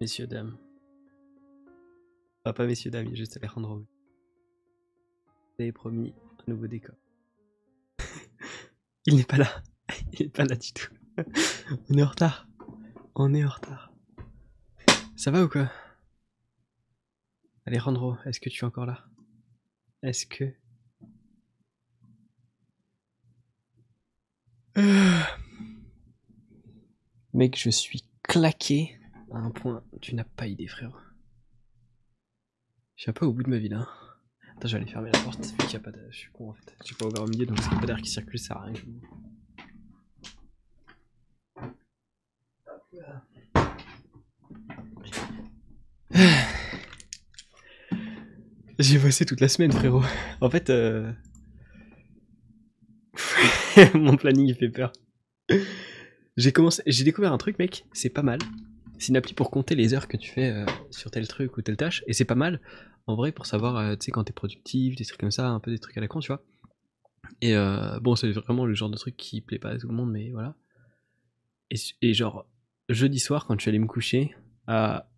Messieurs, dames. Ah, pas messieurs, dames, il y juste Alejandro. Vous avez promis un nouveau décor. il n'est pas là. Il n'est pas là du tout. On est en retard. On est en retard. Ça va ou quoi? Alejandro, est-ce que tu es encore là? Est-ce que... Mec, je suis claqué un point, tu n'as pas idée, frère. Je suis un peu au bout de ma vie là. Attends, je vais fermer la porte vu qu'il y a pas de. Je suis con en fait. J'ai pas ouvert au milieu donc n'y a pas d'air qui circule, ça sert à rien. J'ai bossé toute la semaine, frérot. En fait, euh... mon planning il fait peur. J'ai commencé, j'ai découvert un truc, mec. C'est pas mal. C'est une appli pour compter les heures que tu fais euh, sur tel truc ou telle tâche. Et c'est pas mal, en vrai, pour savoir, euh, tu sais, quand t'es productif, des trucs comme ça, un peu des trucs à la con, tu vois. Et euh, bon, c'est vraiment le genre de truc qui plaît pas à tout le monde, mais voilà. Et, genre, jeudi soir, quand je suis allé me coucher, à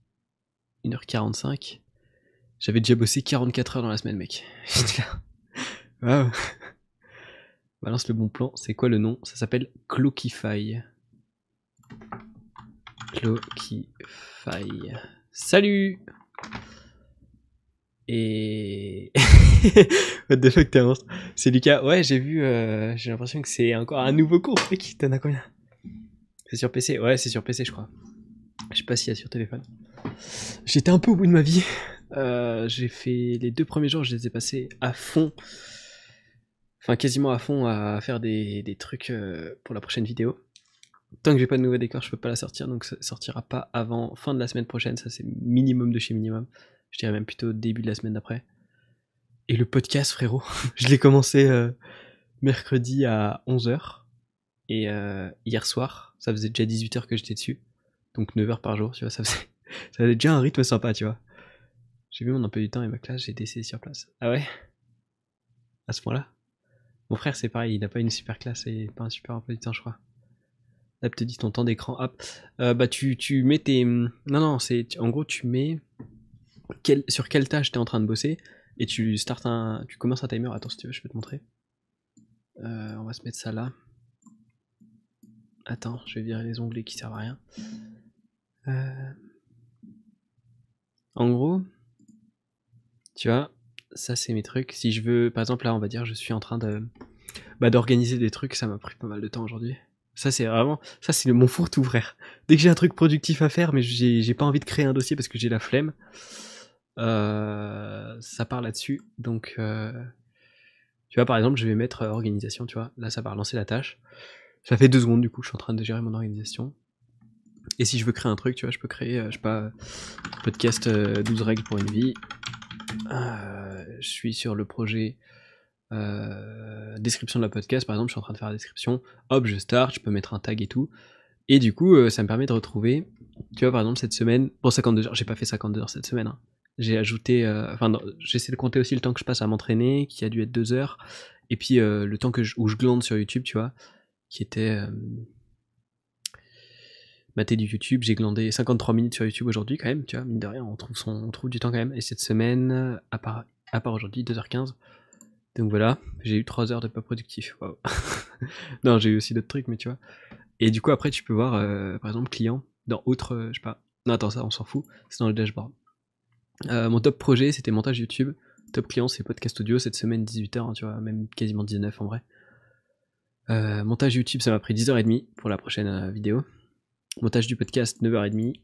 1h45, j'avais déjà bossé 44 heures dans la semaine, mec. Waouh. Balance le bon plan. C'est quoi le nom? Ça s'appelle Clockify. Clockify. Salut Et... What the fuck, t'es un monstre. C'est Lucas. Ouais, j'ai vu, euh, j'ai l'impression que c'est encore un nouveau cours. Mec, t'en as combien? C'est sur PC Ouais, c'est sur PC, je crois. Je sais pas s'il y a sur téléphone. J'étais un peu au bout de ma vie. Euh, j'ai fait les deux premiers jours, je les ai passés à fond. Enfin, quasiment à fond à faire des, des trucs euh, pour la prochaine vidéo. Tant que j'ai pas de nouveau décor, je peux pas la sortir, donc ça sortira pas avant fin de la semaine prochaine. Ça, c'est minimum de chez minimum. Je dirais même plutôt début de la semaine d'après. Et le podcast, frérot, je l'ai commencé euh, mercredi à 11h. Et euh, hier soir, ça faisait déjà 18h que j'étais dessus. Donc 9h par jour, tu vois, ça faisait, ça faisait déjà un rythme sympa, tu vois. J'ai vu mon emploi du temps et ma classe, j'ai décidé sur place. Ah ouais? À ce point-là? Mon frère, c'est pareil, il n'a pas une super classe et pas un super emploi du temps, je crois. Te dit ton temps d'écran. Hop. Euh, bah, tu, mets tes. Non, non, c'est. En gros, tu mets. Sur quelle tâche tu es en train de bosser. Et tu startes un. Tu commences un timer. Attends, si tu veux, je peux te montrer. Euh, on va se mettre ça là. Attends, je vais virer les onglets qui servent à rien. Euh... En gros, tu vois, ça c'est mes trucs. Si je veux, par exemple, là, on va dire, je suis en train de. Bah, d'organiser des trucs, ça m'a pris pas mal de temps aujourd'hui. Ça, c'est vraiment, ça, c'est mon fourre-tout, frère. Dès que j'ai un truc productif à faire, mais j'ai pas envie de créer un dossier parce que j'ai la flemme, euh, ça part là-dessus. Donc, euh, tu vois, par exemple, je vais mettre euh, organisation, tu vois. Là, ça va relancer la tâche. Ça fait deux secondes, du coup, je suis en train de gérer mon organisation. Et si je veux créer un truc, tu vois, je peux créer, je sais pas, podcast 12 règles pour une vie. Je suis sur le projet euh, description de la podcast, par exemple, je suis en train de faire la description, hop, je start, je peux mettre un tag et tout. Et du coup, euh, ça me permet de retrouver, tu vois, par exemple, cette semaine, bon, 52 heures, j'ai pas fait 52 heures cette semaine, hein. j'ai ajouté, euh, enfin, j'essaie de compter aussi le temps que je passe à m'entraîner, qui a dû être 2 heures, et puis le temps que je, où je glande sur YouTube, tu vois, qui était. Maté du YouTube, j'ai glandé 53 minutes sur YouTube aujourd'hui quand même, tu vois, mine de rien, on trouve, on trouve du temps quand même. Et cette semaine, à part, à part aujourd'hui, 2h15. Donc voilà, j'ai eu 3 heures de pas productif. Wow. non, j'ai eu aussi d'autres trucs, mais tu vois. Et du coup, après, tu peux voir, euh, par exemple, client, dans autre, euh, je sais pas. Non, attends, ça, on s'en fout, c'est dans le dashboard. Euh, mon top projet, c'était montage YouTube. Top client, c'est podcast audio, cette semaine, 18h, hein, tu vois, même quasiment 19 en vrai. Montage YouTube, ça m'a pris 10h30 pour la prochaine vidéo. Montage du podcast, 9h30.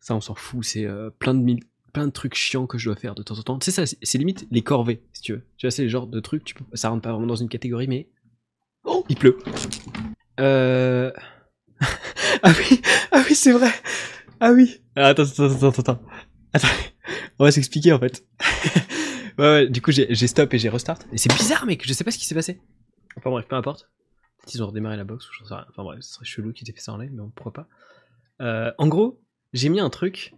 Ça, on s'en fout, c'est plein, de mille- plein de trucs chiants que je dois faire de temps en temps. Tu sais, ça, c'est- c'est limite les corvées, si tu veux. Tu vois, c'est le genre de trucs, tu peux, ça rentre pas vraiment dans une catégorie, mais. Oh, il pleut. Euh. ah oui, ah oui, c'est vrai. Ah oui. Ah, attends, attends, attends, attends, attends. On va s'expliquer en fait. ouais, ouais, du coup, j'ai stop et j'ai restart. Et c'est bizarre, mec, je sais pas ce qui s'est passé. Enfin bref, peu importe. Peut-être ils ont redémarré la box ou j'en sais rien. Enfin bref, ce serait chelou qu'ils aient fait ça en live, mais bon, pourquoi pas. Euh, en gros, j'ai mis un truc.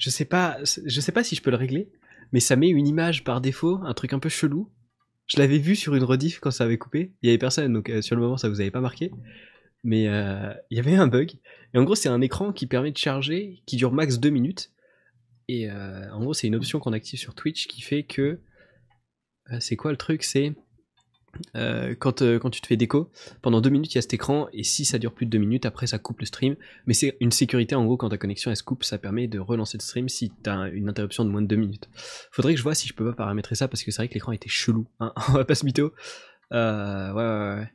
Je sais pas, je sais pas si je peux le régler, mais ça met une image par défaut, un truc un peu chelou. Je l'avais vu sur une rediff quand ça avait coupé. Il y avait personne, donc euh, sur le moment ça vous avait pas marqué. mais euh, il y avait un bug. Et en gros, c'est un écran qui permet de charger, qui dure max 2 minutes. Et euh, en gros, c'est une option qu'on active sur Twitch qui fait que. Euh, c'est quoi le truc? C'est. Quand, quand tu te fais déco, pendant 2 minutes il y a cet écran, et si ça dure plus de 2 minutes, après ça coupe le stream. Mais c'est une sécurité en gros, quand ta connexion elle se coupe, ça permet de relancer le stream si t'as une interruption de moins de 2 minutes. Faudrait que je vois si je peux pas paramétrer ça parce que c'est vrai que l'écran était chelou, hein. on va pas se mytho. ouais, ouais,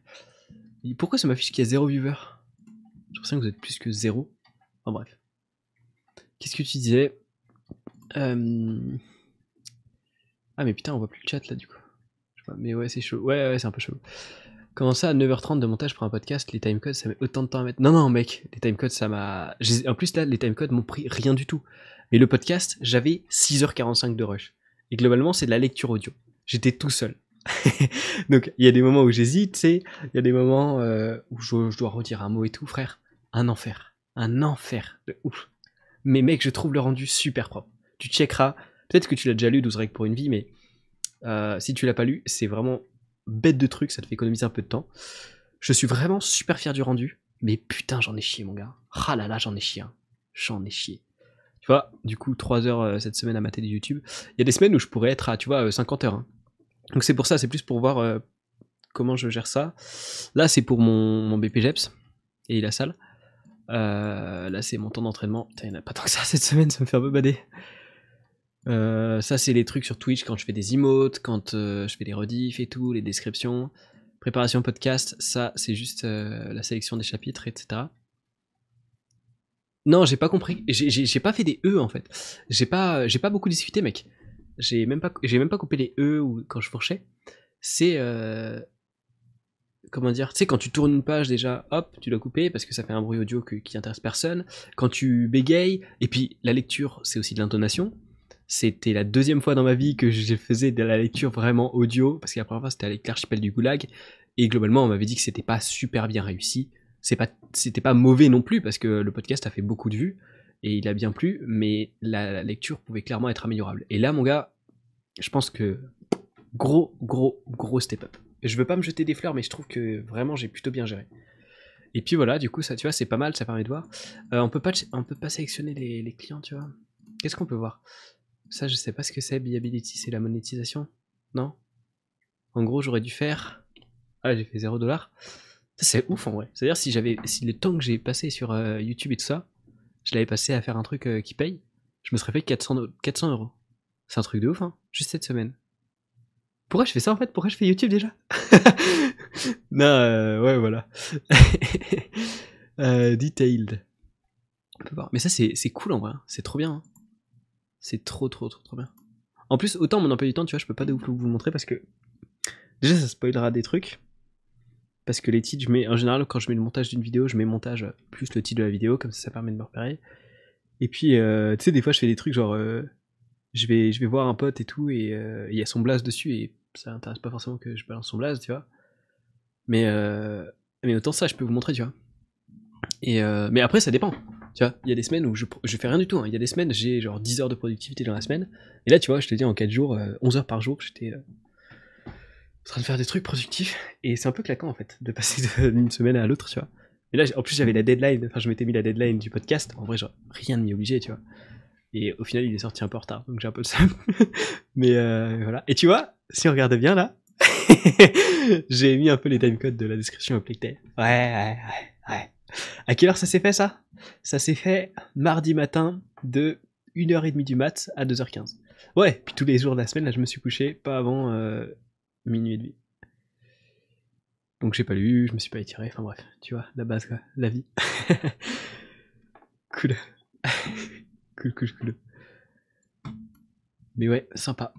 ouais. Pourquoi ça m'affiche qu'il y a 0 viewer? J'ai l'impression que vous êtes plus que 0. En bref. Qu'est-ce que tu disais? Euh, Ah mais putain, on voit plus le chat là du coup. Mais ouais, c'est chaud. Ouais, ouais, c'est un peu chaud. Comment ça, à 9h30 de montage pour un podcast, les timecodes, ça met autant de temps à mettre Non, non, mec, les timecodes, ça m'a... En plus, là, les timecodes m'ont pris rien du tout. Mais le podcast, j'avais 6h45 de rush. Et globalement, c'est de la lecture audio. J'étais tout seul. Donc il y a des moments où j'hésite, sais, il y a des moments euh, où je, dois redire un mot et tout, frère. Un enfer. Un enfer de ouf. Mais mec, je trouve le rendu super propre. Tu checkeras. Peut-être que tu l'as déjà lu, 12 règles pour une vie, mais euh, si tu l'as pas lu, c'est vraiment bête de truc, ça te fait économiser un peu de temps. Je suis vraiment super fier du rendu, mais putain, j'en ai chié, mon gars. Ah là j'en ai chié. Hein. J'en ai chié. Tu vois, du coup, 3 heures euh, cette semaine à mater des YouTube. Il y a des semaines où je pourrais être à, tu vois, 50 heures. Hein. Donc c'est pour ça, c'est plus pour voir euh, comment je gère ça. Là, c'est pour mon, mon BPGEPS et la salle. Euh, là, c'est mon temps d'entraînement. Putain, il n'y en a pas tant que ça cette semaine, ça me fait un peu bader. Euh, ça, c'est les trucs sur Twitch quand je fais des emotes, quand je fais des rediffs et tout, les descriptions. Préparation podcast, ça, c'est juste la sélection des chapitres, etc. Non, j'ai pas compris. J'ai pas fait des E en fait. J'ai pas, pas beaucoup discuté, mec j'ai même pas même pas coupé les e ou quand je fourchais c'est euh, comment dire? Tu sais quand tu tournes une page déjà hop tu dois couper parce que ça fait un bruit audio qui intéresse personne quand tu bégayes et puis la lecture c'est aussi de l'intonation c'était la deuxième fois dans ma vie que je faisais de la lecture vraiment audio parce que la première fois c'était avec l'archipel du goulag et globalement on m'avait dit que c'était pas super bien réussi pas c'était pas mauvais non plus parce que le podcast a fait beaucoup de vues et il a bien plu, mais la, lecture pouvait clairement être améliorable. Et là, mon gars, je pense que gros, gros, gros step up. Je veux pas me jeter des fleurs, mais je trouve que vraiment j'ai plutôt bien géré. Et puis voilà, du coup, ça, tu vois, c'est pas mal, ça permet de voir. Euh, on peut pas, on peut pas sélectionner les, clients, tu vois. Qu'est-ce qu'on peut voir? Ça, je sais pas ce que c'est. Viability, c'est la monétisation Non? En gros, j'aurais dû faire. Ah, j'ai fait 0 dollars. C'est ouf en vrai. C'est-à-dire, si j'avais, si le temps que j'ai passé sur euh, YouTube et tout ça, je l'avais passé à faire un truc euh, qui paye, je me serais fait 400, 400 euros. C'est un truc de ouf, hein, juste cette semaine. Pourquoi je fais ça en fait? Pourquoi je fais YouTube déjà? Non, euh, ouais, voilà. detailed. On peut voir. Mais ça, c'est cool en vrai. Hein. C'est trop bien. Hein. C'est trop, trop, trop, trop bien. En plus, autant mon emploi du temps, tu vois, je peux pas de vous le montrer parce que. Déjà, ça spoilera des trucs. Parce que les titres, je mets, en général, quand je mets le montage d'une vidéo, je mets montage plus le titre de la vidéo, comme ça, ça permet de me repérer. Et puis, euh, tu sais, des fois, je fais des trucs genre, euh, je, vais, voir un pote et tout, et euh, il y a son blaze dessus, et ça intéresse pas forcément que je balance son blaze, tu vois. Mais, mais autant ça, je peux vous montrer, tu vois. Et, mais après, ça dépend. Tu vois, il y a des semaines où je, je fais rien du tout. Hein. Il y a des semaines, j'ai genre 10 heures de productivité dans la semaine. Et là, tu vois, je te dis, en 4 jours, 11 heures par jour, j'étais en train de faire des trucs productifs. Et c'est un peu claquant en fait de passer d'une semaine à l'autre tu vois. Et là en plus j'avais la deadline. Enfin je m'étais mis la deadline du podcast. En vrai genre rien ne m'y obligeait tu vois. Et au final il est sorti un peu en retard donc j'ai un peu de ça mais euh, voilà. Et tu vois si on regarde bien là j'ai mis un peu les timecodes de la description au ouais ouais ouais ouais à quelle heure ça s'est fait ça? Ça s'est fait mardi matin de 1h30 du mat à 2h15 ouais puis tous les jours de la semaine là je me suis couché pas avant euh, minuit et demi. Donc j'ai pas lu, je me suis pas étiré, enfin bref, tu vois, la base quoi, la vie. cool. cool, cool, cool. Mais ouais, sympa.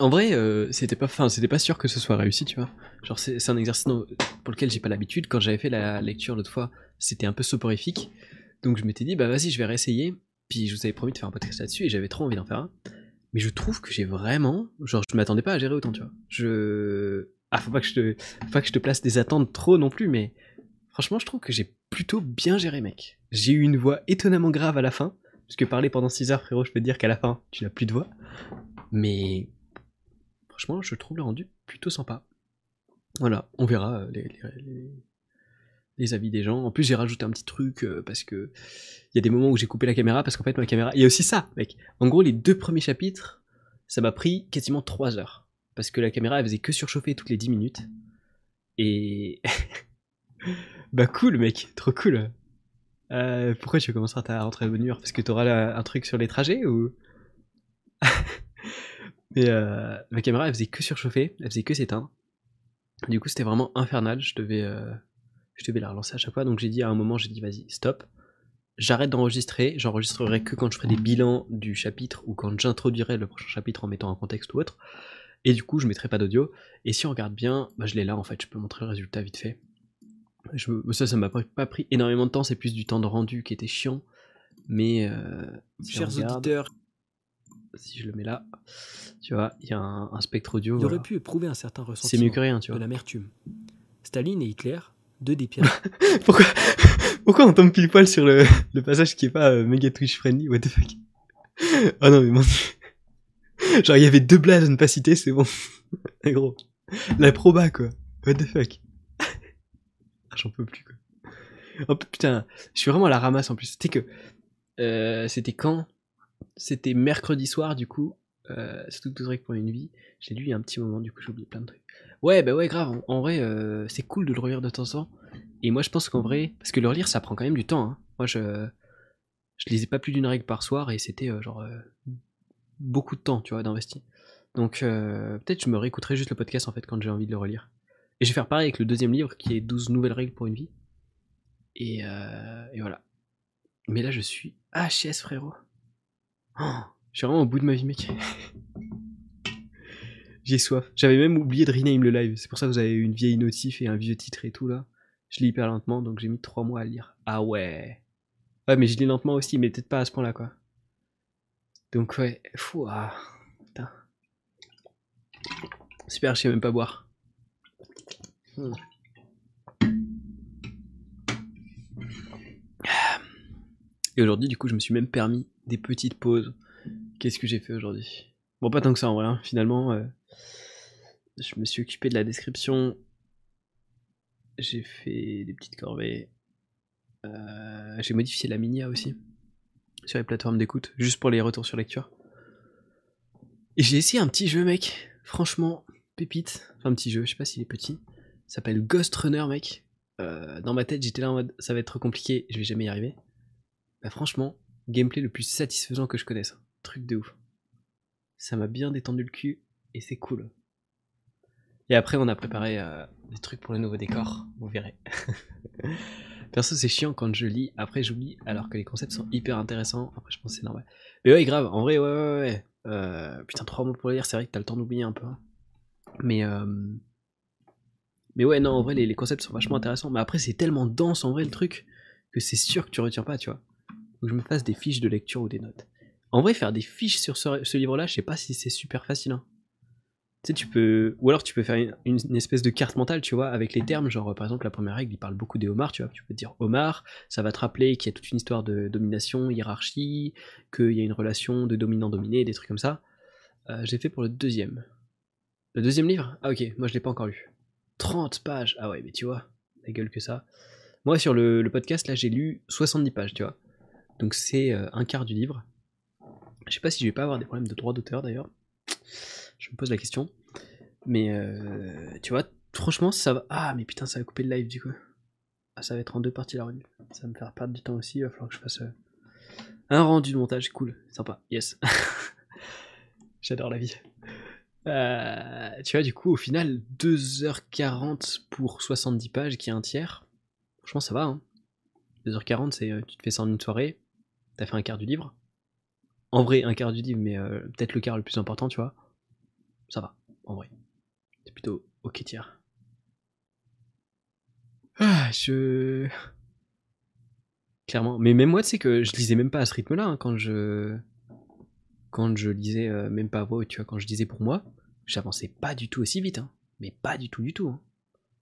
En vrai, euh, c'était pas, fin, c'était pas sûr que ce soit réussi, tu vois. Genre, c'est un exercice pour lequel j'ai pas l'habitude. Quand j'avais fait la lecture l'autre fois, c'était un peu soporifique. Donc je m'étais dit, bah vas-y, je vais réessayer. Puis je vous avais promis de faire un podcast là-dessus et j'avais trop envie d'en faire un. Mais je trouve que j'ai vraiment. Genre, je m'attendais pas à gérer autant, tu vois. Je. Ah, faut pas que je te, faut pas que je te place des attentes trop non plus, mais franchement, je trouve que j'ai plutôt bien géré, mec. J'ai eu une voix étonnamment grave à la fin. Parce que parler pendant 6 heures, frérot, je peux te dire qu'à la fin, tu n'as plus de voix. Mais franchement, je trouve le rendu plutôt sympa. Voilà, on verra les, les, avis des gens. En plus, j'ai rajouté un petit truc parce que il y a des moments où j'ai coupé la caméra parce qu'en fait, ma caméra. Il y a aussi ça, mec. En gros, les deux premiers chapitres, ça m'a pris quasiment 3 heures. Parce que la caméra, elle faisait que surchauffer toutes les 10 minutes. Et. bah, cool, mec, trop cool. Euh, pourquoi tu commenceras ta rentrée de bonne Parce que tu auras un truc sur les trajets ou? Mais euh, ma caméra, elle faisait que surchauffer, elle faisait que s'éteindre. Du coup, c'était vraiment infernal. Je devais, euh, je devais la relancer à chaque fois. Donc, j'ai dit à un moment, j'ai dit, vas-y, stop. J'arrête d'enregistrer. J'enregistrerai que quand je ferai des bilans du chapitre ou quand j'introduirai le prochain chapitre en mettant un contexte ou autre. Et du coup, je mettrai pas d'audio. Et si on regarde bien, bah, je l'ai là en fait. Je peux montrer le résultat vite fait. Je, ça, ça m'a pas pris énormément de temps. C'est plus du temps de rendu qui était chiant. Mais euh, chers auditeurs, si je le mets là, tu vois, il y a un, spectre audio. Il aurait pu éprouver un certain ressentiment. C'est mieux que rien, tu vois. De l'amertume. Staline et Hitler, deux des pires. pourquoi, pourquoi on tombe pile poil sur le, passage qui est pas euh, méga Twitch friendly What the fuck? Oh non, mais mon Genre, il y avait deux blagues à ne pas citer, c'est bon. Gros. La proba, quoi. What the fuck? Ah, j'en peux plus, quoi. Oh putain, je suis vraiment à la ramasse en plus. C'était que. Euh, c'était quand? C'était mercredi soir, du coup. Euh, c'est tout vrai pour une vie. J'ai lu il y a un petit moment, du coup, j'ai oublié plein de trucs. Ouais, bah ouais, grave. En, vrai, euh, c'est cool de le relire de temps en temps. Et moi, je pense qu'en vrai. Parce que le relire, ça prend quand même du temps. Hein. Moi, je. Je lisais pas plus d'une règle par soir et c'était genre beaucoup de temps, tu vois, d'investir. Donc euh, peut-être je me réécouterai juste le podcast en fait quand j'ai envie de le relire. Et je vais faire pareil avec le deuxième livre qui est 12 nouvelles règles pour une vie. Et, euh, et voilà. Mais là je suis HS frérot. Je suis vraiment au bout de ma vie mec. j'ai soif. J'avais même oublié de rename le live. C'est pour ça que vous avez une vieille notif et un vieux titre et tout là. Je lis hyper lentement donc j'ai mis 3 mois à lire. Ah ouais. Ouais mais je lis lentement aussi mais peut-être pas à ce point là quoi. Donc ouais, fou, ah, putain. Super, je sais même pas boire. Hmm. Et aujourd'hui, du coup, je me suis même permis des petites pauses. Qu'est-ce que j'ai fait aujourd'hui? Bon, pas tant que ça en vrai, hein. finalement. Euh, je me suis occupé de la description. J'ai fait des petites corvées. Euh, j'ai modifié la minia aussi sur les plateformes d'écoute, juste pour les retours sur lecture. Et j'ai essayé un petit jeu, mec. Franchement, pépite. Enfin, un petit jeu, je sais pas s'il est petit. S'appelle Ghost Runner, mec. Euh, dans ma tête, j'étais là en mode ça va être compliqué, je vais jamais y arriver. Bah, franchement, gameplay le plus satisfaisant que je connaisse. Truc de ouf. Ça m'a bien détendu le cul et c'est cool. Et après, on a préparé euh, des trucs pour les nouveaux décors, vous verrez. Perso, c'est chiant quand je lis, après j'oublie, alors que les concepts sont hyper intéressants. Après, je pense c'est normal. Mais ouais, grave, en vrai, ouais, ouais, ouais. Euh, putain, trois mots pour lire, c'est vrai que t'as le temps d'oublier un peu. Hein. Mais, euh, mais ouais, non, en vrai, les, concepts sont vachement intéressants. Mais après, c'est tellement dense en vrai le truc que c'est sûr que tu retiens pas, tu vois. Que je me fasse des fiches de lecture ou des notes. En vrai, faire des fiches sur ce, ce livre-là, je sais pas si c'est super facile. Hein. Tu sais, tu peux. Ou alors tu peux faire une, espèce de carte mentale, tu vois, avec les termes. Genre, par exemple, la première règle, il parle beaucoup des homards, tu vois. Tu peux dire homard, ça va te rappeler qu'il y a toute une histoire de domination, hiérarchie, qu'il y a une relation de dominant-dominé, des trucs comme ça. Euh, j'ai fait pour le deuxième. Le deuxième livre? Ah, ok, moi je l'ai pas encore lu. 30 pages Ah ouais, mais tu vois, la gueule que ça. Moi, sur le, podcast, là, j'ai lu 70 pages, tu vois. Donc c'est euh, un quart du livre. Je sais pas si je vais pas avoir des problèmes de droit d'auteur d'ailleurs. Je me pose la question. Mais euh, tu vois, franchement, ça va. Ah, mais putain, ça va couper le live du coup. Ah, ça va être en deux parties la revue. Ça va me faire perdre du temps aussi. Il va falloir que je fasse euh, un rendu de montage. Cool, sympa. Yes. J'adore la vie. Euh, tu vois, du coup, au final, 2h40 pour 70 pages, qui est un tiers. Franchement, ça va. Hein. 2h40, c'est tu te fais ça en une soirée. T'as fait un quart du livre? En vrai, un quart du livre, mais peut-être le quart le plus important, tu vois ça va, en vrai. C'est plutôt ok tiers. Ah, je. Clairement. Mais même moi, tu sais que je lisais même pas à ce rythme-là hein, quand je. Quand je lisais euh, même pas à voix, tu vois, quand je disais pour moi, j'avançais pas du tout aussi vite. Hein. Mais pas du tout, du tout. Hein.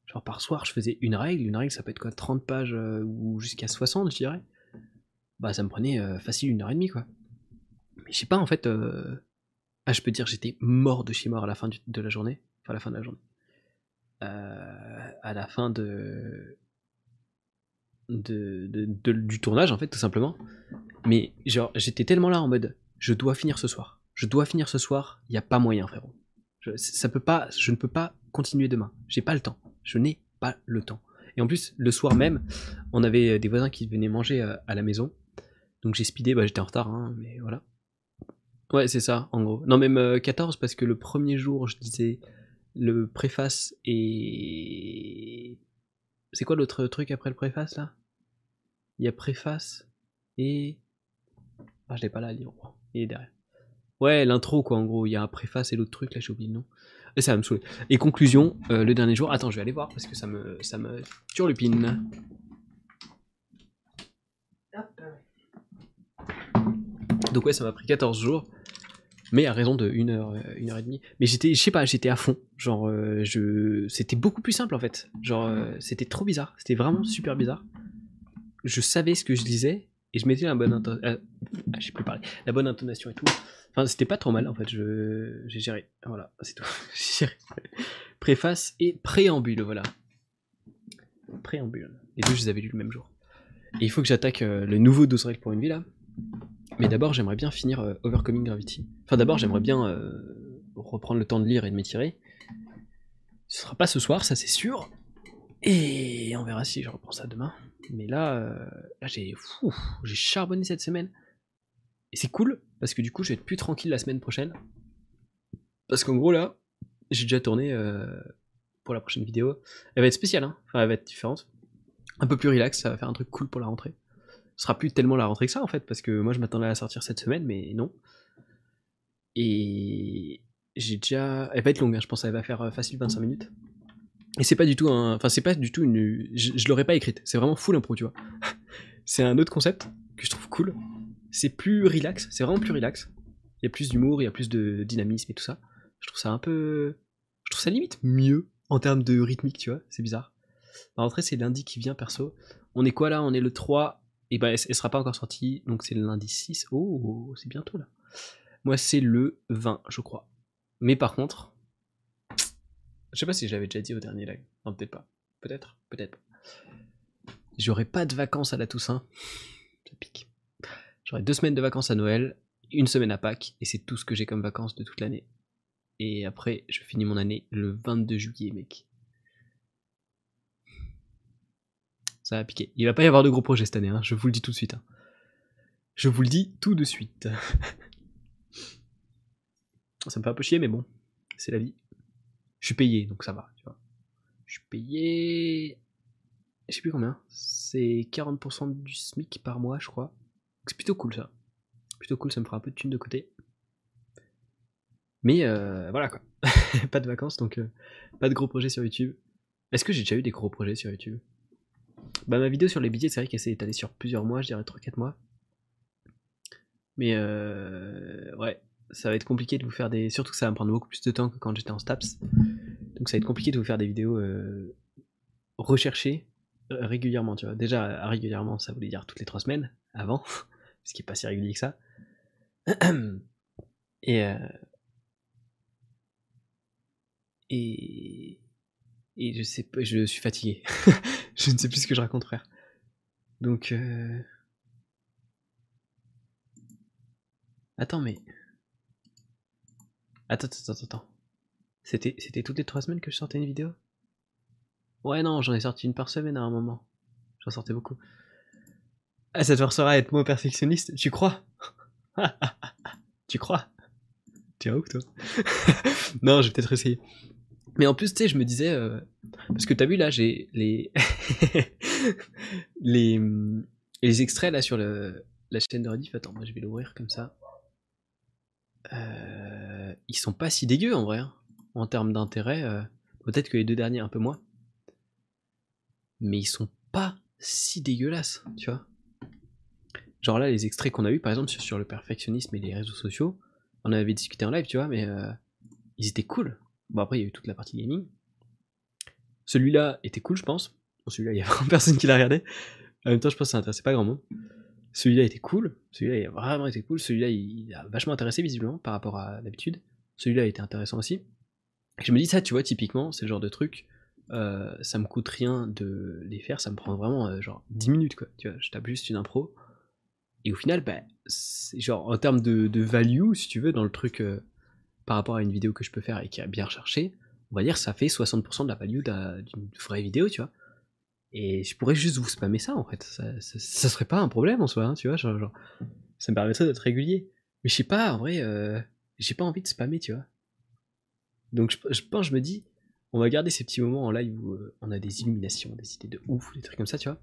Genre par soir, je faisais une règle. Une règle, ça peut être quoi? 30 pages euh, ou jusqu'à 60, je dirais. Bah, ça me prenait euh, facile une heure et demie, quoi. Mais je sais pas, en fait Ah, je peux dire, j'étais mort de chez mort à la fin de la journée. Enfin, à la fin de la journée. Euh, à la fin de, de, de- du tournage, en fait, tout simplement. Mais genre, j'étais tellement là en mode, je dois finir ce soir. Je dois finir ce soir. Il n'y a pas moyen, frérot. Je, ça peut pas, je ne peux pas continuer demain. J'ai pas le temps. Je n'ai pas le temps. Et en plus, le soir même, on avait des voisins qui venaient manger euh, à la maison. Donc j'ai speedé, bah, j'étais en retard, hein, mais voilà. Ouais, c'est ça, en gros. Non, même euh, 14, parce que le premier jour, je disais le préface et. C'est quoi l'autre truc après le préface là? Il y a préface et. Ah, je l'ai pas là, livre. Il est derrière. Ouais, l'intro quoi, en gros. Il y a un préface et l'autre truc là, j'ai oublié le nom. Et ça va me saouler. Et conclusion, euh, le dernier jour. Attends, je vais aller voir parce que ça me, ça me turlupine. Donc ouais, ça m'a pris 14 jours, mais à raison de 1 heure, 1 heure et demie. Mais j'étais, je sais pas, j'étais à fond. Genre, euh, je, c'était beaucoup plus simple en fait. Genre, euh, c'était trop bizarre. C'était vraiment super bizarre. Je savais ce que je disais et je mettais la bonne euh, ah, plus parler, la bonne intonation et tout. Enfin, c'était pas trop mal en fait. Je, j'ai géré. Voilà, c'est tout. J'ai géré. Préface et préambule, voilà. Préambule. Les deux, je les avais lus le même jour. Et il faut que j'attaque euh, le nouveau 12 règles pour une vie là. Mais d'abord, j'aimerais bien finir euh, Overcoming Gravity. Enfin, d'abord, j'aimerais bien euh, reprendre le temps de lire et de m'étirer. Ce sera pas ce soir, ça c'est sûr. Et on verra si je reprends ça demain. Mais là, euh, là j'ai j'ai charbonné cette semaine. Et c'est cool, parce que du coup, je vais être plus tranquille la semaine prochaine. Parce qu'en gros, là, j'ai déjà tourné euh, pour la prochaine vidéo. Elle va être spéciale, hein. Enfin, elle va être différente. Un peu plus relax, ça va faire un truc cool pour la rentrée. Ce sera plus tellement la rentrée que ça, en fait, parce que moi, je m'attendais à la sortir cette semaine, mais non. Et j'ai déjà. Elle va être longue, hein, je pense qu'elle va faire euh, facile 25 minutes. Et c'est pas du tout un. Enfin, c'est pas du tout une. Je, je l'aurais pas écrite, c'est vraiment full impro, tu vois. c'est un autre concept que je trouve cool. C'est plus relax, c'est vraiment plus relax. Il y a plus d'humour, il y a plus de dynamisme et tout ça. Je trouve ça un peu. Je trouve ça limite mieux en termes de rythmique, tu vois, c'est bizarre. La rentrée, c'est lundi qui vient, perso. On est quoi là? On est le 3. Et ben, elle, sera pas encore sortie, donc c'est le lundi 6. Oh, c'est bientôt là. Moi, c'est le 20, je crois. Mais par contre, je sais pas si j'avais déjà dit au dernier live. Non, peut-être pas. Peut-être, peut-être pas. J'aurai pas de vacances à la Toussaint. Ça pique. J'aurai deux semaines de vacances à Noël, une semaine à Pâques, et c'est tout ce que j'ai comme vacances de toute l'année. Et après, je finis mon année le 22 juillet, mec. Ça va piquer. Il va pas y avoir de gros projets cette année, hein, je vous le dis tout de suite. hein. Je vous le dis tout de suite. ça me fait un peu chier, mais bon, c'est la vie. Je suis payé, donc ça va. Je suis payé. Je sais plus combien. C'est 40% du SMIC par mois, je crois. C'est plutôt cool ça. Plutôt cool, ça me fera un peu de thunes de côté. Mais euh, voilà quoi. pas de vacances, donc euh, pas de gros projets sur YouTube. Est-ce que j'ai déjà eu des gros projets sur YouTube? Bah ma vidéo sur les billets, c'est vrai qu'elle s'est étalée sur plusieurs mois, je dirais 3-4 mois. Mais euh, ouais, ça va être compliqué de vous faire des... Surtout que ça va me prendre beaucoup plus de temps que quand j'étais en STAPS. Donc ça va être compliqué de vous faire des vidéos euh, recherchées euh, régulièrement, tu vois. Déjà, régulièrement, ça voulait dire toutes les 3 semaines, avant, ce qui est pas si régulier que ça. Et... euh, et et je sais pas, je suis fatigué. je ne sais plus ce que je raconte, frère. Donc, euh... attends, mais attends, attends, attends, attends. C'était, toutes les trois semaines que je sortais une vidéo? Ouais, non, j'en ai sorti une par semaine à un moment. J'en sortais beaucoup. Ah, ça te forcera à être moins perfectionniste. Tu crois? Tu crois? Tu es ouf, toi Non, je vais peut-être essayer. Mais en plus, tu sais, je me disais, euh, parce que t'as vu là, j'ai les les les extraits là sur le, la chaîne de Rediff. Attends, moi je vais l'ouvrir comme ça. Euh, ils sont pas si dégueux en vrai, hein, en termes d'intérêt. euh, Peut-être que les deux derniers un peu moins, mais ils sont pas si dégueulasses, tu vois. Genre là, les extraits qu'on a eu, par exemple, sur, sur le perfectionnisme et les réseaux sociaux, on avait discuté en live, tu vois, mais euh, ils étaient cool. Bon, après, il y a eu toute la partie gaming. Celui-là était cool, je pense. Bon, celui-là, il y a vraiment personne qui l'a regardé. En même temps, je pense que ça intéressait pas grand monde. Celui-là était cool, celui-là il a vraiment été cool, celui-là il a vachement intéressé visiblement par rapport à d'habitude. Celui-là été intéressant aussi. Et je me dis ça, tu vois, typiquement, c'est le genre de truc, euh, ça me coûte rien de les faire, ça me prend vraiment euh, genre 10 minutes quoi. Tu vois, je tape juste une impro. Et au final, bah, genre en termes de, de, value, si tu veux, dans le truc euh, par rapport à une vidéo que je peux faire et qui a bien recherché, on va dire ça fait 60% de la value d'une vraie vidéo, tu vois. Et je pourrais juste vous spammer ça en fait. Ça, serait pas un problème en soi, hein, tu vois. Ça me permettrait d'être régulier. Mais je sais pas, en vrai, euh, j'ai pas envie de spammer, tu vois. Donc je, je, pense, je me dis, on va garder ces petits moments en live où euh, on a des illuminations, des idées de ouf, des trucs comme ça, tu vois.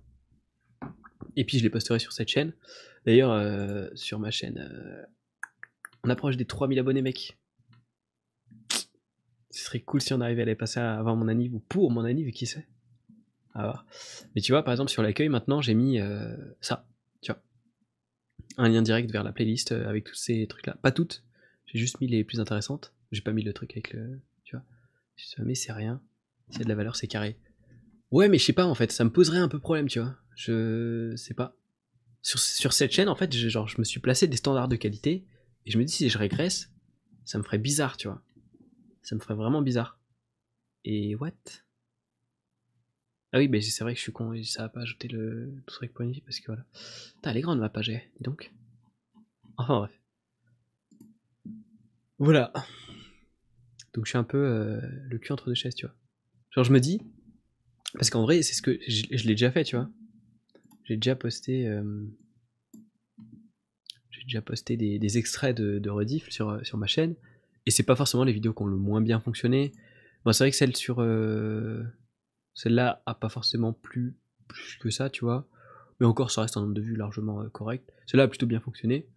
Et puis je les posterai sur cette chaîne. D'ailleurs, euh, sur ma chaîne, on approche des 3000 abonnés, mec. Ce serait cool si on arrivait à les passer avant mon anniv ou pour mon anniv, qui sait. Mais tu vois, par exemple, sur l'accueil, maintenant, j'ai mis euh, ça, tu vois. Un lien direct vers la playlist euh, avec tous ces trucs-là. Pas toutes, j'ai juste mis les plus intéressantes. J'ai pas mis le truc avec le. Tu vois. Mais c'est rien. A de la valeur, c'est carré. Ouais, mais je sais pas, en fait, ça me poserait un peu problème, tu vois. Je sais pas. Sur, sur cette chaîne, en fait, je, genre, je me suis placé des standards de qualité, et je me dis, si je régresse, ça me ferait bizarre, tu vois. Ça me ferait vraiment bizarre. Et what? Ah oui, mais c'est vrai que je suis con, et ça va pas ajouter le truc positif parce que voilà. Putain, elle est grande ma page, eh, dis donc. Enfin bref. Voilà. Donc je suis un peu euh, le cul entre deux chaises, tu vois. Genre je me dis, parce qu'en vrai, c'est ce que je, l'ai déjà fait, tu vois. J'ai déjà posté. Euh, j'ai déjà posté des, extraits de, de rediff sur, sur ma chaîne. Et c'est pas forcément les vidéos qui ont le moins bien fonctionné. C'est vrai que celle sur. Euh, celle-là a pas forcément plus, plus que ça, tu vois. Mais encore, ça reste un nombre de vues largement euh, correct. Celle-là a plutôt bien fonctionné.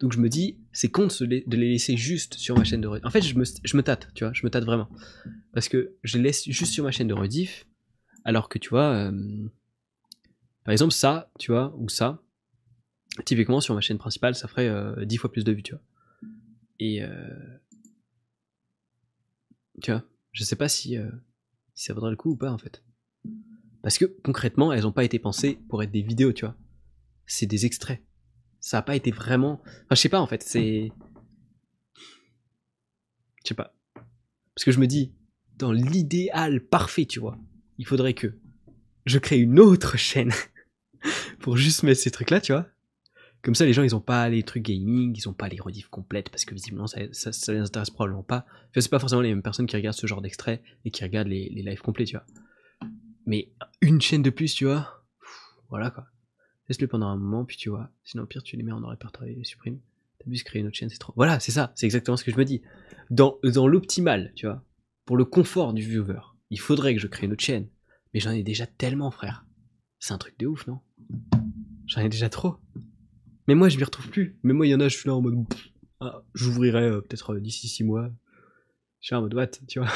Donc je me dis, c'est con de, les, laisser juste sur ma chaîne de rediff. En fait, je me, je me, tâte, tu vois, je me tâte vraiment. Parce que je les laisse juste sur ma chaîne de rediff, alors que tu vois, euh, par exemple, ça, tu vois, ou ça, typiquement sur ma chaîne principale, ça ferait euh, 10 fois plus de vues, tu vois. Et. Euh, tu vois, je sais pas si si ça vaudrait le coup ou pas en fait. Parce que concrètement, elles n'ont pas été pensées pour être des vidéos, tu vois. C'est des extraits. Ça n'a pas été vraiment. Enfin, je sais pas en fait, c'est. Je sais pas. Parce que je me dis, dans l'idéal parfait, tu vois, il faudrait que je crée une autre chaîne pour juste mettre ces trucs-là, tu vois. Comme ça, les gens, ils ont pas les trucs gaming, ils ont pas les rediffs complètes, parce que visiblement, ça, ça, les intéresse probablement pas. Enfin, c'est pas forcément les mêmes personnes qui regardent ce genre d'extrait et qui regardent les, lives complets, tu vois. Mais une chaîne de plus, tu vois, voilà quoi. Laisse-le pendant un moment, puis tu vois. Sinon, pire, tu les mets en répertoire et les supprimes. T'as juste créer une autre chaîne, c'est trop. Voilà, c'est ça, c'est exactement ce que je me dis. Dans, dans l'optimal, tu vois, pour le confort du viewer, il faudrait que je crée une autre chaîne. Mais j'en ai déjà tellement, frère. C'est un truc de ouf, non? J'en ai déjà trop. Mais moi, je m'y retrouve plus. Mais moi, il y en a, je suis là en mode. Ah, j'ouvrirai euh, peut-être euh, d'ici 6 mois. Je suis en mode what, tu vois.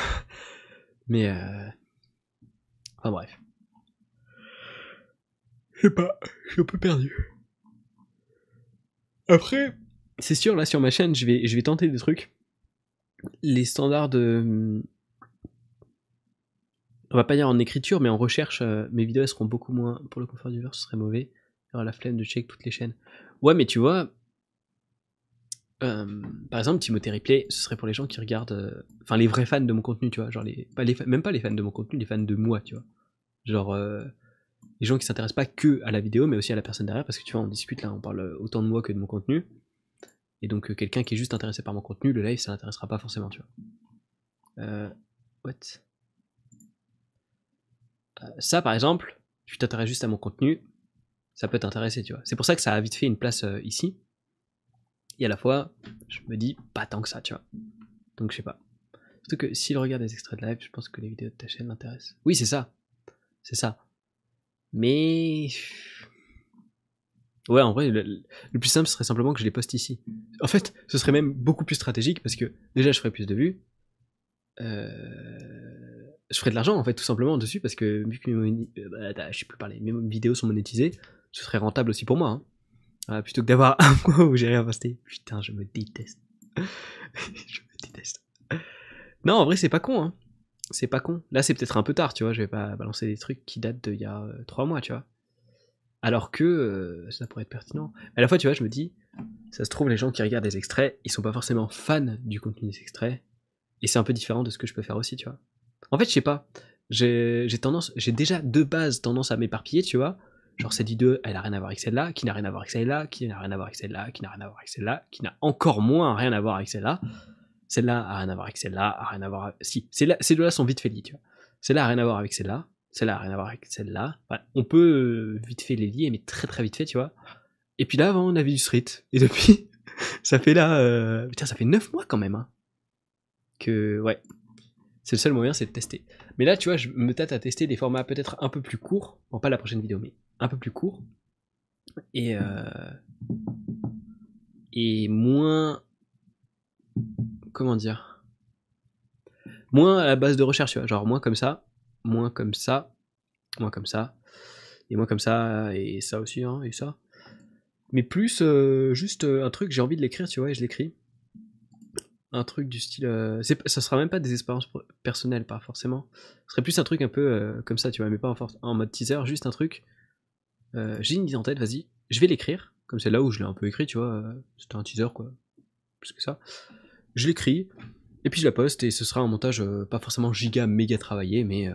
Mais. Euh... Enfin bref. Je sais pas, je suis un peu perdu. Après, c'est sûr, là sur ma chaîne, je vais, je vais tenter des trucs. Les standards de. On va pas dire en écriture, mais en recherche, euh, mes vidéos seront beaucoup moins. Pour le confort du verre, ce serait mauvais. Il y aura la flemme de check toutes les chaînes. Ouais, mais tu vois, euh, par exemple, Timothée Replay, ce serait pour les gens qui regardent, euh, enfin les vrais fans de mon contenu, tu vois, genre les, les, même pas les fans de mon contenu, les fans de moi, tu vois, genre euh, les gens qui s'intéressent pas que à la vidéo, mais aussi à la personne derrière, parce que tu vois, on discute là, on parle autant de moi que de mon contenu, et donc quelqu'un qui est juste intéressé par mon contenu, le live, ça l'intéressera pas forcément, tu vois. what? Ça, par exemple, tu t'intéresses juste à mon contenu, ça peut t'intéresser, tu vois. C'est pour ça que ça a vite fait une place euh, ici. Et à la fois, je me dis pas tant que ça, tu vois. Donc je sais pas. Surtout que s'il regarde des extraits de live, je pense que les vidéos de ta chaîne l'intéressent. Oui, c'est ça. C'est ça. Mais. Ouais, en vrai, le, plus simple serait simplement que je les poste ici. En fait, ce serait même beaucoup plus stratégique parce que déjà, je ferais plus de vues. Euh, je ferais de l'argent en fait, tout simplement dessus parce que vu que mes, euh, bah, je sais plus parler, mes vidéos sont monétisées, ce serait rentable aussi pour moi. Hein. plutôt que d'avoir un mois où j'ai rien posté. Putain, je me déteste. je me déteste. Non, en vrai, c'est pas con. Hein. C'est pas con. Là, c'est peut-être un peu tard, tu vois. Je vais pas balancer des trucs qui datent d'il y a euh, trois mois, tu vois. Alors que euh, ça pourrait être pertinent. À la fois, tu vois, je me dis, ça se trouve, les gens qui regardent des extraits, ils sont pas forcément fans du contenu des extraits. Et c'est un peu différent de ce que je peux faire aussi, tu vois. En fait, je sais pas. J'ai tendance, j'ai déjà de base tendance à m'éparpiller, tu vois. Genre cette vidéo, elle a rien à voir avec celle-là, qui n'a rien à voir avec celle-là, qui n'a rien à voir avec celle-là, qui n'a rien à voir avec celle-là, qui n'a encore moins rien à voir avec celle-là. Celle-là a rien à voir avec celle-là, a rien à voir avec... Si, ces deux-là sont vite fait liés, tu vois. Celle-là a rien à voir avec celle-là, celle-là a rien à voir avec celle-là. on peut vite fait les lier, mais très très vite fait, tu vois. Et puis là, avant, on avait du street. Et depuis, ça fait là... Euh... Putain, ça fait 9 mois quand même, hein. Que, ouais. C'est le seul moyen, c'est de tester. Mais là, tu vois, je me tâte à tester des formats peut-être un peu plus courts. Bon, pas la prochaine vidéo, mais un peu plus courts. Et, euh, et moins. Comment dire Moins à la base de recherche. Genre moins comme ça, moins comme ça, moins comme ça, et moins comme ça, et ça aussi, hein, et ça. Mais plus euh, juste un truc, j'ai envie de l'écrire, tu vois, et je l'écris un truc du style. Euh, ça sera même pas des expériences personnelles, pas forcément. Ce serait plus un truc un peu euh, comme ça, tu vois, mais pas en, en, mode teaser, juste un truc. Euh, j'ai une idée en tête, vas-y, je vais l'écrire, comme c'est là où je l'ai un peu écrit, tu vois. C'était un teaser, quoi. Plus que ça. Je l'écris, et puis je la poste, et ce sera un montage pas forcément giga méga travaillé, mais.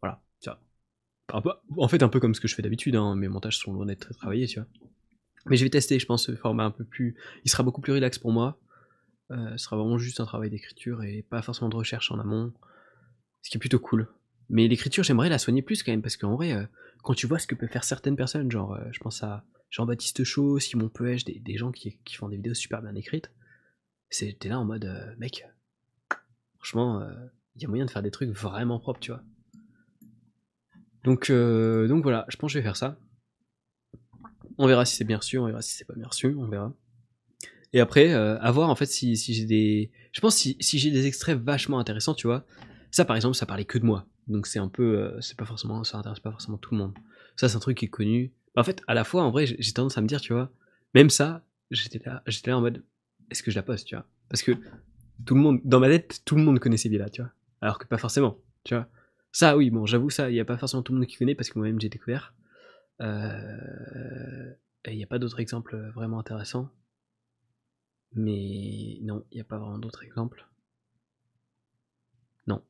voilà, tu vois. En fait, un peu comme ce que je fais d'habitude, hein, mes montages sont loin d'être très travaillés, tu vois. Mais je vais tester, je pense, ce format un peu plus. Il sera beaucoup plus relax pour moi. Euh, ce sera vraiment juste un travail d'écriture et pas forcément de recherche en amont, ce qui est plutôt cool. Mais l'écriture, j'aimerais la soigner plus quand même, parce qu'en vrai, euh, quand tu vois ce que peuvent faire certaines personnes, genre, euh, je pense à Jean-Baptiste Chaud, Simon Peuèche, des, gens qui, font des vidéos super bien écrites, c'était là en mode, mec, franchement, il y a moyen de faire des trucs vraiment propres, tu vois. Donc, donc voilà, je pense que je vais faire ça. On verra si c'est bien reçu, on verra si c'est pas bien reçu, on verra. Et après, euh, à voir en fait si, si j'ai des. Je pense si, si j'ai des extraits vachement intéressants, tu vois. Ça par exemple, ça parlait que de moi. Donc c'est un peu. Euh, c'est pas forcément. Ça intéresse pas forcément tout le monde. Ça, c'est un truc qui est connu. En fait, à la fois, en vrai, j'ai tendance à me dire, tu vois, même ça, j'étais là, j'étais là en mode, est-ce que je la poste, tu vois? Parce que tout le monde, dans ma tête, tout le monde connaissait là, tu vois? Alors que pas forcément, tu vois? Ça, oui, bon, j'avoue, ça, il n'y a pas forcément tout le monde qui connaît parce que moi-même j'ai découvert. Euh, il n'y a pas d'autres exemples vraiment intéressants. Mais non, il n'y a pas vraiment d'autres exemples. Non.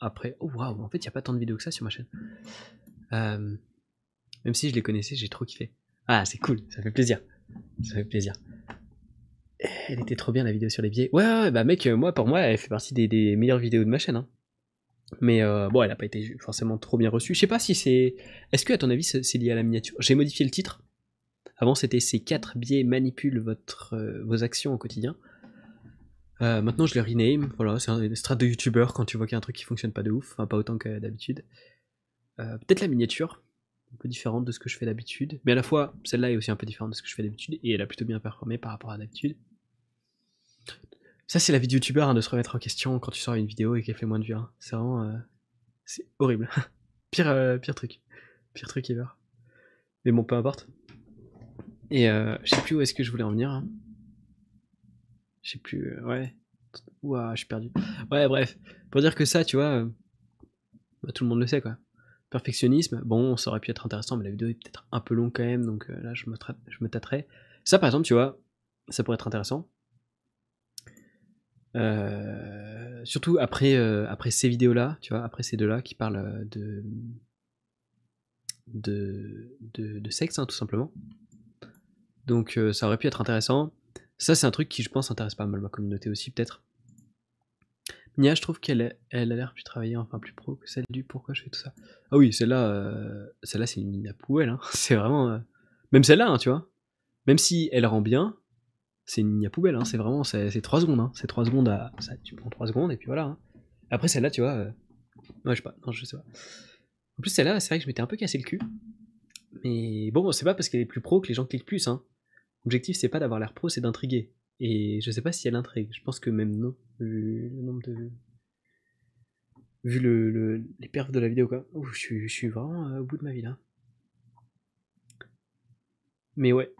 Après, oh waouh, en fait, il n'y a pas tant de vidéos que ça sur ma chaîne. Euh, même si je les connaissais, j'ai trop kiffé. Ah, c'est cool, ça fait plaisir. Ça fait plaisir. Elle était trop bien la vidéo sur les biais. Ouais, ouais, bah mec, moi, pour moi, elle fait partie des, meilleures vidéos de ma chaîne. Hein. Mais euh, bon, elle n'a pas été forcément trop bien reçue. Je sais pas si c'est. Est-ce que, à ton avis, c'est lié à la miniature? J'ai modifié le titre avant, c'était ces quatre biais manipulent votre, euh, vos actions au quotidien. Euh, maintenant, je les rename. Voilà, c'est un strat de youtubeur quand tu vois qu'il y a un truc qui fonctionne pas de ouf, enfin pas autant que d'habitude. Euh, peut-être la miniature, un peu différente de ce que je fais d'habitude, mais à la fois celle-là est aussi un peu différente de ce que je fais d'habitude et elle a plutôt bien performé par rapport à d'habitude. Ça, c'est la vie de youtubeur hein, de se remettre en question quand tu sors une vidéo et qu'elle fait moins de vues. Hein. C'est vraiment. c'est horrible. pire, pire truc. Pire truc ever. Mais bon, peu importe. Et euh, je sais plus où est-ce que je voulais en venir. Hein. Je sais plus. Euh, ouais. Ouah, je suis perdu. Ouais, bref. Pour dire que ça, tu vois, euh, bah, tout le monde le sait, quoi. Perfectionnisme, bon, ça aurait pu être intéressant, mais la vidéo est peut-être un peu longue quand même, donc là, je me, tâterai. Ça, par exemple, tu vois, ça pourrait être intéressant. surtout après, après ces vidéos-là, tu vois, après ces deux-là qui parlent de, de, de, sexe, hein, tout simplement. Donc euh, ça aurait pu être intéressant. Ça, c'est un truc qui, je pense, intéresse pas mal ma communauté aussi, peut-être. Nia, je trouve qu'elle elle a l'air plus travaillée, enfin plus pro que celle du pourquoi je fais tout ça. Ah oui, celle-là, euh, celle-là, c'est une Nina poubelle. Hein. C'est vraiment. Euh, même celle-là, hein, tu vois. Même si elle rend bien, c'est une Nina poubelle. Hein. C'est vraiment. C'est 3 secondes. Hein. C'est 3 secondes à. Ça, tu prends 3 secondes et puis voilà. Hein. Après, celle-là, tu vois. Ouais, je sais pas. Non, je sais pas. En plus, celle-là, c'est vrai que je m'étais un peu cassé le cul. Mais bon, c'est pas parce qu'elle est plus pro que les gens cliquent plus. Hein. L'objectif, c'est pas d'avoir l'air pro, c'est d'intriguer. Et je sais pas si elle intrigue. Je pense que même non, vu le nombre de. Vu le, les perfs de la vidéo, quoi. je, suis, vraiment euh, au bout de ma vie là. Mais ouais.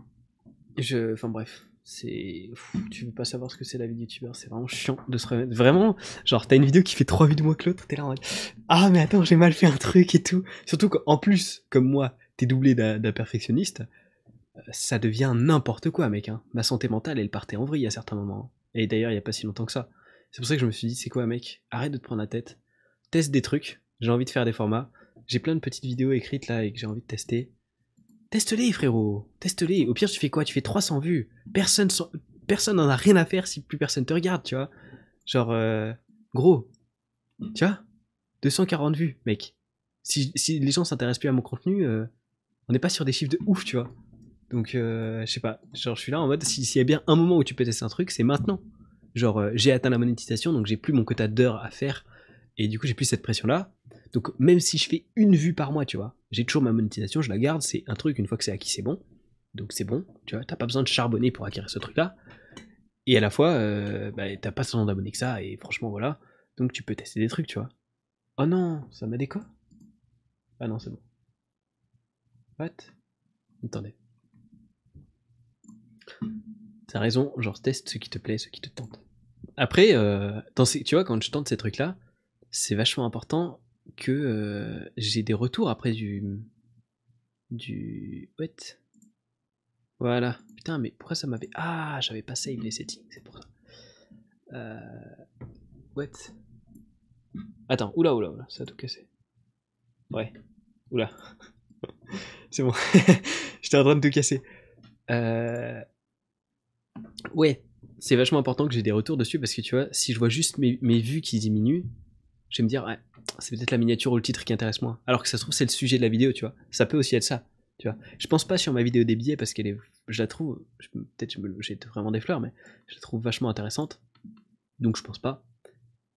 Je. Enfin bref. c'est. Tu veux pas savoir ce que c'est la vie de youtubeur, c'est vraiment chiant de se remettre. Vraiment, genre, t'as une vidéo qui fait 3 vues de moins que l'autre, t'es là en mode Ah, mais attends, j'ai mal fait un truc et tout. Surtout qu'en plus, comme moi, t'es doublé d'un perfectionniste, ça devient n'importe quoi, mec. Hein. Ma santé mentale, elle partait en vrille à certains moments. Et d'ailleurs, il y a pas si longtemps que ça. C'est pour ça que je me suis dit C'est quoi, mec? Arrête de te prendre la tête. Teste des trucs. J'ai envie de faire des formats. J'ai plein de petites vidéos écrites là et que j'ai envie de tester. Teste-les, frérot. Teste-les. Au pire, tu fais quoi? Tu fais 300 vues. Personne s'en- personne n'en a rien à faire si plus personne te regarde, tu vois. Genre, euh, gros. Tu vois? 240 vues, mec. Si, si les gens s'intéressent plus à mon contenu, euh, on n'est pas sur des chiffres de ouf, tu vois. Donc, euh, je sais pas. Genre, je suis là en mode, si- s'il y a bien un moment où tu peux tester un truc, c'est maintenant. Genre, euh, j'ai atteint la monétisation, donc j'ai plus mon quota d'heures à faire. Et du coup, j'ai plus cette pression-là. Donc, même si je fais une vue par mois, tu vois, j'ai toujours ma monétisation, je la garde. C'est un truc, une fois que c'est acquis, c'est bon. Donc, c'est bon. Tu vois, t'as pas besoin de charbonner pour acquérir ce truc-là. Et à la fois, euh, bah, t'as pas tant d'abonnés que ça. Et franchement, voilà. Donc, tu peux tester des trucs, tu vois. Oh non, ça m'a déco Ah non, c'est bon. What? Attendez. T'as raison, genre teste ce qui te plaît, ce qui te tente. Après, euh, dans ces- tu vois, quand je tente ces trucs-là, c'est vachement important que euh, j'ai des retours après du. Du. What? Voilà. Putain, mais pourquoi ça m'avait. Ah, j'avais pas save les settings, c'est pour ça. Euh... What? Attends, oula, oula, oula, ça a tout cassé. Ouais. Oula. c'est bon. J'étais en train de tout casser. Euh... Ouais, c'est vachement important que j'ai des retours dessus parce que tu vois, si je vois juste mes, vues qui diminuent, je vais me dire, ouais, c'est peut-être la miniature ou le titre qui intéresse moins. Alors que ça se trouve, c'est le sujet de la vidéo, tu vois. Ça peut aussi être ça, tu vois. Je pense pas sur ma vidéo des billets parce qu'elle est, je la trouve, peut-être j'ai vraiment des fleurs, mais je la trouve vachement intéressante. Donc je pense pas.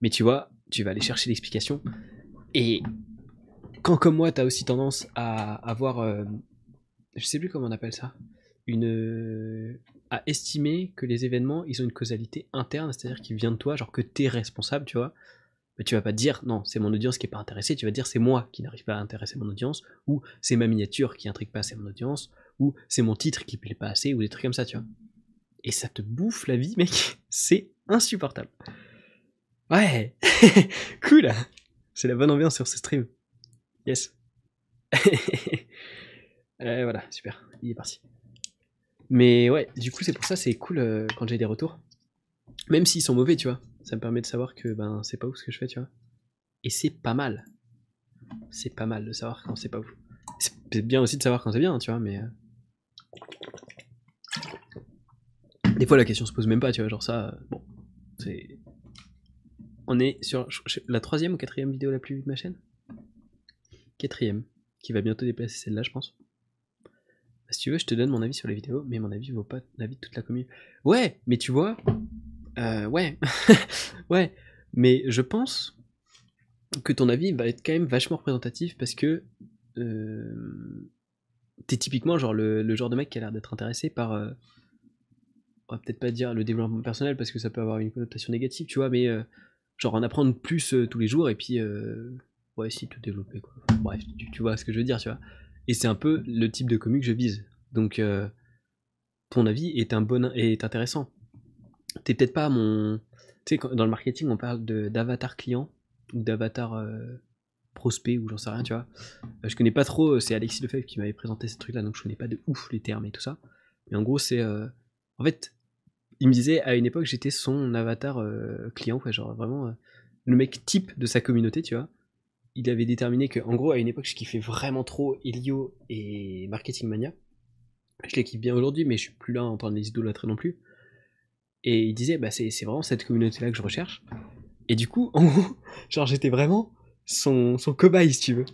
Mais tu vois, tu vas aller chercher l'explication. Et quand, comme moi, t'as aussi tendance à avoir, euh, je sais plus comment on appelle ça, une, euh, à estimer que les événements, ils ont une causalité interne, c'est-à-dire qu'ils viennent de toi, genre que t'es responsable, tu vois. Mais tu vas pas dire, non, c'est mon audience qui est pas intéressée, tu vas dire, c'est moi qui n'arrive pas à intéresser mon audience, ou c'est ma miniature qui intrigue pas assez mon audience, ou c'est mon titre qui plaît pas assez, ou des trucs comme ça, tu vois. Et ça te bouffe la vie, mec. C'est insupportable. Ouais, cool. C'est la bonne ambiance sur ce stream. Yes. Euh, voilà, super. Il est parti. Mais ouais, du coup, c'est pour ça, c'est cool euh, quand j'ai des retours. Même s'ils sont mauvais, tu vois. Ça me permet de savoir que ben c'est pas ouf ce que je fais, tu vois. Et c'est pas mal. C'est pas mal de savoir quand c'est pas ouf. C'est bien aussi de savoir quand c'est bien, tu vois, mais. euh, Des fois, la question se pose même pas, tu vois. Genre ça, euh, bon. C'est. On est sur la troisième ou quatrième vidéo la plus vue de ma chaîne? Quatrième. Qui va bientôt déplacer celle-là, je pense. Bah, si tu veux, je te donne mon avis sur les vidéos, mais mon avis vaut pas l'avis de toute la commune. Ouais, mais tu vois, euh, ouais, ouais, mais je pense que ton avis va être quand même vachement représentatif parce que euh, t'es typiquement genre le, genre de mec qui a l'air d'être intéressé par, euh, on va peut-être pas dire le développement personnel parce que ça peut avoir une connotation négative, tu vois, mais genre en apprendre plus tous les jours et puis ouais, si te développer quoi. Bref, tu vois ce que je veux dire, tu vois. Et c'est un peu le type de comique que je vise. Donc, euh, ton avis est, un bon, est intéressant. T'es peut-être pas mon. Tu sais, dans le marketing, on parle d'avatar client ou d'avatar euh, prospect ou j'en sais rien, tu vois. Euh, je connais pas trop, c'est Alexis Lefebvre qui m'avait présenté ce truc-là, donc je connais pas de ouf les termes et tout ça. Mais en gros, c'est. En fait, il me disait à une époque, j'étais son avatar client, quoi, genre vraiment le mec type de sa communauté, tu vois il avait déterminé que, en gros, à une époque, je kiffais vraiment trop Elio et Marketing Mania. Je les kiffe bien aujourd'hui, mais je suis plus là en train de les idolâtrer non plus. Et il disait, bah, c'est vraiment cette communauté-là que je recherche. Et du coup, en gros, genre, j'étais vraiment son, son cobaye, si tu veux.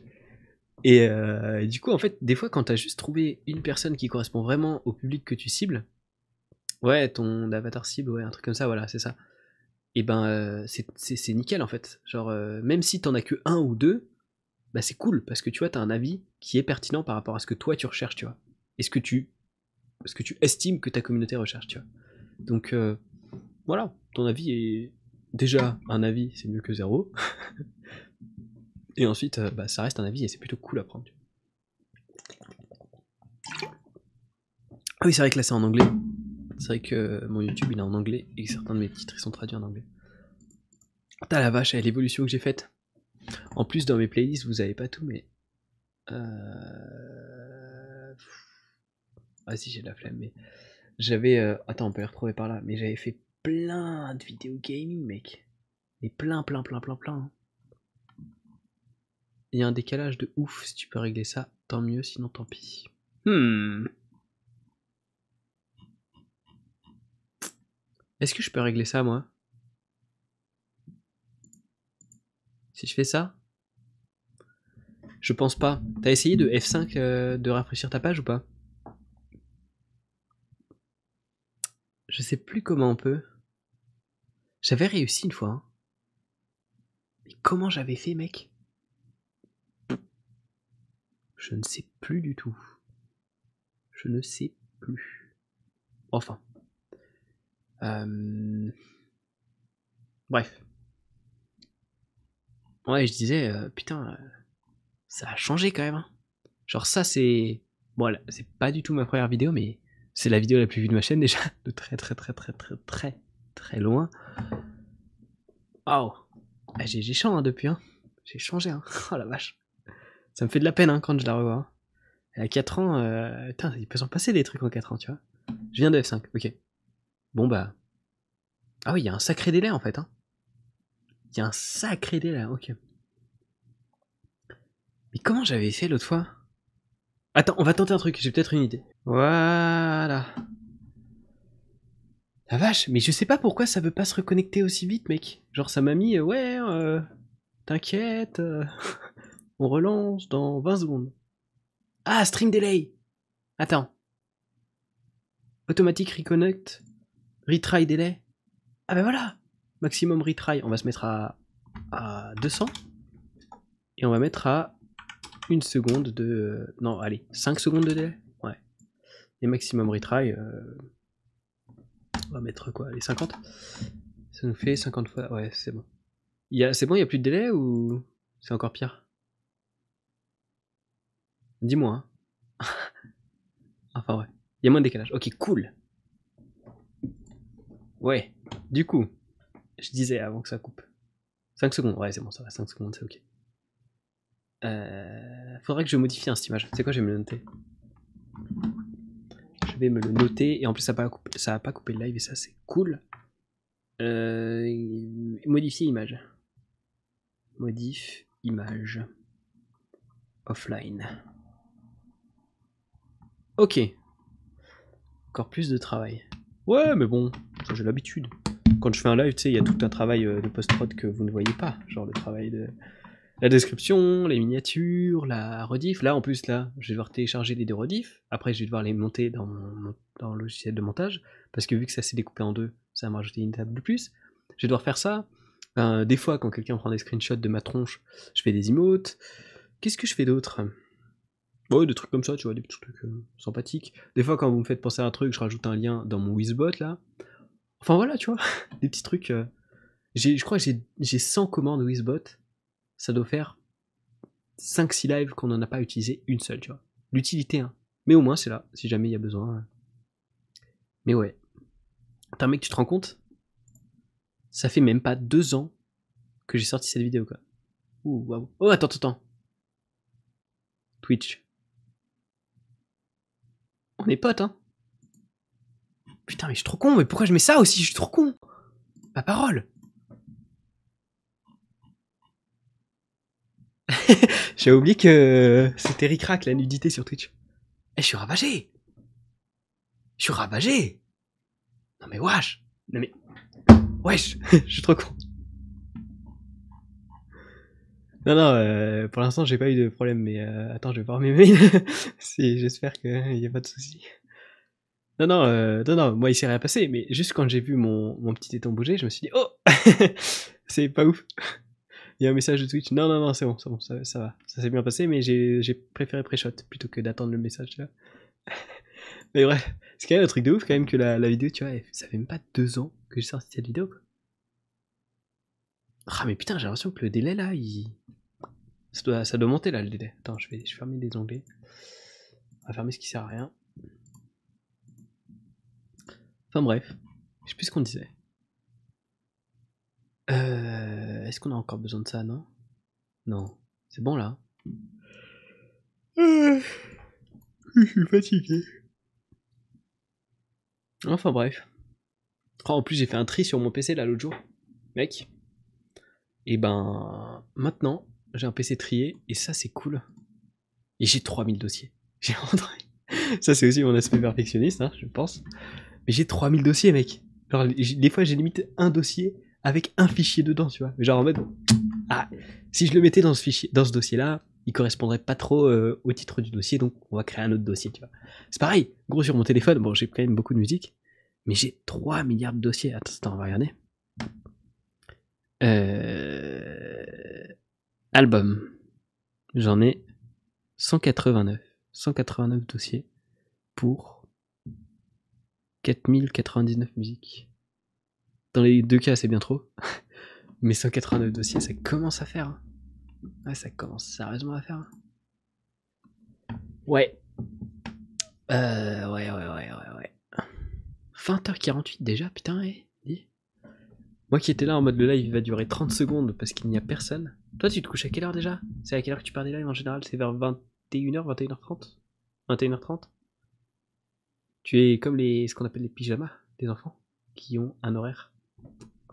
Et, euh, et du coup, en fait, des fois, quand t'as juste trouvé une personne qui correspond vraiment au public que tu cibles, ouais, ton avatar cible, ouais, un truc comme ça, voilà, c'est ça et ben euh, c'est- nickel en fait. Genre, euh, même si t'en as que un ou deux, bah c'est cool parce que tu vois, t'as un avis qui est pertinent par rapport à ce que toi tu recherches, tu vois. Et ce que tu, ce que tu estimes que ta communauté recherche, tu vois. Donc euh, voilà, ton avis est déjà un avis, c'est mieux que zéro. et ensuite, bah, ça reste un avis et c'est plutôt cool à prendre. Ah oui, c'est vrai que là c'est en anglais. C'est vrai que mon YouTube il est en anglais et certains de mes titres ils sont traduits en anglais. T'as la vache, l'évolution que j'ai faite. En plus, dans mes playlists, vous avez pas tout, mais. Euh... Ah, si, j'ai de la flemme, mais. J'avais. euh, Attends, on peut les retrouver par là, mais j'avais fait plein de vidéos gaming, mec. Mais plein, plein, plein, plein, plein. Il y a un décalage de ouf, si tu peux régler ça, tant mieux, sinon tant pis. Hmm. Est-ce que je peux régler ça, moi? Si je fais ça Je pense pas. T'as essayé de F5 euh, de rafraîchir ta page ou pas? Je sais plus comment on peut. J'avais réussi une fois. hein. Mais comment j'avais fait, mec? Je ne sais plus du tout. Je ne sais plus. Enfin. Euh, Bref. Ouais, je disais, euh, putain, euh, ça a changé quand même. hein. Genre ça, c'est... Bon, c'est pas du tout ma première vidéo, mais c'est la vidéo la plus vue de ma chaîne déjà, de très très très très très très très loin. Waouh Ah, J'ai changé hein, depuis, hein. J'ai changé, hein. Oh la vache. Ça me fait de la peine hein, quand je la revois. hein. Et à 4 ans, euh... putain, il peut s'en passer des trucs en 4 ans, tu vois. Je viens de F5, ok. Bon bah... Ah oui, il y a un sacré délai en fait, hein. Y a un sacré délai, ok. Mais comment j'avais fait l'autre fois? Attends, on va tenter un truc, j'ai peut-être une idée. Voilà. La vache, mais je sais pas pourquoi ça veut pas se reconnecter aussi vite, mec. Genre ça m'a mis, euh, ouais, euh, t'inquiète, euh, on relance dans 20 secondes. Ah, string delay Attends. Automatic reconnect, retry delay. Ah ben voilà Maximum retry, on va se mettre à, à 200. Et on va mettre à une seconde de... Non, allez, 5 secondes de délai Ouais. Et maximum retry, euh, on va mettre quoi Les 50 Ça nous fait 50 fois... Ouais, c'est bon. C'est bon, il n'y a plus de délai ou c'est encore pire? Dis-moi. hein. enfin ouais. Il y a moins de décalage. Ok, cool. Ouais. Du coup, je disais avant que ça coupe. 5 secondes. Ouais, c'est bon, ça va. 5 secondes, c'est ok. Euh, faudrait que je modifie un cette image. C'est quoi, je vais me le noter. Je vais me le noter. Et en plus, ça va pas pas couper le live et ça, c'est cool. Euh, modifier image. Modif image. Offline. Ok. Encore plus de travail. Ouais, mais bon, j'ai l'habitude. Quand je fais un live, tu sais, il y a tout un travail euh, de post-prod que vous ne voyez pas. Genre le travail de la description, les miniatures, la rediff. Là, en plus, là, je vais devoir télécharger les deux rediffs. Après, je vais devoir les monter dans, mon, dans le logiciel de montage. Parce que vu que ça s'est découpé en deux, ça va me rajouter une table de plus. Je vais devoir faire ça. Euh, des fois, quand quelqu'un prend des screenshots de ma tronche, je fais des emotes. Qu'est-ce que je fais d'autre? Ouais, des trucs comme ça, tu vois, des petits trucs euh, sympathiques. Des fois, quand vous me faites penser à un truc, je rajoute un lien dans mon Wizbot, là. Enfin, voilà, tu vois, des petits trucs. euh. Je crois que j'ai- j'ai 100 commandes Wizbot. Ça doit faire 5-6 lives qu'on n'en a pas utilisé une seule, tu vois. L'utilité, hein. Mais au moins, c'est là, si jamais il y a besoin. Mais ouais. Attends, mec, tu te rends compte? Ça fait même pas deux ans que j'ai sorti cette vidéo, quoi. Ouh, waouh. Oh, attends, attends. Twitch. On est potes, hein. Putain, mais je suis trop con, mais pourquoi je mets ça aussi? Je suis trop con. Ma parole. J'ai oublié que c'était ricrac la nudité sur Twitch. Eh, je suis ravagé. Je suis ravagé. Non mais wesh. Non mais wesh, je suis trop con. Non non, euh, pour l'instant j'ai pas eu de problème, mais euh, attends, je vais voir mes mails. j'espère qu'il y a pas de souci. Non non, euh, non non, moi il s'est rien passé, mais juste quand j'ai vu mon, petit téton bouger, je me suis dit oh, c'est pas ouf. Il y a un message de Twitch. Non, non, non, c'est bon, c'est bon, ça, va. Ça s'est bien passé, mais j'ai préféré pré-shot plutôt que d'attendre le message, tu vois. mais bref, c'est quand même un truc de ouf, quand même, que la, vidéo, tu vois, ça fait même pas deux ans que j'ai sorti cette vidéo. Ah, mais putain, j'ai l'impression que le délai, là, il... Ça doit, ça doit monter, là, le délai. Attends, je vais, je vais fermer les onglets. On va fermer ce qui sert à rien. Enfin bref, je sais plus ce qu'on disait. Euh, Est-ce qu'on a encore besoin de ça, non? Non. C'est bon là Je suis fatigué. Enfin bref. Oh, en plus, j'ai fait un tri sur mon PC là l'autre jour. Mec. Et ben. Maintenant, j'ai un PC trié et ça, c'est cool. Et j'ai 3000 dossiers. J'ai rentré. Ça, c'est aussi mon aspect perfectionniste, hein, je pense. Mais j'ai 3000 dossiers, mec. Genre, des fois, j'ai limite un dossier avec un fichier dedans, tu vois. Genre en mode. Ah, si je le mettais dans ce fichier, dans ce dossier-là, il correspondrait pas trop euh, au titre du dossier, donc on va créer un autre dossier, tu vois. C'est pareil, gros sur mon téléphone, bon, j'ai quand même beaucoup de musique, mais j'ai 3 milliards de dossiers. Attends, attends, on va regarder. Euh... Album. J'en ai 189. 189 dossiers pour 4099 musiques. Dans les deux cas, c'est bien trop. Mais 189 dossiers, ça commence à faire. hein. Ouais, ça commence sérieusement à faire. hein. Ouais. Euh, ouais, ouais, ouais, ouais, ouais. 20h48 déjà, putain, eh, dis. Moi qui étais là en mode le live va durer 30 secondes parce qu'il n'y a personne. Toi, tu te couches à quelle heure déjà? C'est à quelle heure que tu pars des lives en général? C'est vers 21h, 21h30 21h30 Tu es comme les, ce qu'on appelle les pyjamas des enfants qui ont un horaire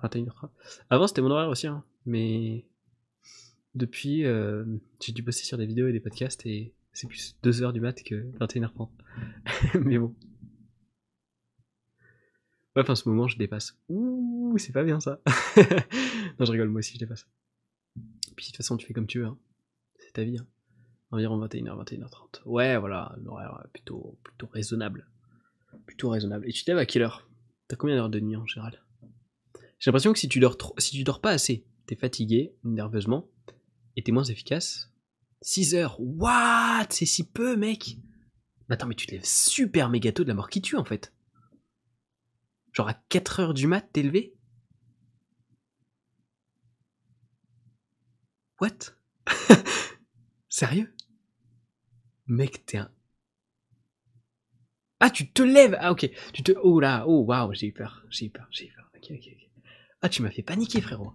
21h30. Avant, c'était mon horaire aussi, hein, mais depuis, euh, j'ai dû bosser sur des vidéos et des podcasts et c'est plus 2h du mat que 21h30. mais bon. Ouais, enfin, en ce moment, je dépasse. Ouh, c'est pas bien ça. non, je rigole, moi aussi, je dépasse. Puis de toute façon, tu fais comme tu veux. Hein. C'est ta vie. Hein. Environ 21h, 21h30. Ouais, voilà, l'horaire euh, plutôt, plutôt raisonnable. Plutôt raisonnable. Et tu te lèves à quelle heure? T'as combien d'heures de nuit en général? J'ai l'impression que si tu dors trop, si tu dors pas assez, t'es fatigué nerveusement et t'es moins efficace. 6 heures, what? C'est si peu, mec Attends, mais tu te lèves super méga tôt de la mort qui tue en fait? Genre à 4 heures du mat, t'es levé? What? Sérieux? Mec, t'es un. Ah, tu te lèves Ah, ok. Tu te. Oh là, oh waouh, j'ai eu peur. J'ai eu peur, j'ai eu peur. Ok, ok, ok. Ah, tu m'as fait paniquer, frérot.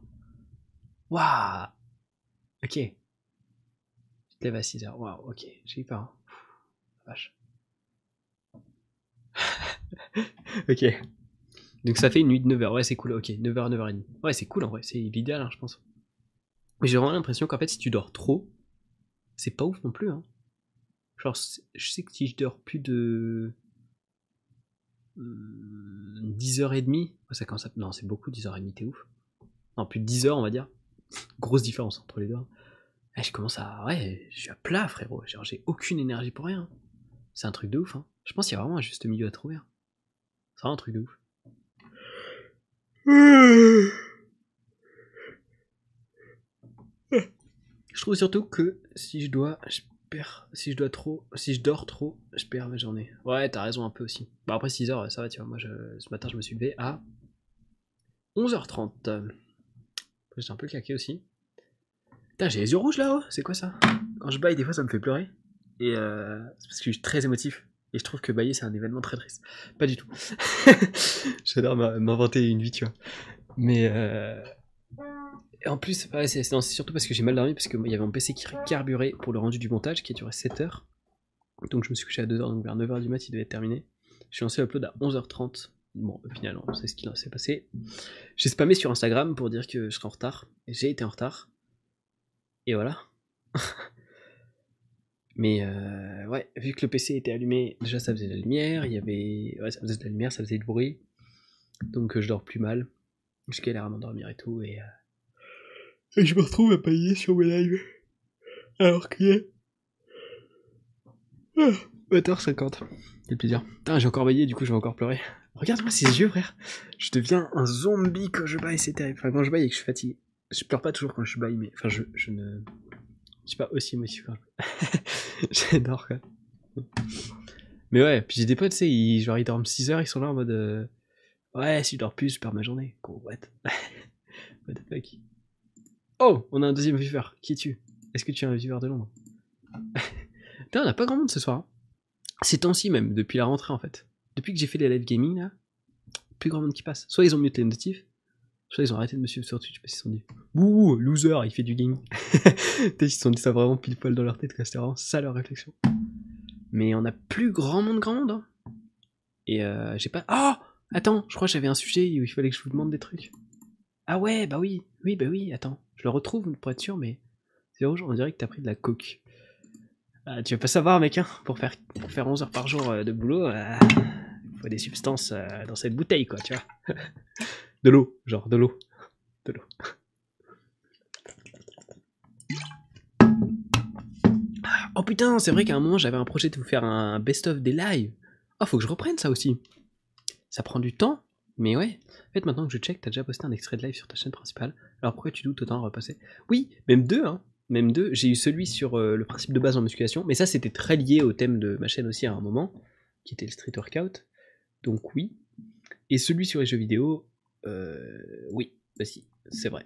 Waouh Ok. Tu te lèves à 6h. Waouh, ok. J'ai eu peur. hein. Vache. ok. Donc ça fait une nuit de 9h. Ouais, c'est cool. Ok, 9h, 9h30. Ouais, c'est cool en vrai. C'est l'idéal, hein, je pense. Mais j'ai vraiment l'impression qu'en fait, si tu dors trop, c'est pas ouf non plus. Hein. Genre, je sais que si je dors plus de. Hum, 10h30, ouais, ça commence à. Non, c'est beaucoup 10h30, t'es ouf. Non, plus de 10h, on va dire. Grosse différence entre les deux. hein. Eh, je commence à. Ouais, je suis à plat, frérot. Genre, j'ai aucune énergie pour rien. C'est un truc de ouf. Hein. Je pense qu'il y a vraiment un juste milieu à trouver. hein. C'est vraiment un truc de ouf. Je trouve surtout que si je dois, je si je dois trop, si je dors trop, je perds ma journée. Ouais, t'as raison un peu aussi. Bon après 6 heures, ça va, tu vois. Moi, je, ce matin, je me suis levé à 11h30. Après, J'étais un peu claqué aussi. Putain, j'ai les yeux rouges là-haut. C'est quoi ça? Quand je baille, des fois, ça me fait pleurer. Et euh, c'est parce que je suis très émotif. Et je trouve que bailler, c'est un événement très triste. Pas du tout. J'adore m'inventer une vie, tu vois. Mais euh, en plus, c'est surtout parce que j'ai mal dormi, parce qu'il y avait mon PC qui carburait pour le rendu du montage, qui a duré 7 heures. Donc je me suis couché à 2h, donc vers 9h du mat, il devait être terminé. Je suis lancé l'upload à 11h30. Bon, au final, on sait ce qui s'est passé. J'ai spammé sur Instagram pour dire que je serais en retard. Et J'ai été en retard. Et voilà. Mais euh, ouais, vu que le PC était allumé, déjà ça faisait de la lumière, il y avait. Ouais, ça faisait de la lumière, ça faisait du bruit. Donc euh, je dors plus mal. Je galère à m'endormir et tout, et. euh, Et je me retrouve à pailler sur mes lives. Alors qu'il est. Ah, 20h50. Quel plaisir. Putain, j'ai encore baillé, du coup je vais encore pleurer. Regarde-moi ces yeux, frère. Je deviens un zombie quand je baille, c'est terrible. Enfin, quand je baille et que je suis fatigué. Je pleure pas toujours quand je baille, mais. Enfin, je, je ne. Je suis pas aussi émotif quand je J'adore, quoi. Mais ouais, puis j'ai des potes, tu sais, ils, genre, ils dorment 6 heures, ils sont là en mode. euh, Ouais, si je dors plus, je perds ma journée. Gros, what? What the fuck? Oh, on a un deuxième viewer. Qui es-tu? Est-ce que tu es un viewer de Londres Putain, on a pas grand monde ce soir. hein. Ces temps-ci même, depuis la rentrée en fait. Depuis que j'ai fait les live gaming là, plus grand monde qui passe. Soit ils ont muté les notifs, soit ils ont arrêté de me suivre sur Twitch parce qu'ils se sont dit Ouh, loser, il fait du gaming. Qu'ils se sont dit ça vraiment pile poil dans leur tête, c'était vraiment ça leur réflexion. Mais on a plus grand monde, grand monde. Hein. Et euh, j'ai pas. Oh Attends, je crois que j'avais un sujet où il fallait que je vous demande des trucs. Ah ouais, bah oui, oui, bah oui, attends. Je le retrouve pour être sûr, mais c'est rouge, on dirait que t'as pris de la coke. Ah, tu veux pas savoir, mec, hein, pour faire, pour faire 11 heures par jour euh, de boulot, euh, faut des substances euh, dans cette bouteille, quoi, tu vois. de l'eau, genre, de l'eau. De l'eau. Oh putain, c'est vrai qu'à un moment j'avais un projet de vous faire un best-of des lives. Oh, faut que je reprenne ça aussi. Ça prend du temps, mais ouais. En fait, maintenant que je check, t'as déjà posté un extrait de live sur ta chaîne principale. Alors pourquoi tu doutes autant repasser? Oui, même deux, hein. Même deux. J'ai eu celui sur euh, le principe de base en musculation, mais ça c'était très lié au thème de ma chaîne aussi à un moment, qui était le street workout. Donc oui. Et celui sur les jeux vidéo, euh, oui, bah si, c'est vrai.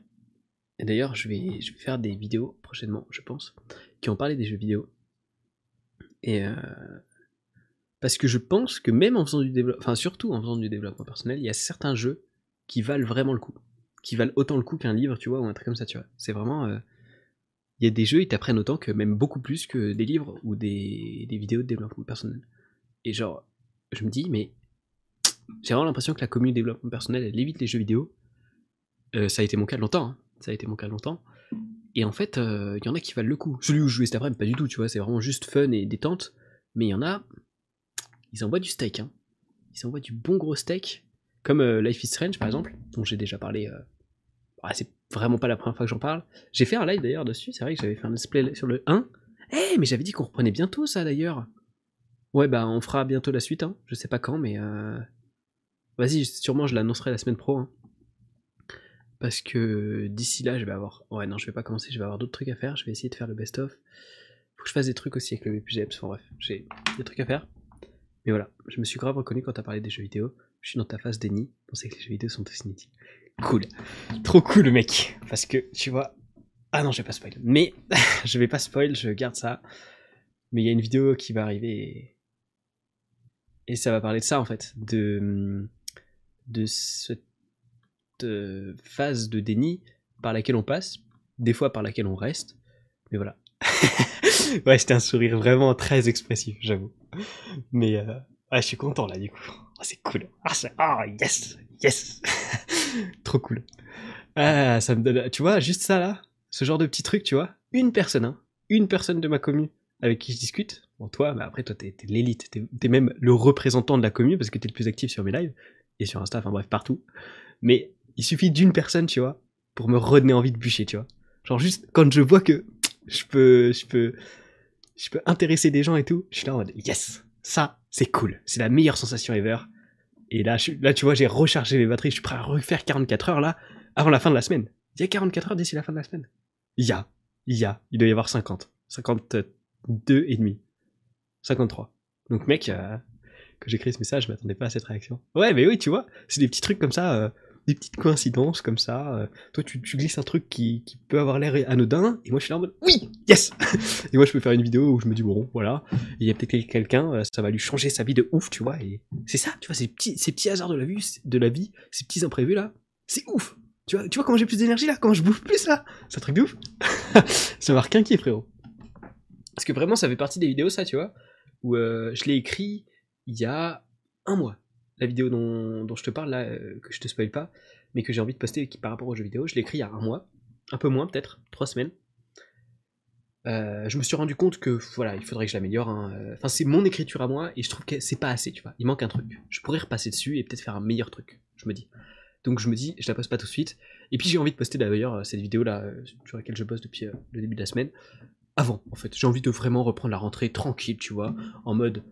Et d'ailleurs, je vais, je vais faire des vidéos prochainement, je pense, qui ont parlé des jeux vidéo. Et euh, parce que je pense que même en faisant du développement, enfin surtout en faisant du développement personnel, il y a certains jeux qui valent vraiment le coup. Qui valent autant le coup qu'un livre, tu vois, ou un truc comme ça, tu vois. C'est vraiment. Euh, il y a des jeux, ils t'apprennent autant que même beaucoup plus que des livres ou des, vidéos de développement personnel. Et genre, je me dis, mais j'ai vraiment l'impression que la commune développement personnel, elle évite les jeux vidéo. Euh, ça a été mon cas longtemps, hein. ça a été mon cas longtemps. Et en fait, euh, il y en a qui valent le coup. Celui où je jouais cet après-midi, pas du tout, tu vois, c'est vraiment juste fun et détente. Mais il y en a, ils envoient du steak. Hein. Ils envoient du bon gros steak. Comme euh, Life is Strange, par exemple, dont j'ai déjà parlé. Euh, ah, c'est vraiment pas la première fois que j'en parle. J'ai fait un live d'ailleurs dessus. C'est vrai que j'avais fait un display sur le 1. Eh, mais j'avais dit qu'on reprenait bientôt ça d'ailleurs. Ouais, bah on fera bientôt la suite. Hein. Je sais pas quand, mais. Euh... Vas-y, sûrement je l'annoncerai la semaine pro. Hein. Parce que d'ici là, je vais avoir. Ouais, non, je vais pas commencer. Je vais avoir d'autres trucs à faire. Je vais essayer de faire le best-of. Faut que je fasse des trucs aussi avec le BPGEPS. Enfin bref, j'ai des trucs à faire. Mais voilà, je me suis grave reconnu quand t'as parlé des jeux vidéo. Je suis dans ta phase déni, penser que les jeux vidéo sont aussi inutiles. Cool. Trop cool, mec. Parce que, tu vois. Ah non, je vais pas spoil. Mais, je vais pas spoil, je garde ça. Mais il y a une vidéo qui va arriver. Et, ça va parler de ça, en fait. De. De cette euh, phase de déni par laquelle on passe. Des fois par laquelle on reste. Mais voilà. ouais, c'était un sourire vraiment très expressif, j'avoue. Mais euh, je suis content là, du coup. Oh, c'est cool. Ah, ah yes, yes. Trop cool. Ah, ça me donne, tu vois, juste ça là, ce genre de petit truc, tu vois, une personne, hein, une personne de ma commune avec qui je discute. Bon, toi, mais après, toi, t'es, l'élite, t'es, es même le représentant de la commune parce que t'es le plus actif sur mes lives et sur Insta, enfin bref, partout. Mais il suffit d'une personne, tu vois, pour me redonner envie de bûcher, tu vois. Genre juste quand je vois que je peux, je peux, je peux intéresser des gens et tout. Je suis là en mode yes, ça c'est cool, c'est la meilleure sensation ever. Et là, là tu vois, j'ai rechargé mes batteries, je suis prêt à refaire 44 heures là avant la fin de la semaine. Il y a 44 heures d'ici la fin de la semaine. Il y a, il y a, il doit y avoir 50, 52 et demi, 53. Donc mec, euh, que j'ai écrit ce message, je m'attendais pas à cette réaction. Ouais, mais oui, tu vois, c'est des petits trucs comme ça. Euh, des petites coïncidences comme ça. Euh, toi, tu, glisses un truc qui, peut avoir l'air anodin, et moi je suis là en mode oui, yes! Et moi je peux faire une vidéo où je me dis bon, voilà, il y a peut-être quelqu'un, euh, ça va lui changer sa vie de ouf, tu vois, et c'est ça, tu vois, ces petits, hasards de la, vie, ces petits imprévus là, c'est ouf! Tu vois, tu comment j'ai plus d'énergie là, comment je bouffe plus là! C'est un truc de ouf! Ça marque un qui frérot. Parce que vraiment, ça fait partie des vidéos, ça, tu vois, où euh, je l'ai écrit il y a un mois la vidéo dont, je te parle là, euh, que je te spoil pas, mais que j'ai envie de poster qui, par rapport aux jeux vidéo, je l'ai écrit il y a un mois, un peu moins peut-être, trois semaines. Euh, je me suis rendu compte que voilà, il faudrait que je l'améliore. Hein. Enfin, c'est mon écriture à moi et je trouve que c'est pas assez, tu vois. Il manque un truc. Je pourrais repasser dessus et peut-être faire un meilleur truc, je me dis. Donc je me dis, je la poste pas tout de suite. Et puis j'ai envie de poster d'ailleurs euh, cette vidéo là sur laquelle je bosse depuis le début de la semaine. Avant, en fait. J'ai envie de vraiment reprendre la rentrée tranquille, tu vois, en mode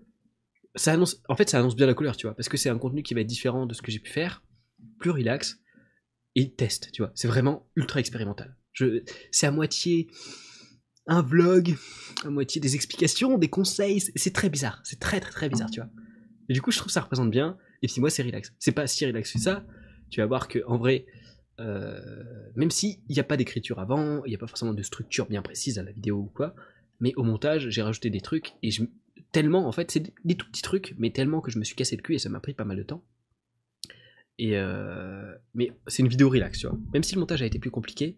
ça annonce, en fait, ça annonce bien la couleur, tu vois, parce que c'est un contenu qui va être différent de ce que j'ai pu faire, plus relax, et test, tu vois. C'est vraiment ultra expérimental. Je, c'est à moitié un vlog, à moitié des explications, des conseils, c'est très bizarre, c'est très très très bizarre, tu vois. Et du coup, je trouve que ça représente bien, et puis moi, c'est relax. C'est pas si relax que ça, tu vas voir que, en vrai, euh, même s'il n'y a pas d'écriture avant, il n'y a pas forcément de structure bien précise à la vidéo ou quoi, mais au montage, j'ai rajouté des trucs, et je, tellement, en fait, c'est des tout petits trucs, mais tellement que je me suis cassé le cul et ça m'a pris pas mal de temps. Et euh, mais c'est une vidéo relax, tu vois. Même si le montage a été plus compliqué,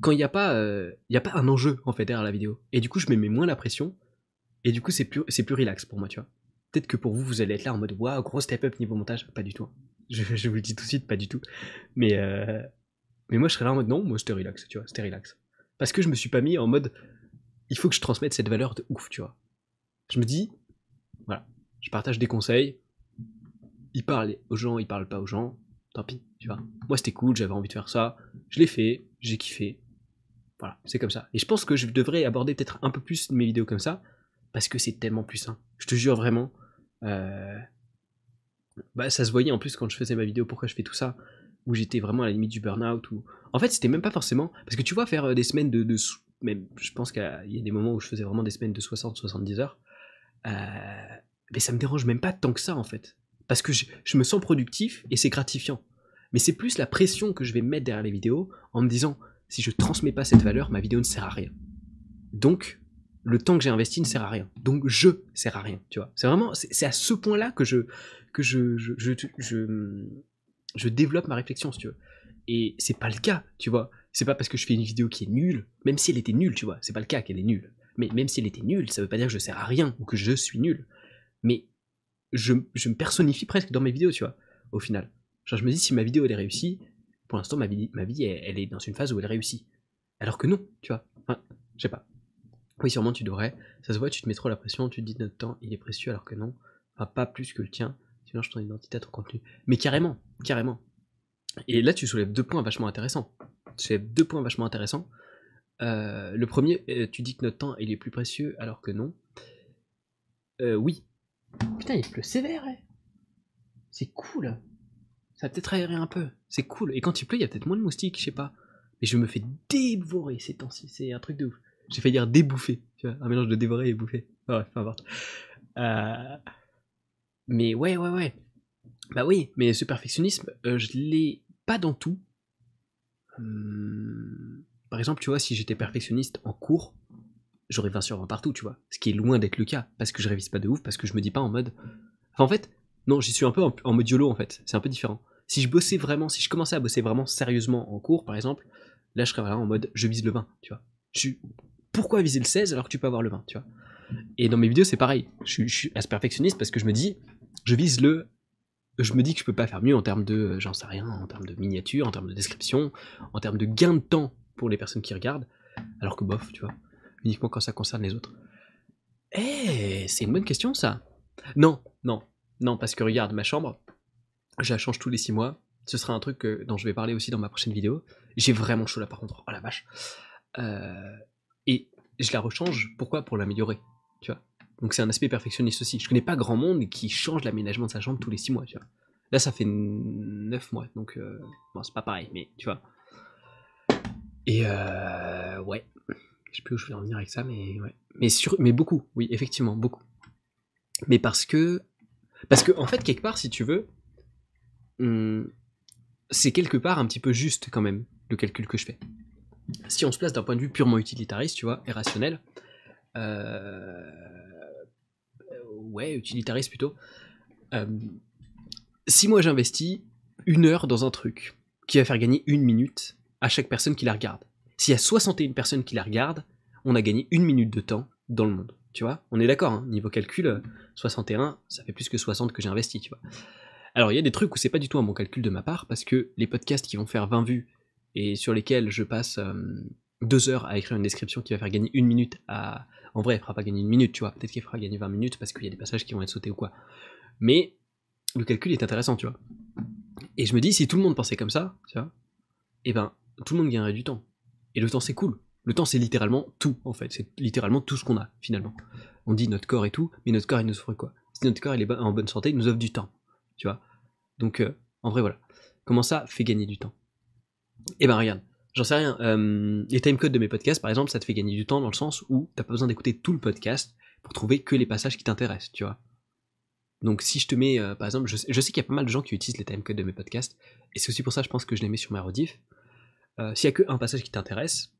quand il n'y a pas, euh, il y a pas un enjeu en fait derrière la vidéo. Et du coup, je me mets moins la pression. Et du coup, c'est plus, c'est plus relax pour moi, tu vois. Peut-être que pour vous, vous allez être là en mode waouh, gros step up niveau montage. Pas du tout. Je, je vous le dis tout de suite, pas du tout. Mais euh, mais moi, je serais là en mode non, moi c'était relax, tu vois, c'était relax. Parce que je me suis pas mis en mode il faut que je transmette cette valeur de ouf, tu vois. Je me dis voilà, je partage des conseils. Il parle aux gens, il parle pas aux gens. Tant pis, tu vois. Moi, c'était cool, j'avais envie de faire ça. Je l'ai fait, j'ai kiffé. Voilà, c'est comme ça. Et je pense que je devrais aborder peut-être un peu plus mes vidéos comme ça, parce que c'est tellement plus sain. Je te jure vraiment. Euh, bah, ça se voyait en plus quand je faisais ma vidéo pourquoi je fais tout ça, où j'étais vraiment à la limite du burn-out. Ou... En fait, c'était même pas forcément. Parce que tu vois, faire euh, des semaines de. de... Même, je pense qu'il y a des moments où je faisais vraiment des semaines de 60-70 heures. Euh, mais ça me dérange même pas tant que ça en fait. Parce que je, me sens productif et c'est gratifiant. Mais c'est plus la pression que je vais mettre derrière les vidéos en me disant si je transmets pas cette valeur, ma vidéo ne sert à rien. Donc, le temps que j'ai investi ne sert à rien. Donc, je sers à rien, tu vois. C'est vraiment, c'est à ce point-là que je, que je, je, je développe ma réflexion, si tu veux. Et c'est pas le cas, tu vois. C'est pas parce que je fais une vidéo qui est nulle, même si elle était nulle, tu vois. C'est pas le cas qu'elle est nulle. Mais même si elle était nulle, ça veut pas dire que je sers à rien ou que je suis nul. Mais je, je me personnifie presque dans mes vidéos, tu vois, au final. Genre, je me dis, si ma vidéo elle est réussie, pour l'instant, ma vie, ma vie elle, est dans une phase où elle réussit. Alors que non, tu vois. Enfin, je sais pas. Oui, sûrement tu devrais. Ça se voit, tu te mets trop la pression, tu te dis notre temps, il est précieux, alors que non. Enfin, pas plus que le tien. Sinon, je ton identité à ton contenu. Mais carrément, carrément. Et là, tu soulèves deux points vachement intéressants. Tu soulèves deux points vachement intéressants. Euh, le premier, euh, tu dis que notre temps il est plus précieux alors que non. Euh, oui. Putain, il pleut sévère, hein. C'est cool. Ça va peut-être aérer un peu. C'est cool. Et quand il pleut, il y a peut-être moins de moustiques, je sais pas. Mais je me fais dévorer ces temps-ci. C'est un truc de ouf. J'ai failli dire débouffer. Tu un mélange de dévorer et bouffer. Ouais, peu importe. Mais ouais, ouais, ouais. Bah oui, mais ce perfectionnisme, je l'ai pas dans tout. Hum par exemple, tu vois, si j'étais perfectionniste en cours, j'aurais 20 sur 20 partout, tu vois. Ce qui est loin d'être le cas, parce que je révise pas de ouf, parce que je me dis pas en mode. Enfin, en fait, non, j'y suis un peu en, mode YOLO, en fait. C'est un peu différent. Si je bossais vraiment, si je commençais à bosser vraiment sérieusement en cours, par exemple, là, je serais en mode je vise le 20, tu vois. Pourquoi viser le 16 alors que tu peux avoir le 20, tu vois? Et dans mes vidéos, c'est pareil. Je, suis assez perfectionniste parce que je me dis, je vise le je me dis que je peux pas faire mieux en termes de, j'en sais rien, en termes de miniature, en termes de description, en termes de gain de temps pour les personnes qui regardent, alors que bof, tu vois, uniquement quand ça concerne les autres. Eh, c'est une bonne question ça. Non, non, non, parce que regarde, ma chambre, je la change tous les 6 mois. Ce sera un truc dont je vais parler aussi dans ma prochaine vidéo. J'ai vraiment chaud là par contre, oh la vache. Euh, et je la rechange, pourquoi? Pour l'améliorer, tu vois. Donc c'est un aspect perfectionniste aussi. Je connais pas grand monde qui change l'aménagement de sa chambre tous les 6 mois, tu vois. Là ça fait 9 mois, donc euh, c'est pas pareil, mais tu vois. Et euh, ouais, je sais plus où je vais en venir avec ça, mais. Mais, mais beaucoup, oui, effectivement, beaucoup. Mais parce que. Parce que, en fait, quelque part, si tu veux, hum, c'est quelque part un petit peu juste quand même, le calcul que je fais. Si on se place d'un point de vue purement utilitariste, tu vois, et rationnel, euh, ouais, utilitariste plutôt. Euh, si moi j'investis une heure dans un truc qui va faire gagner une minute, à chaque personne qui la regarde. S'il y a 61 personnes qui la regardent, on a gagné une minute de temps dans le monde. Tu vois? On est d'accord, hein niveau calcul, 61, ça fait plus que 60 que j'ai investi, tu vois. Alors il y a des trucs où c'est pas du tout un bon calcul de ma part, parce que les podcasts qui vont faire 20 vues et sur lesquels je passe 2 heures à écrire une description qui va faire gagner une minute à... En vrai, elle fera pas gagner une minute, tu vois. Peut-être qu'il fera gagner 20 minutes parce qu'il y a des passages qui vont être sautés ou quoi. Mais le calcul est intéressant, tu vois. Et je me dis, si tout le monde pensait comme ça, tu vois, eh ben, tout le monde gagnerait du temps. Et le temps, c'est cool. Le temps, c'est littéralement tout, en fait. C'est littéralement tout ce qu'on a, finalement. On dit notre corps et tout, mais notre corps, il nous offre quoi? Si notre corps, il est en bonne santé, il nous offre du temps. Tu vois? Donc, euh, en vrai, voilà. Comment ça fait gagner du temps? Eh ben, regarde. J'en sais rien. Euh, les timecodes de mes podcasts, par exemple, ça te fait gagner du temps dans le sens où t'as pas besoin d'écouter tout le podcast pour trouver que les passages qui t'intéressent, tu vois. Donc si je te mets, euh, par exemple, je sais, qu'il y a pas mal de gens qui utilisent les timecodes de mes podcasts, et c'est aussi pour ça, je pense que je les mets sur ma rediff, euh, s'il y a que un passage qui t'intéresse,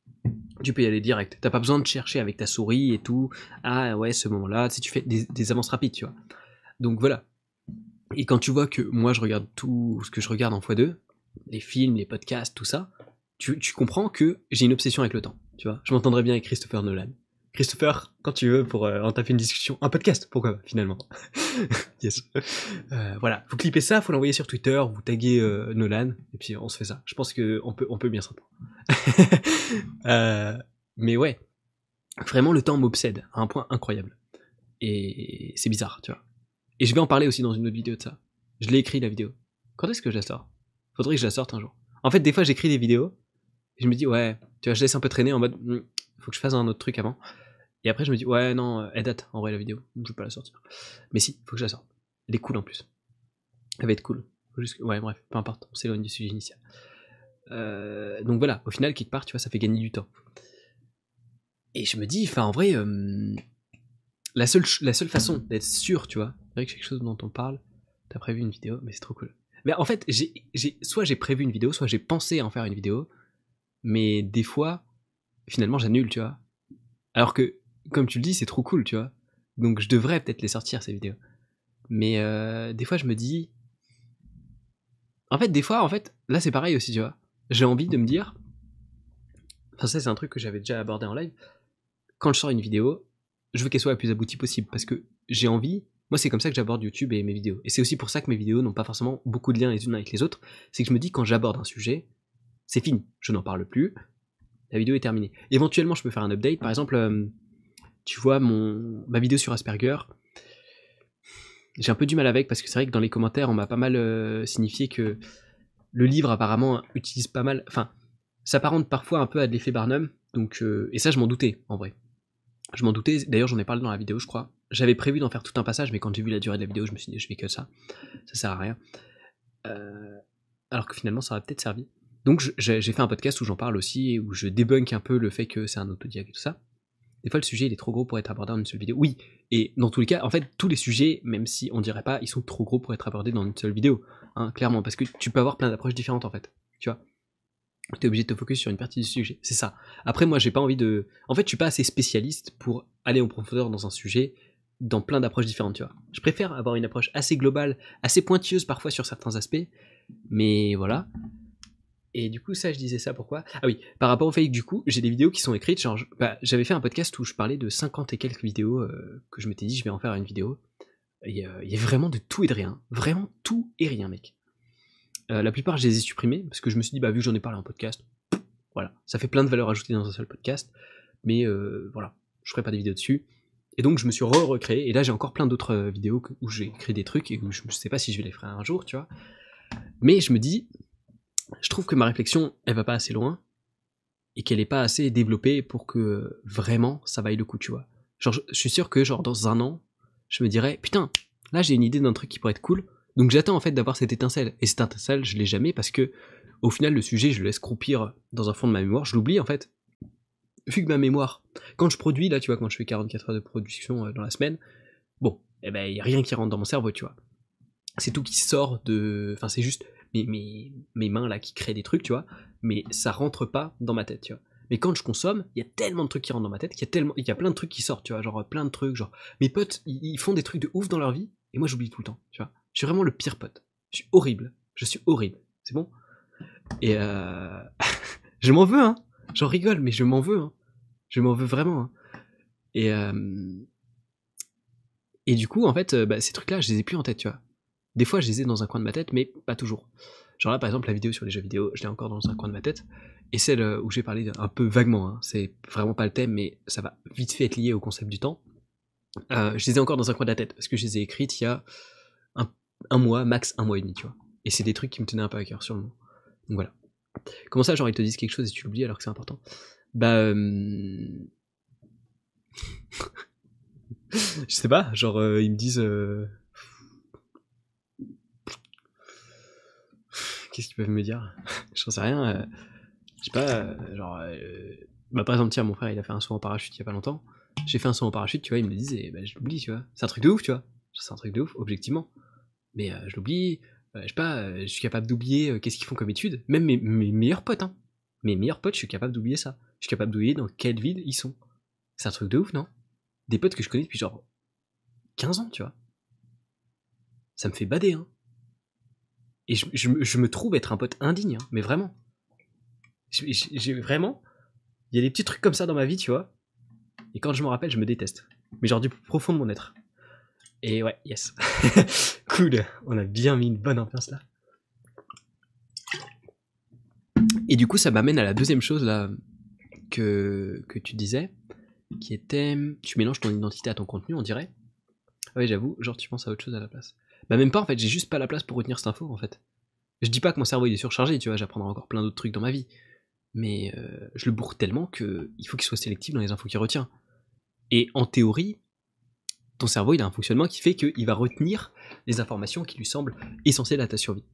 tu peux y aller direct. T'as pas besoin de chercher avec ta souris et tout. Ah ouais, ce moment-là, si tu fais des, avances rapides, tu vois. Donc voilà. Et quand tu vois que moi je regarde tout ce que je regarde en x2, les films, les podcasts, tout ça, tu, tu comprends que j'ai une obsession avec le temps. Tu vois, je m'entendrais bien avec Christopher Nolan. Christopher, quand tu veux, pour euh, une discussion, un podcast, pourquoi finalement Yes. Euh, voilà, vous clippez ça, faut l'envoyer sur Twitter, vous taguez euh, Nolan, et puis on se fait ça. Je pense que on peut, on peut bien s'entendre. euh, mais ouais, vraiment le temps m'obsède à un point incroyable. Et c'est bizarre, tu vois. Et je vais en parler aussi dans une autre vidéo de ça. Je l'ai écrit la vidéo. Quand est-ce que je la sors? Faudrait que je la sorte un jour. En fait, des fois j'écris des vidéos, et je me dis, ouais, tu vois, je laisse un peu traîner en mode, hmm, faut que je fasse un autre truc avant. Et après, je me dis, ouais, non, elle date en vrai la vidéo, je vais pas la sortir. Mais si, faut que je la sorte. Elle est cool en plus. Elle va être cool. Ouais, bref, peu importe, on s'éloigne du sujet initial. Euh, donc voilà, au final, quelque part, tu vois, ça fait gagner du temps. Et je me dis, enfin, en vrai, euh, la, seule, la seule façon d'être sûr, tu vois, c'est vrai que quelque chose dont on parle, t'as prévu une vidéo, mais c'est trop cool. Mais en fait, soit j'ai prévu une vidéo, soit j'ai pensé en faire une vidéo, mais des fois, finalement, j'annule, tu vois. Alors que, comme tu le dis, c'est trop cool, tu vois. Donc je devrais peut-être les sortir, ces vidéos. Mais euh, des fois, je me dis... En fait, des fois, en fait, là, c'est pareil aussi, tu vois. J'ai envie de me dire... Enfin, ça, c'est un truc que j'avais déjà abordé en live. Quand je sors une vidéo, je veux qu'elle soit la plus aboutie possible. Parce que j'ai envie... Moi, c'est comme ça que j'aborde YouTube et mes vidéos. Et c'est aussi pour ça que mes vidéos n'ont pas forcément beaucoup de liens les unes avec les autres. C'est que je me dis, quand j'aborde un sujet, c'est fini. Je n'en parle plus la vidéo est terminée. Éventuellement, je peux faire un update. Par exemple, euh, tu vois, mon, ma vidéo sur Asperger, j'ai un peu du mal avec parce que c'est vrai que dans les commentaires, on m'a pas mal euh, signifié que le livre apparemment utilise pas mal. Enfin, s'apparente parfois un peu à de l'effet Barnum. Donc, euh, et ça, je m'en doutais en vrai. Je m'en doutais. D'ailleurs, j'en ai parlé dans la vidéo, je crois. J'avais prévu d'en faire tout un passage, mais quand j'ai vu la durée de la vidéo, je me suis dit, je fais que ça. Ça sert à rien. alors que finalement, ça aurait peut-être servi. Donc j'ai fait un podcast où j'en parle aussi, où je débunk un peu le fait que c'est un autodiag et tout ça. Des fois, le sujet il est trop gros pour être abordé en une seule vidéo. Oui, et dans tous les cas, en fait, tous les sujets, même si on dirait pas, ils sont trop gros pour être abordés dans une seule vidéo, hein, clairement, parce que tu peux avoir plein d'approches différentes en fait, tu vois. T'es obligé de te focus sur une partie du sujet, c'est ça. Après, moi, j'ai pas envie de. En fait, je suis pas assez spécialiste pour aller en profondeur dans un sujet dans plein d'approches différentes, tu vois. Je préfère avoir une approche assez globale, assez pointilleuse parfois sur certains aspects, mais voilà. Et du coup, ça, je disais ça pourquoi? Ah oui, par rapport au fait que du coup, j'ai des vidéos qui sont écrites. Genre, bah, j'avais fait un podcast où je parlais de 50 et quelques vidéos euh, que je m'étais dit, je vais en faire une vidéo. Il y, a, vraiment de tout et de rien. Vraiment tout et rien, mec. Euh, la plupart, je les ai supprimés parce que je me suis dit, bah, vu que j'en ai parlé en podcast, voilà, ça fait plein de valeur ajoutée dans un seul podcast. Mais euh, voilà, je ferai pas des vidéos dessus. Et donc, je me suis re-recréé. Et là, j'ai encore plein d'autres vidéos où j'ai écrit des trucs et où je ne sais pas si je vais les faire un jour, tu vois. Mais je me dis, je trouve que ma réflexion, elle va pas assez loin et qu'elle est pas assez développée pour que vraiment ça vaille le coup, tu vois. Genre, je, suis sûr que genre dans un an, je me dirais putain, là j'ai une idée d'un truc qui pourrait être cool, donc j'attends en fait d'avoir cette étincelle. Et cette étincelle, je l'ai jamais parce que au final le sujet, je le laisse croupir dans un fond de ma mémoire, je l'oublie en fait. Vu que ma mémoire, quand je produis là, tu vois, quand je fais 44 heures de production euh, dans la semaine, bon, eh ben y a rien qui rentre dans mon cerveau, tu vois. C'est tout qui sort de, enfin c'est juste mes, mes, mains là qui créent des trucs, tu vois, mais ça rentre pas dans ma tête, tu vois. Mais quand je consomme, il y a tellement de trucs qui rentrent dans ma tête, qu'il y a tellement, il y a plein de trucs qui sortent, tu vois, genre plein de trucs, genre mes potes, ils, font des trucs de ouf dans leur vie, et moi j'oublie tout le temps, tu vois. Je suis vraiment le pire pote. Je suis horrible. Je suis horrible. C'est bon? Et euh... je m'en veux, hein. J'en rigole, mais je m'en veux, hein. Je m'en veux vraiment. Hein. Et euh... et du coup, en fait, euh, bah, ces trucs-là, je les ai plus en tête, tu vois. Des fois, je les ai dans un coin de ma tête, mais pas toujours. Genre là, par exemple, la vidéo sur les jeux vidéo, je l'ai encore dans un coin de ma tête. Et celle euh, où j'ai parlé un peu vaguement, hein, c'est vraiment pas le thème, mais ça va vite fait être lié au concept du temps. Euh, je les ai encore dans un coin de la tête, parce que je les ai écrites il y a un, mois, max un mois et demi, tu vois. Et c'est des trucs qui me tenaient un peu à cœur sur le moment. Donc voilà. Comment ça, genre, ils te disent quelque chose et tu l'oublies alors que c'est important? Bah... Euh... je sais pas, genre, ils me disent... Qu'est-ce qu'ils peuvent me dire? Je sais rien. Euh, je sais pas, euh, genre. Euh, bah, par exemple, tiens, mon frère, il a fait un saut en parachute il y a pas longtemps. J'ai fait un saut en parachute, tu vois, il me le disait, bah, je l'oublie, tu vois. C'est un truc de ouf, tu vois. C'est un truc de ouf, objectivement. Mais je l'oublie, je sais pas, je suis capable d'oublier qu'est-ce qu'ils font comme études. Même mes, meilleurs potes, hein. Mes meilleurs potes, je suis capable d'oublier ça. Je suis capable d'oublier dans quelle ville ils sont. C'est un truc de ouf, non? Des potes que je connais depuis genre 15 ans, tu vois. ça me fait bader. Hein. Et je, me trouve être un pote indigne, hein, mais vraiment. J'ai vraiment. Il y a des petits trucs comme ça dans ma vie, tu vois. Et quand je me rappelle, je me déteste. Mais genre du profond de mon être. Et ouais, yes. cool. On a bien mis une bonne ambiance là. Et du coup, ça m'amène à la deuxième chose là que, que tu disais, qui était tu mélanges ton identité à ton contenu, on dirait. Ouais, j'avoue, genre tu penses à autre chose à la place. Bah même pas en fait, j'ai juste pas la place pour retenir cette info en fait. Je dis pas que mon cerveau il est surchargé, tu vois, j'apprendrai encore plein d'autres trucs dans ma vie. Mais euh, je le bourre tellement que il faut qu'il soit sélectif dans les infos qu'il retient. Et en théorie, ton cerveau il a un fonctionnement qui fait qu'il va retenir les informations qui lui semblent essentielles à ta survie.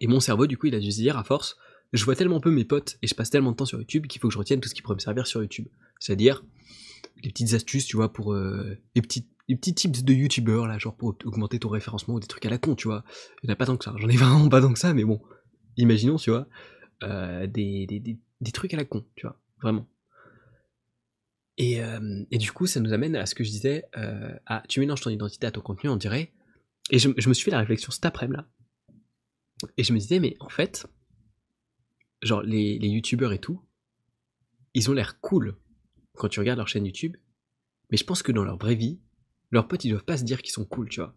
Et mon cerveau, du coup, il a dû se dire à force, je vois tellement peu mes potes et je passe tellement de temps sur YouTube qu'il faut que je retienne tout ce qui pourrait me servir sur YouTube. C'est-à-dire les petites astuces, tu vois, pour euh, les petits les petits tips de youtubeurs là, genre pour augmenter ton référencement ou des trucs à la con, tu vois. Il n'y en a pas tant que ça. J'en ai vraiment pas tant que ça, mais bon. Imaginons, tu vois, euh, des, des, des, trucs à la con, tu vois, vraiment. Et, euh, et, du coup, ça nous amène à ce que je disais, euh, à tu mélanges ton identité à ton contenu, on dirait. Et je, je me suis fait la réflexion cet après-midi là. Et je me disais, mais en fait, genre les, les youtubeurs et tout, ils ont l'air cool quand tu regardes leur chaîne YouTube, mais je pense que dans leur vraie vie, leurs potes ils doivent pas se dire qu'ils sont cool, tu vois.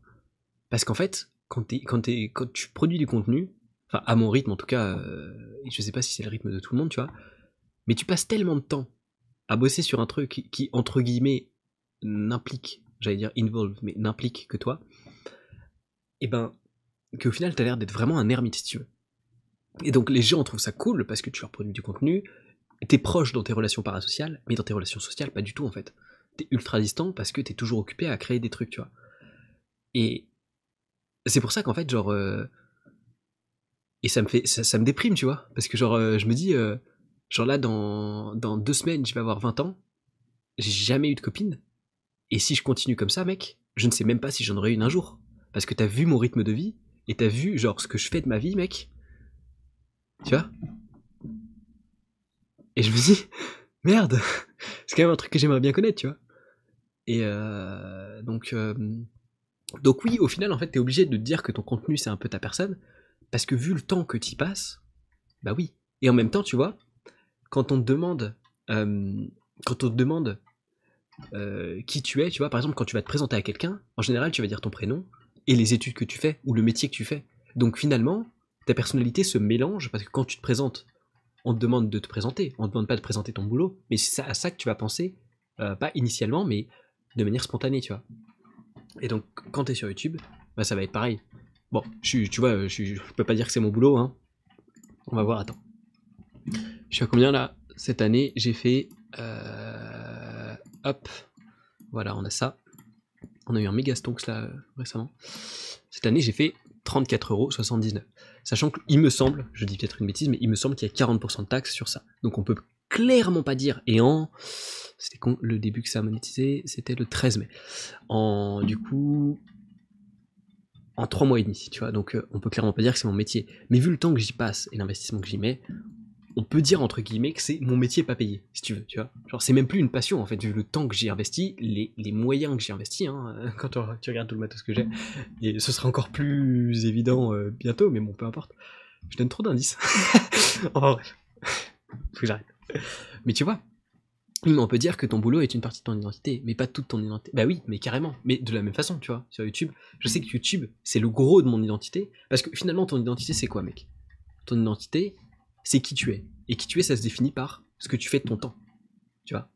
Parce qu'en fait, quand, tu produis du contenu, enfin à mon rythme en tout cas, euh, je sais pas si c'est le rythme de tout le monde, tu vois, mais tu passes tellement de temps à bosser sur un truc qui, entre guillemets, n'implique, j'allais dire involve, mais n'implique que toi, et eh ben, qu'au final, t'as l'air d'être vraiment un ermite, tu veux. Et donc, les gens trouvent ça cool parce que tu leur produis du contenu, t'es proche dans tes relations parasociales, mais dans tes relations sociales, pas du tout, en fait. T'es ultra distant parce que t'es toujours occupé à créer des trucs, tu vois. Et c'est pour ça qu'en fait, genre. Euh, et ça me fait. Ça, me déprime, tu vois. Parce que, genre, euh, je me dis. Euh, Genre là, dans, dans deux semaines, je vais avoir 20 ans. J'ai jamais eu de copine. Et si je continue comme ça, mec, je ne sais même pas si j'en aurai une un jour. Parce que t'as vu mon rythme de vie, et t'as vu, genre, ce que je fais de ma vie, mec. Tu vois? Et je me dis, merde, c'est quand même un truc que j'aimerais bien connaître, tu vois. Et euh, donc, euh, donc oui, au final, en fait, t'es obligé de te dire que ton contenu, c'est un peu ta personne. Parce que vu le temps que t'y passes, bah oui. Et en même temps, tu vois, quand on te demande, euh, quand on te demande qui tu es, tu vois, par exemple, quand tu vas te présenter à quelqu'un, en général, tu vas dire ton prénom et les études que tu fais ou le métier que tu fais. Donc finalement, ta personnalité se mélange parce que quand tu te présentes, on te demande de te présenter, on te demande pas de présenter ton boulot, mais c'est à ça que tu vas penser, pas initialement, mais de manière spontanée, tu vois. Et donc, quand tu es sur YouTube, bah, ça va être pareil. Bon, je, tu vois, je, je peux pas dire que c'est mon boulot, hein. On va voir, attends. Je suis à combien là Cette année, j'ai fait. Euh, hop. Voilà, on a ça. On a eu un méga stonks là récemment. Cette année, j'ai fait 34,79€. Sachant qu'il me semble, je dis peut-être une bêtise, mais il me semble qu'il y a 40% de taxes sur ça. Donc on peut clairement pas dire. Et en. C'était con, le début que ça a monétisé, c'était le 13 mai. En. Du coup. En 3 mois et demi, tu vois. Donc euh, on peut clairement pas dire que c'est mon métier. Mais vu le temps que j'y passe et l'investissement que j'y mets, on peut dire entre guillemets que c'est mon métier pas payé, si tu veux, tu vois. Genre c'est même plus une passion en fait, vu le temps que j'ai investi, les, moyens que j'ai investi, hein, quand tu regardes tout le matos que j'ai, et ce sera encore plus évident euh, bientôt, mais bon, peu importe. Je donne trop d'indices. enfin bref, faut que j'arrête. Mais tu vois, on peut dire que ton boulot est une partie de ton identité, mais pas toute ton identité. Bah oui, mais carrément. Mais de la même façon, tu vois, sur YouTube, je sais que YouTube, c'est le gros de mon identité, parce que finalement, ton identité, c'est quoi, mec? Ton identité, c'est qui tu es. Et qui tu es, ça se définit par ce que tu fais de ton temps. Tu vois?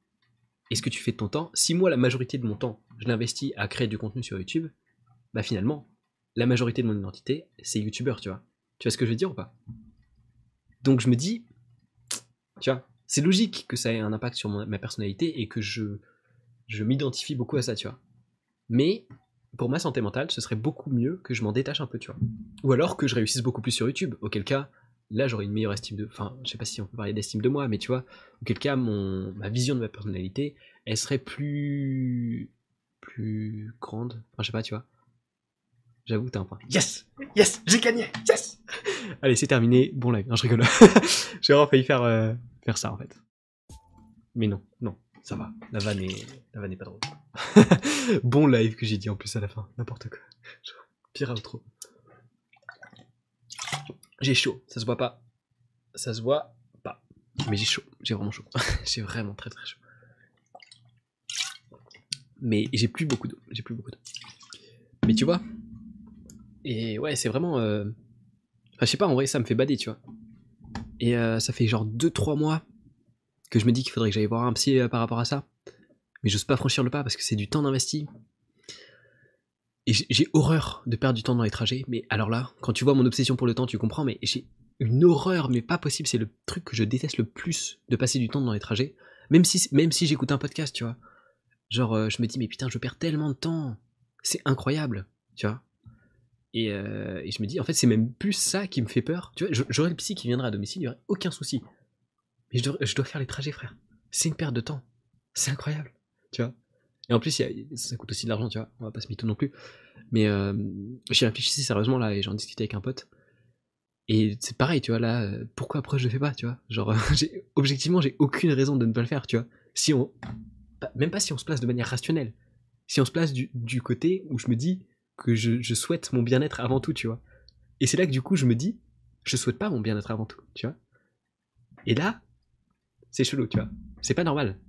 Et ce que tu fais de ton temps, si moi, la majorité de mon temps, je l'investis à créer du contenu sur YouTube, bah finalement, la majorité de mon identité, c'est YouTuber, tu vois? Tu vois ce que je veux dire ou pas? Donc je me dis, tu vois, c'est logique que ça ait un impact sur ma personnalité et que je, m'identifie beaucoup à ça, tu vois. Mais pour ma santé mentale, ce serait beaucoup mieux que je m'en détache un peu, tu vois. Ou alors que je réussisse beaucoup plus sur YouTube, auquel cas, là j'aurais une meilleure estime de. Enfin, je sais pas si on peut parler d'estime de moi, mais tu vois, auquel cas ma vision de ma personnalité, elle serait plus. plus grande. Enfin, je sais pas, tu vois. J'avoue, t'as un point. Yes Yes J'ai gagné Yes Allez, c'est terminé. Bon live. Non, je rigole. J'ai vraiment failli faire, euh, faire ça en fait. Mais non, non, ça va. La vanne est, la vanne est pas drôle. bon live que j'ai dit en plus à la fin. N'importe quoi. Pire outro. J'ai chaud, ça se voit pas. Ça se voit pas. Mais j'ai chaud, j'ai vraiment chaud. j'ai vraiment très très chaud. Mais j'ai plus beaucoup d'eau, j'ai plus beaucoup d'eau. Mais tu vois Et ouais, c'est vraiment... Euh... Enfin, je sais pas, en vrai, ça me fait bader, tu vois. Et euh, ça fait genre 2-3 mois que je me dis qu'il faudrait que j'aille voir un psy euh, par rapport à ça. Mais j'ose pas franchir le pas parce que c'est du temps d'investi. Et j'ai horreur de perdre du temps dans les trajets. Mais alors là, quand tu vois mon obsession pour le temps, tu comprends. Mais j'ai une horreur, mais pas possible. C'est le truc que je déteste le plus de passer du temps dans les trajets. Même si, même si j'écoute un podcast, tu vois. Genre, je me dis, mais putain, je perds tellement de temps. C'est incroyable, tu vois. Et, euh, et, je me dis, en fait, c'est même plus ça qui me fait peur. Tu vois, j'aurais le psy qui viendrait à domicile, il n'y aurait aucun souci. Mais je dois, faire les trajets, frère. C'est une perte de temps. C'est incroyable, tu vois? Et en plus, ça coûte aussi de l'argent, tu vois. On va pas se mytho non plus. Mais euh, j'y réfléchissais sérieusement là et j'en discutais avec un pote. Et c'est pareil, tu vois, là, euh, pourquoi après je le fais pas, tu vois? Genre, objectivement, j'ai aucune raison de ne pas le faire, tu vois. Si on. Même pas si on se place de manière rationnelle. Si on se place du, du côté où je me dis que je, souhaite mon bien-être avant tout, tu vois. Et c'est là que du coup, je me dis, je souhaite pas mon bien-être avant tout, tu vois. Et là, c'est chelou, tu vois. C'est pas normal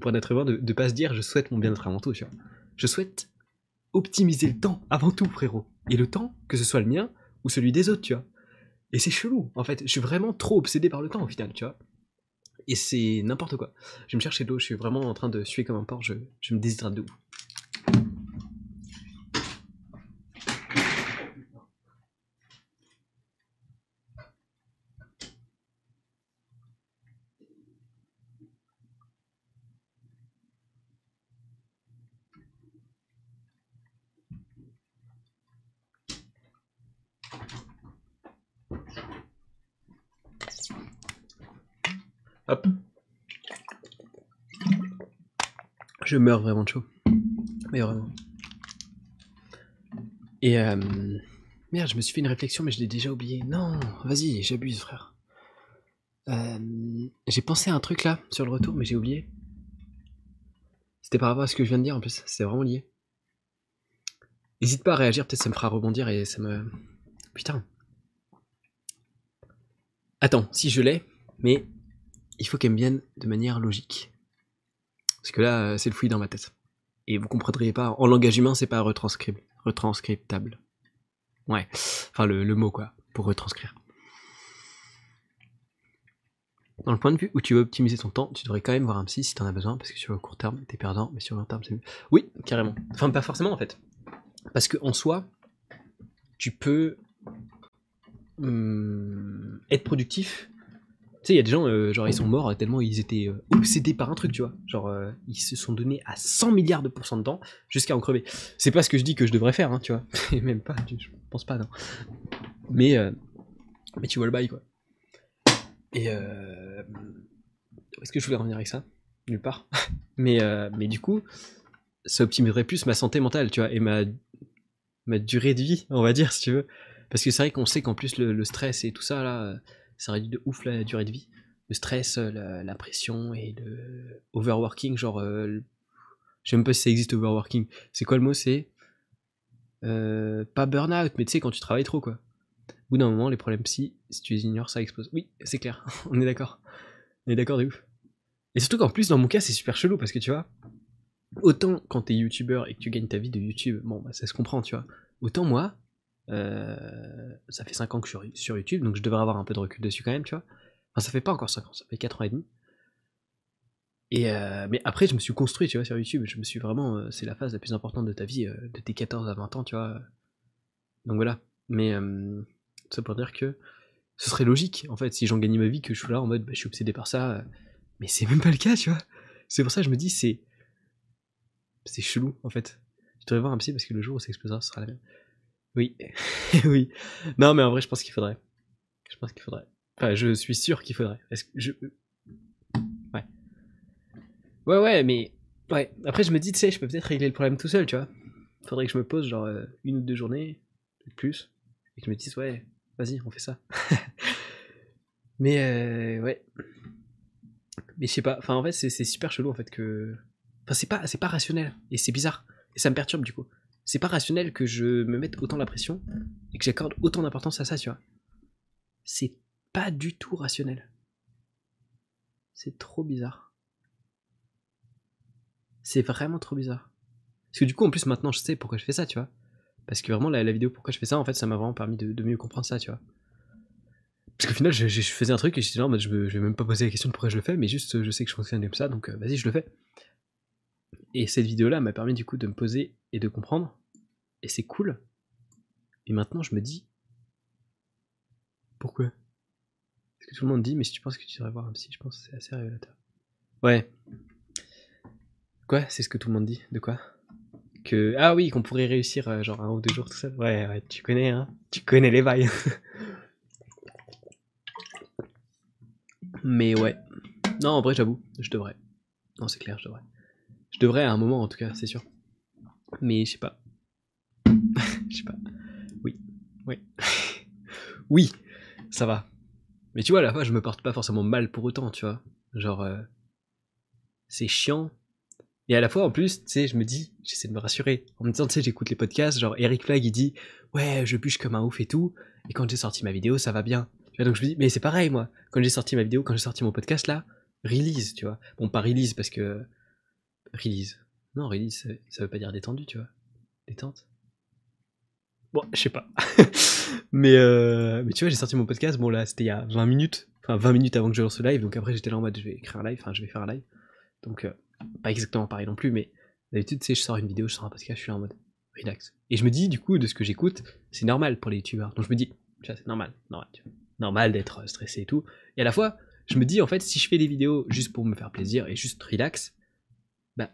pour un être humain de, de pas se dire je souhaite mon bien-être avant tout, tu vois. Je souhaite optimiser le temps avant tout, frérot. Et le temps, que ce soit le mien ou celui des autres, tu vois. Et c'est chelou, en fait. Je suis vraiment trop obsédé par le temps, au final, tu vois. Et c'est n'importe quoi. Je me chercher de l'eau, je suis vraiment en train de suer comme un porc, je, je me déshydrate de. Je meurs vraiment de chaud. Mais vraiment. Et euh... Merde, je me suis fait une réflexion, mais je l'ai déjà oublié. Non, vas-y, j'abuse, frère. Euh... J'ai pensé à un truc là, sur le retour, mais j'ai oublié. C'était par rapport à ce que je viens de dire en plus, c'était vraiment lié. N'hésite pas à réagir, peut-être ça me fera rebondir et ça me. Putain. Attends, si je l'ai, mais il faut qu'elle me vienne de manière logique. Parce que là, c'est le fouillis dans ma tête. Et vous comprendriez pas, en langage humain, c'est pas retranscriptible. Retranscriptable. Ouais. Enfin, le, mot, quoi, pour retranscrire. Dans le point de vue où tu veux optimiser ton temps, tu devrais quand même voir un psy si t'en as besoin, parce que sur le court terme, t'es perdant, mais sur le long terme, c'est mieux. Oui, carrément. Enfin, pas forcément, en fait. Parce que en soi, tu peux hum, être productif sais, il y a des gens, euh, genre, ils sont morts tellement ils étaient euh, obsédés par un truc, tu vois. Genre, euh, ils se sont donnés à 100 milliards de pourcents de temps jusqu'à en crever. C'est pas ce que je dis que je devrais faire, hein, tu vois. Même pas, je pense pas, non. Mais, mais tu vois le bail, quoi. Et euh... Est-ce que je voulais revenir avec ça? Nulle part. mais, mais du coup, ça optimiserait plus ma santé mentale, tu vois, et ma, ma durée de vie, on va dire, si tu veux. Parce que c'est vrai qu'on sait qu'en plus, le, le, stress et tout ça, là ça réduit de ouf la durée de vie. Le stress, la, la pression et le overworking, genre. Euh, je sais même pas si ça existe overworking. C'est quoi le mot C'est. Euh, pas burn-out, mais tu sais, quand tu travailles trop, quoi. Au bout d'un moment, les problèmes psy, si tu les ignores, ça explose. Oui, c'est clair, on est d'accord. On est d'accord de ouf. Et surtout qu'en plus, dans mon cas, c'est super chelou parce que tu vois, autant quand t'es youtubeur et que tu gagnes ta vie de YouTube, bon, bah, ça se comprend, tu vois. Autant moi, euh, ça fait 5 ans que je suis sur YouTube, donc je devrais avoir un peu de recul dessus quand même, tu vois. Enfin, ça fait pas encore 5 ans, ça fait 4 ans et demi. Et euh, mais après, je me suis construit, tu vois, sur YouTube. Je me suis vraiment. Euh, c'est la phase la plus importante de ta vie, de tes 14 à 20 ans, tu vois. Donc voilà. Mais ça pour dire que ce serait logique, en fait, si j'en gagnais ma vie, que je suis là en mode, bah, je suis obsédé par ça. mais c'est même pas le cas, tu vois. C'est pour ça que je me dis, c'est. C'est chelou, en fait. Je devrais voir un psy parce que le jour où ça explosera, ce sera la même. Oui, oui. Non, mais en vrai, je pense qu'il faudrait. Je pense qu'il faudrait. Enfin, je suis sûr qu'il faudrait. Est-ce que je. Ouais. Ouais, ouais, mais. Ouais. Après, je me dis, tu sais, je peux peut-être régler le problème tout seul, tu vois. Faudrait que je me pose, genre, euh, une ou deux journées, plus, et que je me dise, ouais, vas-y, on fait ça. mais, euh, ouais. Mais je sais pas. Enfin, en fait, c'est super chelou, en fait, que. Enfin, c'est pas, pas rationnel. Et c'est bizarre. Et ça me perturbe, du coup. C'est pas rationnel que je me mette autant la pression et que j'accorde autant d'importance à ça, tu vois. C'est pas du tout rationnel. C'est trop bizarre. C'est vraiment trop bizarre. Parce que du coup, en plus, maintenant, je sais pourquoi je fais ça, tu vois. Parce que vraiment, la, vidéo pourquoi je fais ça, en fait, ça m'a vraiment permis de, mieux comprendre ça, tu vois. Parce qu'au final, je, faisais un truc et j'étais genre, je, je vais même pas poser la question de pourquoi je le fais, mais juste, je sais que je fonctionne comme ça, donc euh, vas-y, je le fais. Et cette vidéo-là m'a permis du coup de me poser et de comprendre. Et c'est cool. Et maintenant, je me dis, pourquoi? Parce que tout le monde dit, mais si tu penses que tu devrais voir un psy, je pense que c'est assez révélateur. Ouais. Quoi? C'est ce que tout le monde dit De quoi? Que. Ah oui, qu'on pourrait réussir euh, genre un ou deux jours tout seul. Ouais, ouais, tu connais, hein Tu connais les bails. mais ouais. Non, en vrai, j'avoue, je devrais. Non, c'est clair, je devrais. Je devrais à un moment, en tout cas, c'est sûr. Mais je sais pas. Je sais pas. Oui. Oui. oui, ça va. Mais tu vois, à la fois, je me porte pas forcément mal pour autant, tu vois. Genre, euh, c'est chiant. Et à la fois, en plus, tu sais, je me dis, j'essaie de me rassurer. En me disant, tu sais, j'écoute les podcasts, genre Eric Flag, il dit, ouais, je bûche comme un ouf et tout. Et quand j'ai sorti ma vidéo, ça va bien. Donc je me dis, mais c'est pareil, moi. Quand j'ai sorti ma vidéo, quand j'ai sorti mon podcast, là, release, tu vois. Bon, pas release parce que. Release. Non, release, ça veut pas dire détendu, tu vois. Détente. Bon, je sais pas. mais, euh, mais tu vois, j'ai sorti mon podcast, bon là, c'était il y a 20 minutes. Enfin, 20 minutes avant que je lance le live, donc après j'étais là en mode je vais écrire un live, enfin je vais faire un live. Donc, euh, pas exactement pareil non plus, mais d'habitude, tu sais, je sors une vidéo, je sors un podcast, je suis en mode relax. Et je me dis, du coup, de ce que j'écoute, c'est normal pour les youtubeurs. Donc je me dis, vois, c'est normal, normal, normal d'être stressé et tout. Et à la fois, je me dis, en fait, si je fais des vidéos juste pour me faire plaisir et juste relax, bah,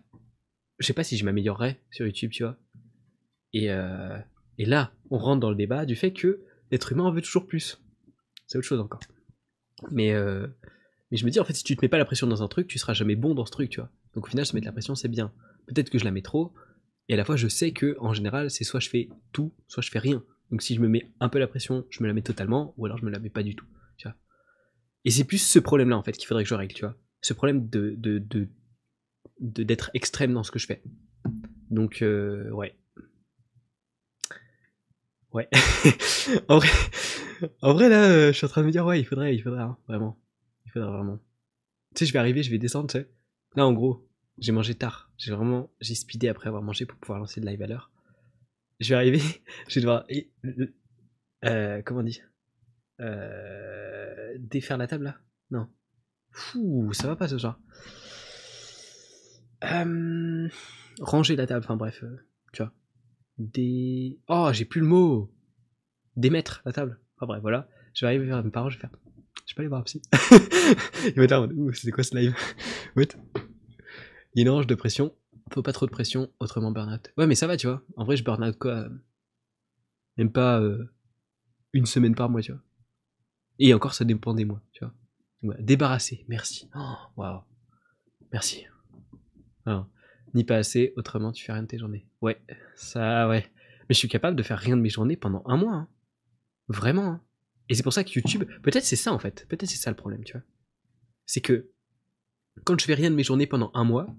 je sais pas si je m'améliorerais sur YouTube, tu vois. Et, euh, et là, on rentre dans le débat du fait que l'être humain en veut toujours plus. C'est autre chose encore. Mais, euh, mais je me dis, en fait, si tu te mets pas la pression dans un truc, tu seras jamais bon dans ce truc, tu vois. Donc au final, se mettre la pression, c'est bien. Peut-être que je la mets trop, et à la fois, je sais que en général, c'est soit je fais tout, soit je fais rien. Donc si je me mets un peu la pression, je me la mets totalement, ou alors je me la mets pas du tout. Et c'est plus ce problème-là, en fait, qu'il faudrait que je règle, tu vois. Ce problème de, d'être extrême dans ce que je fais. Donc, euh, ouais. Ouais. en, vrai, là, euh, je suis en train de me dire, ouais, il faudrait, il faudrait, hein, vraiment. Il faudrait vraiment. Tu sais, je vais arriver, je vais descendre, tu sais. Là, en gros, j'ai mangé tard. J'ai vraiment, j'ai speedé après avoir mangé pour pouvoir lancer le live à l'heure. Je vais arriver, je vais devoir, euh, comment on dit? Euh, Défaire la table, là? Non. Fou, ça va pas ce soir. Euh, ranger la table, enfin bref, euh, tu vois. Des. Oh, j'ai plus le mot Démettre la table. Enfin bref, voilà. Je vais arriver vers mes parents, je vais faire. Je peux aller voir un psy. Il va mode, ouh, c'est quoi ce live? What? Il y a une orange de pression. Faut pas trop de pression, autrement burn-out. Ouais, mais ça va, tu vois. En vrai, je burn-out quoi euh, Même pas une semaine par mois, tu vois. Et encore, ça dépend des mois, tu vois. débarrasser, merci. Oh, waouh. Merci. Ni pas assez, autrement tu fais rien de tes journées. Ouais, ça, ouais. Mais je suis capable de faire rien de mes journées pendant un mois. Hein. Vraiment. Hein. Et c'est pour ça que YouTube, peut-être c'est ça en fait. Peut-être c'est ça le problème, tu vois. C'est que quand je fais rien de mes journées pendant un mois,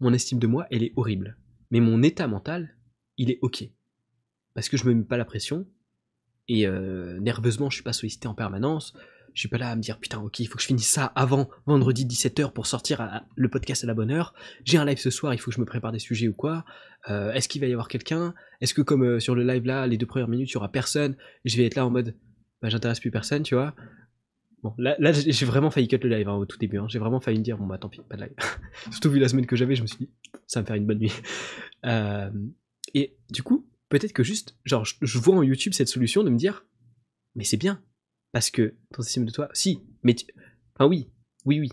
mon estime de moi, elle est horrible. Mais mon état mental, il est ok. Parce que je me mets pas la pression. Et euh, nerveusement, je suis pas sollicité en permanence je suis pas là à me dire putain ok il faut que je finisse ça avant vendredi 17h pour sortir le podcast à la bonne heure. J'ai un live ce soir, il faut que je me prépare des sujets ou quoi. Euh, est-ce qu'il va y avoir quelqu'un? Est-ce que comme euh, sur le live là, les deux premières minutes, il y aura personne? Je vais être là en mode bah j'intéresse plus personne, tu vois. Bon, là, j'ai vraiment failli cut le live hein, au tout début. Hein. J'ai vraiment failli me dire bon bah tant pis, pas de live. Surtout vu la semaine que j'avais, je me suis dit ça va me faire une bonne nuit. Euh, et du coup, peut-être que juste, genre, je vois en YouTube cette solution de me dire mais c'est bien, parce que ton système de toi. Si, mais. Enfin, oui, oui, oui.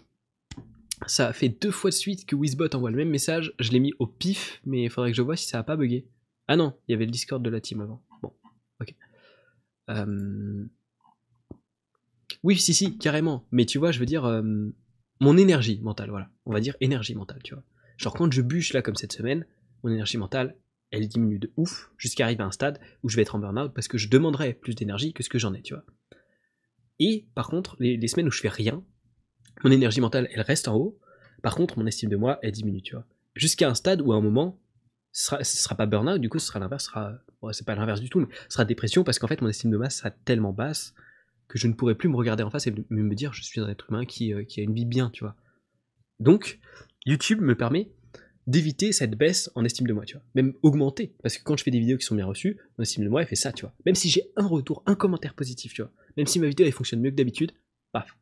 Ça fait deux fois de suite que Wizbot envoie le même message. Je l'ai mis au pif, mais il faudrait que je vois si ça a pas bugué. Ah non, il y avait le Discord de la team avant. Bon, ok. Euh, oui, si, si, carrément. Mais tu vois, je veux dire, euh, mon énergie mentale, voilà. On va dire énergie mentale, tu vois. Genre, quand je bûche là, comme cette semaine, mon énergie mentale, elle diminue de ouf, jusqu'à arriver à un stade où je vais être en burn-out parce que je demanderai plus d'énergie que ce que j'en ai, tu vois. Et par contre, les, semaines où je fais rien, mon énergie mentale, elle reste en haut. Par contre, mon estime de moi, elle diminue, tu vois. Jusqu'à un stade où à un moment, ce sera, sera pas burn-out, du coup, ce sera l'inverse, sera, pas l'inverse du tout, mais ce sera dépression parce qu'en fait, mon estime de masse sera tellement basse que je ne pourrai plus me regarder en face et me me dire, je suis un être humain qui, euh, qui a une vie bien, tu vois. Donc, YouTube me permet d'éviter cette baisse en estime de moi, tu vois. Même augmenter, parce que quand je fais des vidéos qui sont bien reçues, mon estime de moi, elle fait ça, tu vois. Même si j'ai un retour, un commentaire positif, tu vois. Même si ma vidéo, elle fonctionne mieux que d'habitude, paf.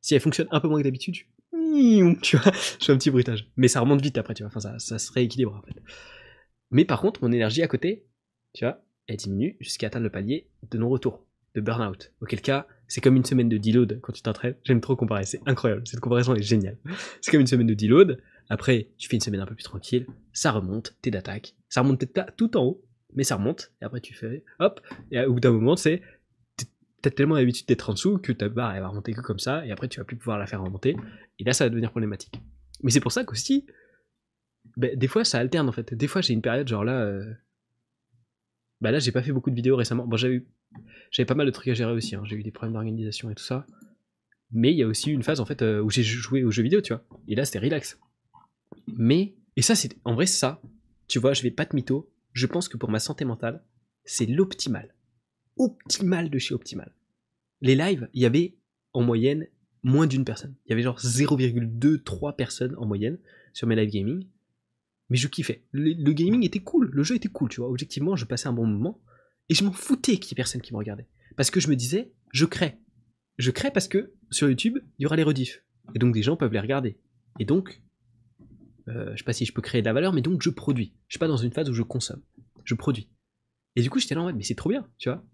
Si elle fonctionne un peu moins que d'habitude, je- tu vois, je fais un petit bruitage. Mais ça remonte vite après, tu vois. Enfin, ça, se rééquilibre, en fait. Mais par contre, mon énergie à côté, tu vois, elle diminue jusqu'à atteindre le palier de non-retour, de burn-out. Auquel cas, c'est comme une semaine de deload quand tu t'entraînes. J'aime trop comparer, c'est incroyable. Cette comparaison est géniale. C'est comme une semaine de deload. Après, tu fais une semaine un peu plus tranquille, ça remonte, t'es d'attaque. Ça remonte peut-être tout en haut, mais ça remonte. Et après, tu fais hop. Et au bout d'un moment, c'est t'as tellement l'habitude d'être en dessous que ta barre elle va remonter que comme ça. Et après, tu vas plus pouvoir la faire remonter. Et là, ça va devenir problématique. Mais c'est pour ça qu'aussi, ben, des fois, ça alterne en fait. Des fois, j'ai une période genre là. euh, Bah là, j'ai pas fait beaucoup de vidéos récemment. Bon, j'avais j'avais pas mal de trucs à gérer aussi. hein. J'ai eu des problèmes d'organisation et tout ça. Mais il y a aussi une phase en fait euh, où j'ai joué aux jeux vidéo, tu vois. Et là, c'était relax. Mais, et ça, c'est en vrai, ça, tu vois, je vais pas te mytho. Je pense que pour ma santé mentale, c'est l'optimal. Optimal de chez optimal. Les lives, il y avait en moyenne moins d'une personne. Il y avait genre 0,23 personnes en moyenne sur mes live gaming. Mais je kiffais. Le, le gaming était cool, le jeu était cool, tu vois. Objectivement, je passais un bon moment. Et je m'en foutais qu'il y ait personne qui me regardait. Parce que je me disais, je crée. Je crée parce que sur YouTube, il y aura les rediffs. Et donc des gens peuvent les regarder. Et donc, euh, je sais pas si je peux créer de la valeur, mais donc je produis. Je suis pas dans une phase où je consomme. Je produis. Et du coup, j'étais là en mode, mais c'est trop bien, tu vois.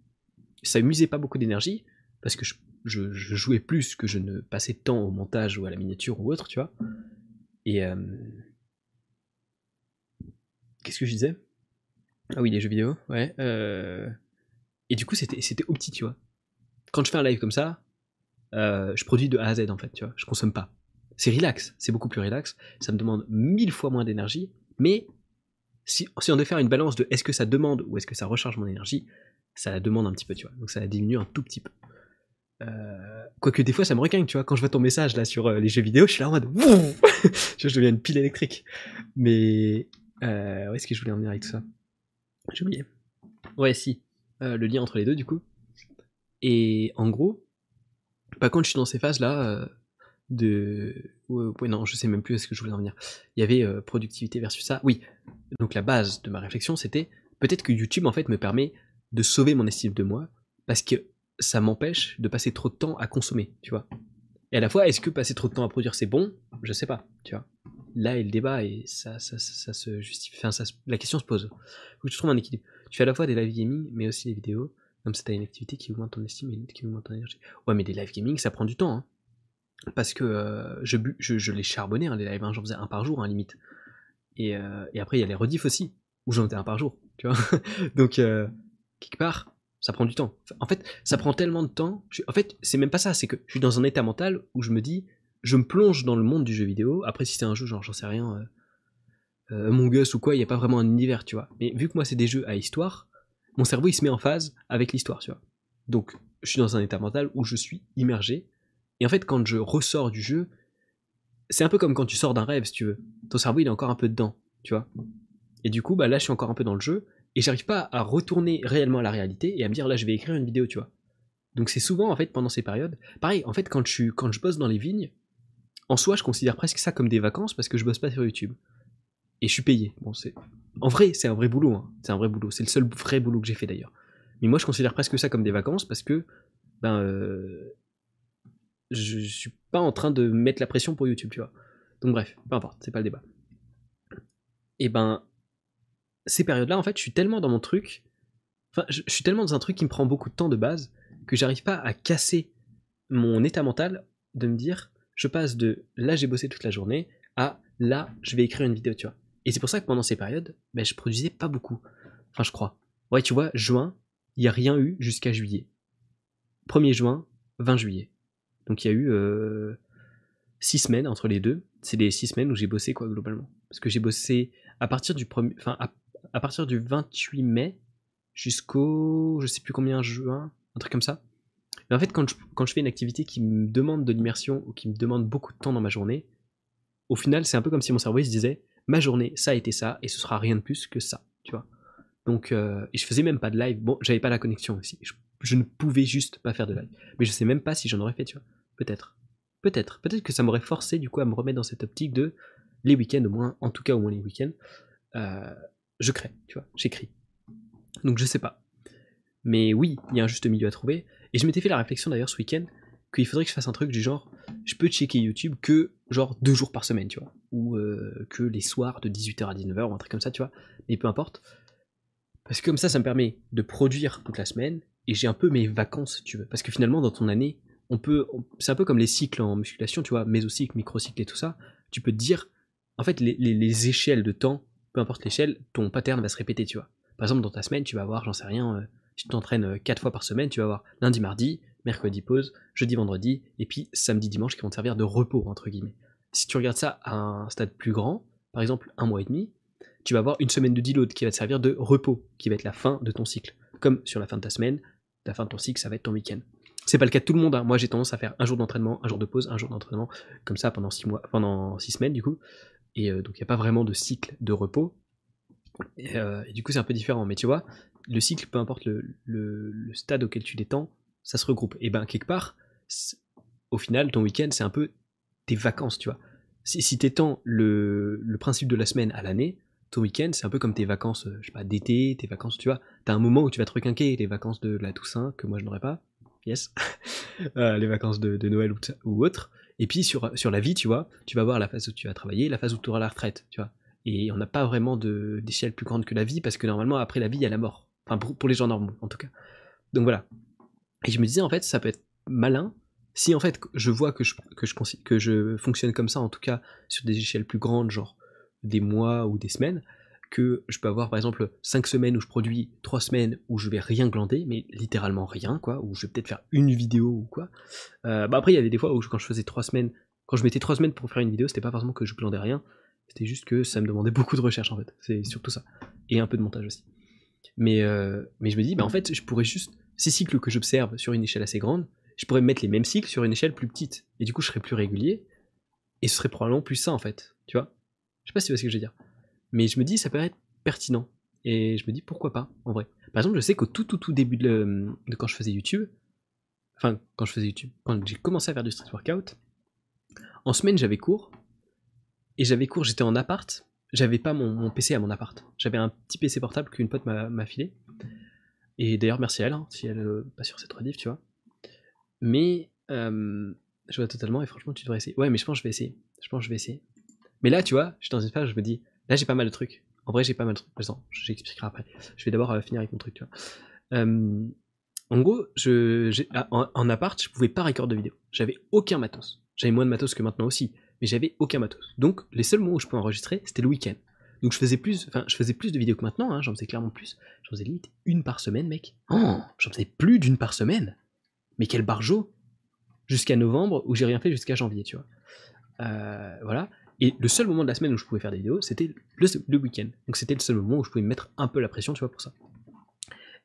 Ça m'usait pas beaucoup d'énergie, parce que je, jouais plus que je ne passais de temps au montage ou à la miniature ou autre, tu vois. Et. euh, Qu'est-ce que je disais? Ah oui, les jeux vidéo, ouais. euh, Et du coup, c'était c'était au petit, tu vois. Quand je fais un live comme ça, euh, je produis de A à Z, en fait, tu vois. Je consomme pas. C'est relax, c'est beaucoup plus relax. Ça me demande mille fois moins d'énergie, mais si, si on devait faire une balance de est-ce que ça demande ou est-ce que ça recharge mon énergie, ça la demande un petit peu, tu vois. Donc ça la diminue un tout petit peu. Euh, Quoique des fois ça me requinque, tu vois, quand je vois ton message là sur euh, les jeux vidéo, je suis là en mode je deviens une pile électrique. Mais euh, où est-ce que je voulais en venir avec ça? J'ai oublié. Ouais, si. Euh, le lien entre les deux, du coup. Et en gros, bah, quand je suis dans ces phases-là, euh, de. Ouais, non, je sais même plus où est-ce que je voulais en venir. Il y avait productivité versus ça. Oui. Donc la base de ma réflexion, c'était peut-être que YouTube, en fait, me permet de sauver mon estime de moi parce que ça m'empêche de passer trop de temps à consommer, tu vois. Et à la fois, est-ce que passer trop de temps à produire, c'est bon? Je sais pas, tu vois. Là est le débat et ça, ça, ça, ça se justifie. Enfin, la question se pose. Faut que tu trouves un équilibre. Tu fais à la fois des live gaming, mais aussi des vidéos. Comme ça, t'as une activité qui augmente ton estime et qui augmente ton énergie. Ouais, mais des live gaming, ça prend du temps. Hein. Parce que euh, je, bu- je, je les charbonnais, hein, les lives. hein. J'en faisais un par jour, hein, limite. Et, euh, et après, il y a les rediffs aussi, où j'en faisais un par jour. Tu vois Donc, euh, quelque part, ça prend du temps. En fait, ça prend tellement de temps. En fait, c'est même pas ça. C'est que je suis dans un état mental où je me dis, je me plonge dans le monde du jeu vidéo. Après, si c'est un jeu, genre, j'en sais rien, euh, euh, ou quoi, il n'y a pas vraiment un univers, tu vois. Mais vu que moi, c'est des jeux à histoire, mon cerveau, il se met en phase avec l'histoire, tu vois. Donc, je suis dans un état mental où je suis immergé. Et en fait, quand je ressors du jeu, c'est un peu comme quand tu sors d'un rêve, si tu veux. Ton cerveau, il est encore un peu dedans, tu vois. Et du coup, bah là, je suis encore un peu dans le jeu. Et j'arrive pas à retourner réellement à la réalité et à me dire, là, je vais écrire une vidéo, tu vois. Donc, c'est souvent, en fait, pendant ces périodes. Pareil, en fait, quand je, quand je bosse dans les vignes, en soi, je considère presque ça comme des vacances parce que je bosse pas sur YouTube. Et je suis payé. Bon, c'est. En vrai, c'est un vrai boulot. hein. C'est un vrai boulot. C'est le seul vrai boulot que j'ai fait d'ailleurs. Mais moi, je considère presque ça comme des vacances parce que, ben, euh, je, je suis pas en train de mettre la pression pour YouTube, tu vois. Donc bref, peu importe, c'est pas le débat. Et ben, ces périodes-là, en fait, je suis tellement dans mon truc. Enfin, je, suis tellement dans un truc qui me prend beaucoup de temps de base que j'arrive pas à casser mon état mental de me dire, je passe de là j'ai bossé toute la journée à là je vais écrire une vidéo, tu vois. Et c'est pour ça que pendant ces périodes, ben, je produisais pas beaucoup. Enfin, je crois. Ouais, tu vois, juin, il n'y a rien eu jusqu'à juillet. 1er juin, 20 juillet. Donc il y a eu 6 semaines entre les deux. C'est les 6 semaines où j'ai bossé, quoi, globalement. Parce que j'ai bossé à partir du, premier, enfin, à partir du 28 mai jusqu'au, je sais plus combien, juin, un truc comme ça. Mais en fait, quand je, quand je fais une activité qui me demande de l'immersion ou qui me demande beaucoup de temps dans ma journée, au final, c'est un peu comme si mon cerveau se disait ma journée, ça a été ça, et ce sera rien de plus que ça, tu vois. Donc, euh, et je faisais même pas de live. Bon, j'avais pas la connexion aussi. Je, je, ne pouvais juste pas faire de live. Mais je sais même pas si j'en aurais fait, tu vois. Peut-être. Peut-être. Peut-être que ça m'aurait forcé, du coup, à me remettre dans cette optique de les week-ends, au moins, en tout cas, au moins les week-ends. Euh, je crée, tu vois. J'écris. Donc, je sais pas. Mais oui, il y a un juste milieu à trouver. Et je m'étais fait la réflexion d'ailleurs ce week-end qu'il faudrait que je fasse un truc du genre, je peux checker YouTube que genre deux jours par semaine, tu vois, ou euh, que les soirs de 18h à 19h ou un truc comme ça, tu vois, mais peu importe. Parce que comme ça, ça me permet de produire toute la semaine et j'ai un peu mes vacances, tu veux. Parce que finalement, dans ton année, on peut, c'est un peu comme les cycles en musculation, tu vois, mésocycle, microcycle et tout ça. Tu peux te dire, en fait, les, échelles de temps, peu importe l'échelle, ton pattern va se répéter, tu vois. Par exemple, dans ta semaine, tu vas avoir, j'en sais rien, euh, si tu t'entraînes 4 fois par semaine, tu vas avoir lundi, mardi, mercredi pause, jeudi, vendredi, et puis samedi, dimanche qui vont te servir de repos, entre guillemets. Si tu regardes ça à un stade plus grand, par exemple un mois et demi, tu vas avoir une semaine de deload qui va te servir de repos, qui va être la fin de ton cycle. Comme sur la fin de ta semaine, la fin de ton cycle, ça va être ton week-end. C'est pas le cas de tout le monde. Hein. Moi, j'ai tendance à faire un jour d'entraînement, un jour de pause, un jour d'entraînement, comme ça pendant six mois, pendant six semaines du coup. Et euh, donc, il n'y a pas vraiment de cycle de repos. Euh, et, du coup, c'est un peu différent. Mais tu vois, le cycle, peu importe le, stade auquel tu l'étends, ça se regroupe. Et ben quelque part, au final, ton week-end, c'est un peu tes vacances, tu vois. Si, si t'étends le, le principe de la semaine à l'année, ton week-end, c'est un peu comme tes vacances, euh, je sais pas, d'été, tes vacances, tu vois. T'as un moment où tu vas te requinquer, les vacances de la Toussaint, que moi je n'aurais pas, yes, les vacances de, de Noël ou, ou, autre. Et puis sur, sur la vie, tu vois, tu vas voir la phase où tu vas travailler, la phase où tu auras la retraite, tu vois. Et on n'a pas vraiment d'échelle plus grande que la vie, parce que normalement, après la vie, il y a la mort. Enfin, pour, pour les gens normaux, en tout cas. Donc voilà, et je me disais, en fait, ça peut être malin si en fait je vois que je, que je, que je fonctionne comme ça, en tout cas sur des échelles plus grandes, genre des mois ou des semaines, que je peux avoir par exemple 5 semaines où je produis 3 semaines où je vais rien glander, mais littéralement rien, quoi, où je vais peut-être faire une vidéo ou quoi. Euh, bah après, il y avait des fois où quand je faisais 3 semaines, quand je mettais 3 semaines pour faire une vidéo, c'était pas forcément que je glandais rien, c'était juste que ça me demandait beaucoup de recherche en fait, c'est surtout ça. Et un peu de montage aussi. Mais, euh, mais je me dis, bah en fait, je pourrais juste ces cycles que j'observe sur une échelle assez grande, je pourrais mettre les mêmes cycles sur une échelle plus petite. Et du coup, je serais plus régulier. Et ce serait probablement plus sain, en fait. Tu vois? Je sais pas si tu vois ce que je veux dire. Mais je me dis, ça peut être pertinent. Et je me dis, pourquoi pas, en vrai. Par exemple, je sais qu'au tout, tout, tout début de, quand je faisais YouTube, enfin, quand je faisais YouTube, quand j'ai commencé à faire du street workout, en semaine, j'avais cours. Et j'avais cours, j'étais en appart. J'avais pas mon, PC à mon appart. J'avais un petit PC portable qu'une pote m'a filé. Et d'ailleurs, merci à elle, hein, si elle euh, pas sur cette rediff, tu vois. Mais euh, je vois totalement, et franchement, tu devrais essayer. Ouais, mais je pense que je vais essayer. Je pense que je vais essayer. Mais là, tu vois, je suis dans une phase je me dis, là, j'ai pas mal de trucs. En vrai, j'ai pas mal de trucs. Attends, j'expliquerai après. Je vais d'abord euh, finir avec mon truc, tu vois. en gros, ah, en, en, appart, je pouvais pas recorder de vidéo. J'avais aucun matos. J'avais moins de matos que maintenant aussi, mais j'avais aucun matos. Donc, les seuls moments où je pouvais enregistrer, c'était le week-end. Donc je faisais plus, enfin je faisais plus de vidéos que maintenant, hein, j'en faisais clairement plus. J'en faisais limite une par semaine, mec. Oh, j'en faisais plus d'une par semaine. Mais quel barjo Jusqu'à novembre, où j'ai rien fait jusqu'à janvier, tu vois. Euh, voilà. Et le seul moment de la semaine où je pouvais faire des vidéos, c'était le, week-end. Donc c'était le seul moment où je pouvais me mettre un peu la pression, tu vois, pour ça.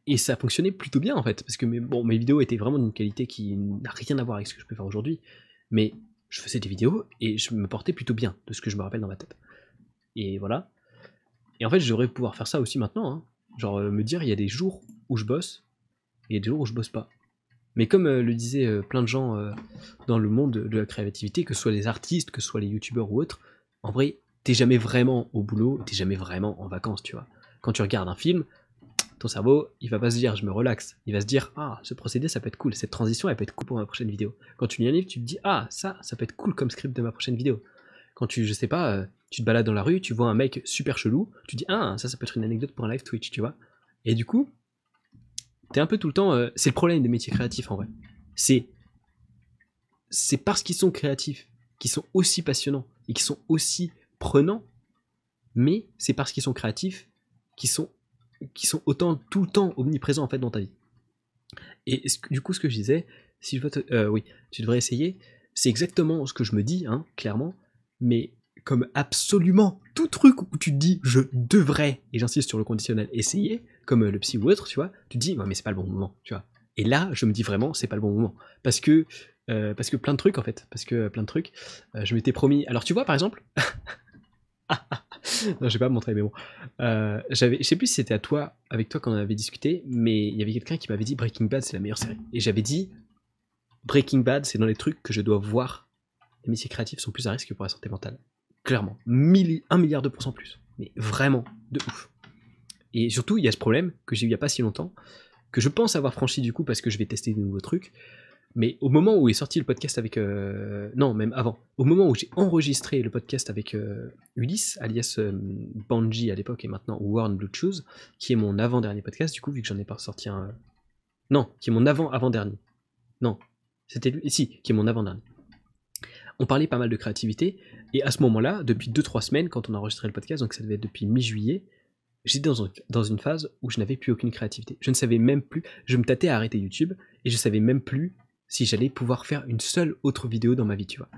Et ça fonctionnait plutôt bien en fait, parce que mes vidéos étaient vraiment d'une qualité qui n'a rien à voir avec ce que je peux faire aujourd'hui. Mais je faisais des vidéos et je me portais plutôt bien de ce que je me rappelle dans ma tête. Et voilà. Et en fait, j'aurais pouvoir faire ça aussi maintenant. Hein. Genre euh, me dire, il y a des jours où je bosse et il y a des jours où je bosse pas. Mais comme euh, le disaient euh, plein de gens dans le monde de, la créativité, que ce soit les artistes, que ce soit les youtubeurs ou autres, en vrai, t'es jamais vraiment au boulot, t'es jamais vraiment en vacances, tu vois. Quand tu regardes un film, ton cerveau, il va pas se dire je me relaxe, il va se dire ah ce procédé ça peut être cool, cette transition elle peut être cool pour ma prochaine vidéo. Quand tu lis un livre, tu te dis ah ça ça peut être cool comme script de ma prochaine vidéo. Quand tu je sais pas tu te balades dans la rue, tu vois un mec super chelou, tu dis ah ça ça peut être une anecdote pour un live Twitch, tu vois. Et du coup, t'es un peu tout le temps. Euh, c'est le problème des métiers créatifs en vrai. C'est c'est parce qu'ils sont créatifs, qu'ils sont aussi passionnants et qu'ils sont aussi prenants, mais c'est parce qu'ils sont créatifs qu'ils sont qui sont autant tout le temps omniprésents en fait dans ta vie. Et du coup, ce que je disais, si je veux te, euh, oui, tu devrais essayer. C'est exactement ce que je me dis, hein, clairement. Mais comme absolument tout truc où tu te dis je devrais, et j'insiste sur le conditionnel, essayer, comme le psy ou autre, tu vois, tu te dis, mais c'est pas le bon moment, tu vois. Et là, je me dis vraiment, c'est pas le bon moment. Parce que, euh, parce que plein de trucs, en fait, parce que plein de trucs, euh, je m'étais promis. Alors, tu vois, par exemple, non, je vais pas montrer, mais bon. Euh, j'avais, je sais plus si c'était à toi, avec toi qu'on avait discuté, mais il y avait quelqu'un qui m'avait dit Breaking Bad c'est la meilleure série. Et j'avais dit Breaking Bad c'est dans les trucs que je dois voir. Les métiers créatifs sont plus à risque pour la santé mentale. Clairement. un milliard de pourcents plus. Mais vraiment, de ouf. Et surtout, il y a ce problème que j'ai eu il y a pas si longtemps, que je pense avoir franchi du coup parce que je vais tester de nouveaux trucs. Mais au moment où est sorti le podcast avec... Euh, non, même avant. Au moment où j'ai enregistré le podcast avec euh, Ulysse, alias euh, Banji à l'époque et maintenant Warren Blue Shoes, qui est mon avant-dernier podcast, du coup, vu que j'en ai pas sorti un... Non, qui est mon avant-avant-dernier. Non, c'était lui... Si, qui est mon avant-dernier. On parlait pas mal de créativité, et à ce moment-là, depuis 2-3 semaines, quand on a enregistré le podcast, donc ça devait être depuis mi-juillet, j'étais dans, une phase où je n'avais plus aucune créativité. Je ne savais même plus, je me tâtais à arrêter YouTube, et je savais même plus si j'allais pouvoir faire une seule autre vidéo dans ma vie, tu vois.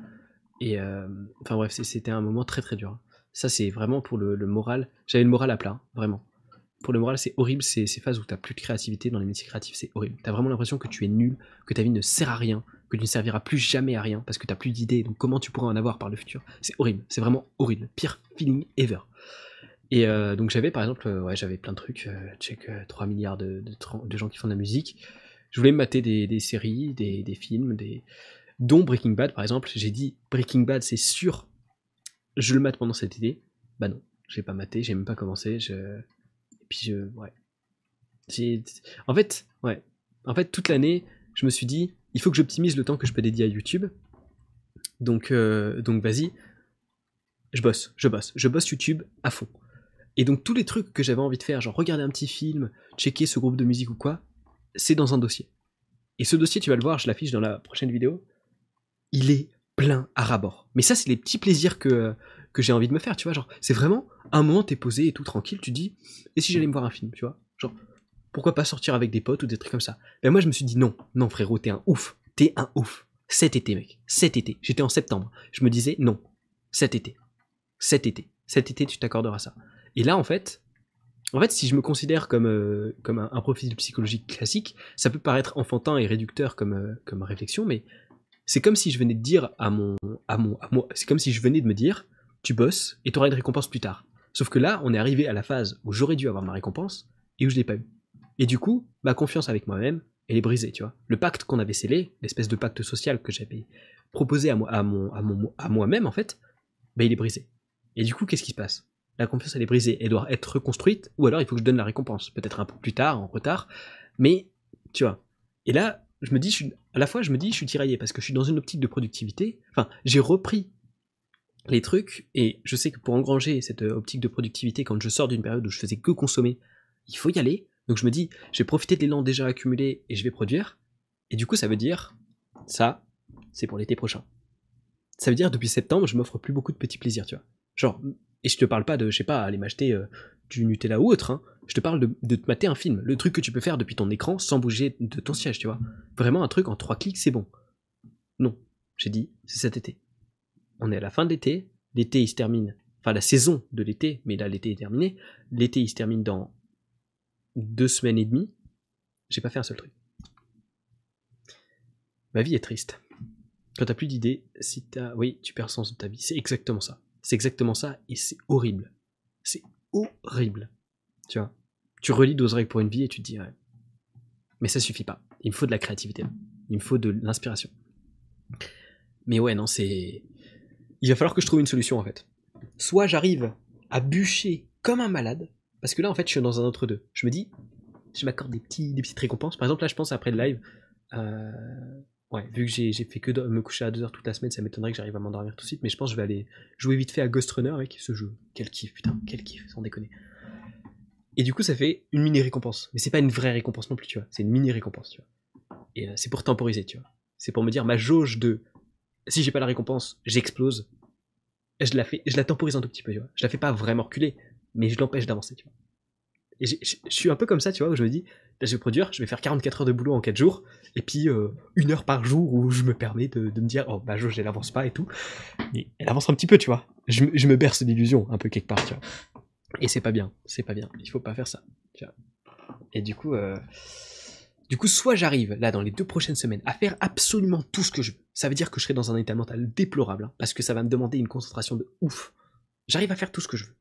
Et euh, enfin bref, c'était un moment très très dur. Ça, c'est vraiment pour le, moral. J'avais le moral à plat, vraiment. Pour le moral, c'est horrible ces, ces phases où t'as plus de créativité dans les métiers créatifs, c'est horrible. T'as vraiment l'impression que tu es nul, que ta vie ne sert à rien, que tu ne serviras plus jamais à rien parce que t'as plus d'idées, donc comment tu pourras en avoir par le futur? C'est horrible, c'est vraiment horrible. Pire feeling ever. Et euh, donc j'avais par exemple, ouais, j'avais plein de trucs, check 3 milliards de, de, gens qui font de la musique je voulais mater des, séries, des, films, des... dont Breaking Bad par exemple. J'ai dit Breaking Bad, c'est sûr, je le mate pendant cette idée. Bah non, j'ai pas maté, j'ai même pas commencé. Je... Et puis je, ouais. En fait, ouais. En fait, toute l'année, je me suis dit, il faut que j'optimise le temps que je peux dédier à YouTube. Donc, euh, donc vas-y, je bosse, je bosse, je bosse YouTube à fond. Et donc tous les trucs que j'avais envie de faire, genre regarder un petit film, checker ce groupe de musique ou quoi, c'est dans un dossier. Et ce dossier, tu vas le voir, je l'affiche dans la prochaine vidéo, il est plein à rabord. Mais ça, c'est les petits plaisirs que, que j'ai envie de me faire, tu vois. Genre, c'est vraiment un moment, t'es posé et tout tranquille, tu dis, et si j'allais me voir un film, tu vois Genre, pourquoi pas sortir avec des potes ou des trucs comme ça Ben moi, je me suis dit, non, non, frérot, t'es un ouf. T'es un ouf. Cet été, mec. Cet été. J'étais en septembre. Je me disais, non, cet été. Cet été. Cet été, tu t'accorderas ça. Et là, en fait, en fait, si je me considère comme, euh, un, profil psychologique classique, ça peut paraître enfantin et réducteur comme, euh, réflexion, mais c'est comme si je venais de dire à mon, à moi, c'est comme si je venais de me dire, tu bosses et tu auras une récompense plus tard. Sauf que là, on est arrivé à la phase où j'aurais dû avoir ma récompense et où je l'ai pas eu. Et du coup, ma confiance avec moi-même, elle est brisée, tu vois. Le pacte qu'on avait scellé, l'espèce de pacte social que j'avais proposé à moi, à mon, à mon, à moi-même en fait, ben il est brisé. Et du coup, qu'est-ce qui se passe? La confiance elle est brisée, elle doit être reconstruite, ou alors il faut que je donne la récompense, peut-être un peu plus tard, en retard, mais tu vois. Et là, je me dis, à la fois je me dis, je suis tiraillé parce que je suis dans une optique de productivité. Enfin, j'ai repris les trucs et je sais que pour engranger cette euh, optique de productivité, quand je sors d'une période où je faisais que consommer, il faut y aller. Donc je me dis, je vais profiter de l'élan déjà accumulé et je vais produire. Et du coup, ça veut dire, ça, c'est pour l'été prochain. Ça veut dire, depuis septembre, je m'offre plus beaucoup de petits plaisirs, tu vois. Genre, et je te parle pas de, je sais pas, aller m'acheter euh, du Nutella ou autre, hein. Je te parle de, te mater un film. Le truc que tu peux faire depuis ton écran sans bouger de ton siège, tu vois. Vraiment un truc en trois clics, c'est bon. Non. J'ai dit, c'est cet été. On est à la fin de l'été. L'été, il se termine. Enfin, la saison de l'été, mais là, l'été est terminé. L'été, il se termine dans deux semaines et demie. J'ai pas fait un seul truc. Ma vie est triste. Quand t'as plus d'idées, si t'as. Oui, tu perds sens de ta vie. C'est exactement ça. C'est exactement ça, et c'est horrible. C'est horrible. Tu vois? Tu relis 12 règles pour une vie et tu te dis. Mais ça suffit pas. Il me faut de la créativité. Il me faut de l'inspiration. Mais ouais, non, c'est. Il va falloir que je trouve une solution en fait. Soit j'arrive à bûcher comme un malade, parce que là en fait je suis dans un autre deux. Je me dis, je m'accorde des, petits, des petites récompenses. Par exemple, là je pense après le live, euh, Ouais, vu que j'ai fait que me coucher à 2h toute la semaine, ça m'étonnerait que j'arrive à m'endormir tout de suite, mais je pense que je vais aller jouer vite fait à Ghost Runner avec ce jeu. Quel kiff, putain, quel kiff, sans déconner. Et du coup, ça fait une mini récompense. Mais c'est pas une vraie récompense non plus, tu vois. C'est une mini récompense, tu vois. Et euh, c'est pour temporiser, tu vois. C'est pour me dire, ma jauge de si j'ai pas la récompense, j'explose. Je la fais, je la temporise un tout petit peu, tu vois. Je la fais pas vraiment reculer, mais je l'empêche d'avancer, tu vois. Et je suis un peu comme ça, tu vois, où je me dis, je vais produire, je vais faire 44 heures de boulot en 4 jours, et puis euh, une heure par jour où je me permets de, me dire, oh, bah, jauge, elle avance pas et tout. Mais elle avance un petit peu, tu vois. Je, me berce d'illusions, un peu quelque part, tu vois. Et c'est pas bien, c'est pas bien. Il faut pas faire ça, tu vois. Et du coup, euh, du coup, soit j'arrive, là, dans les deux prochaines semaines, à faire absolument tout ce que je veux. Ça veut dire que je serai dans un état mental déplorable, hein, parce que ça va me demander une concentration de ouf. j'arrive à faire tout ce que je veux.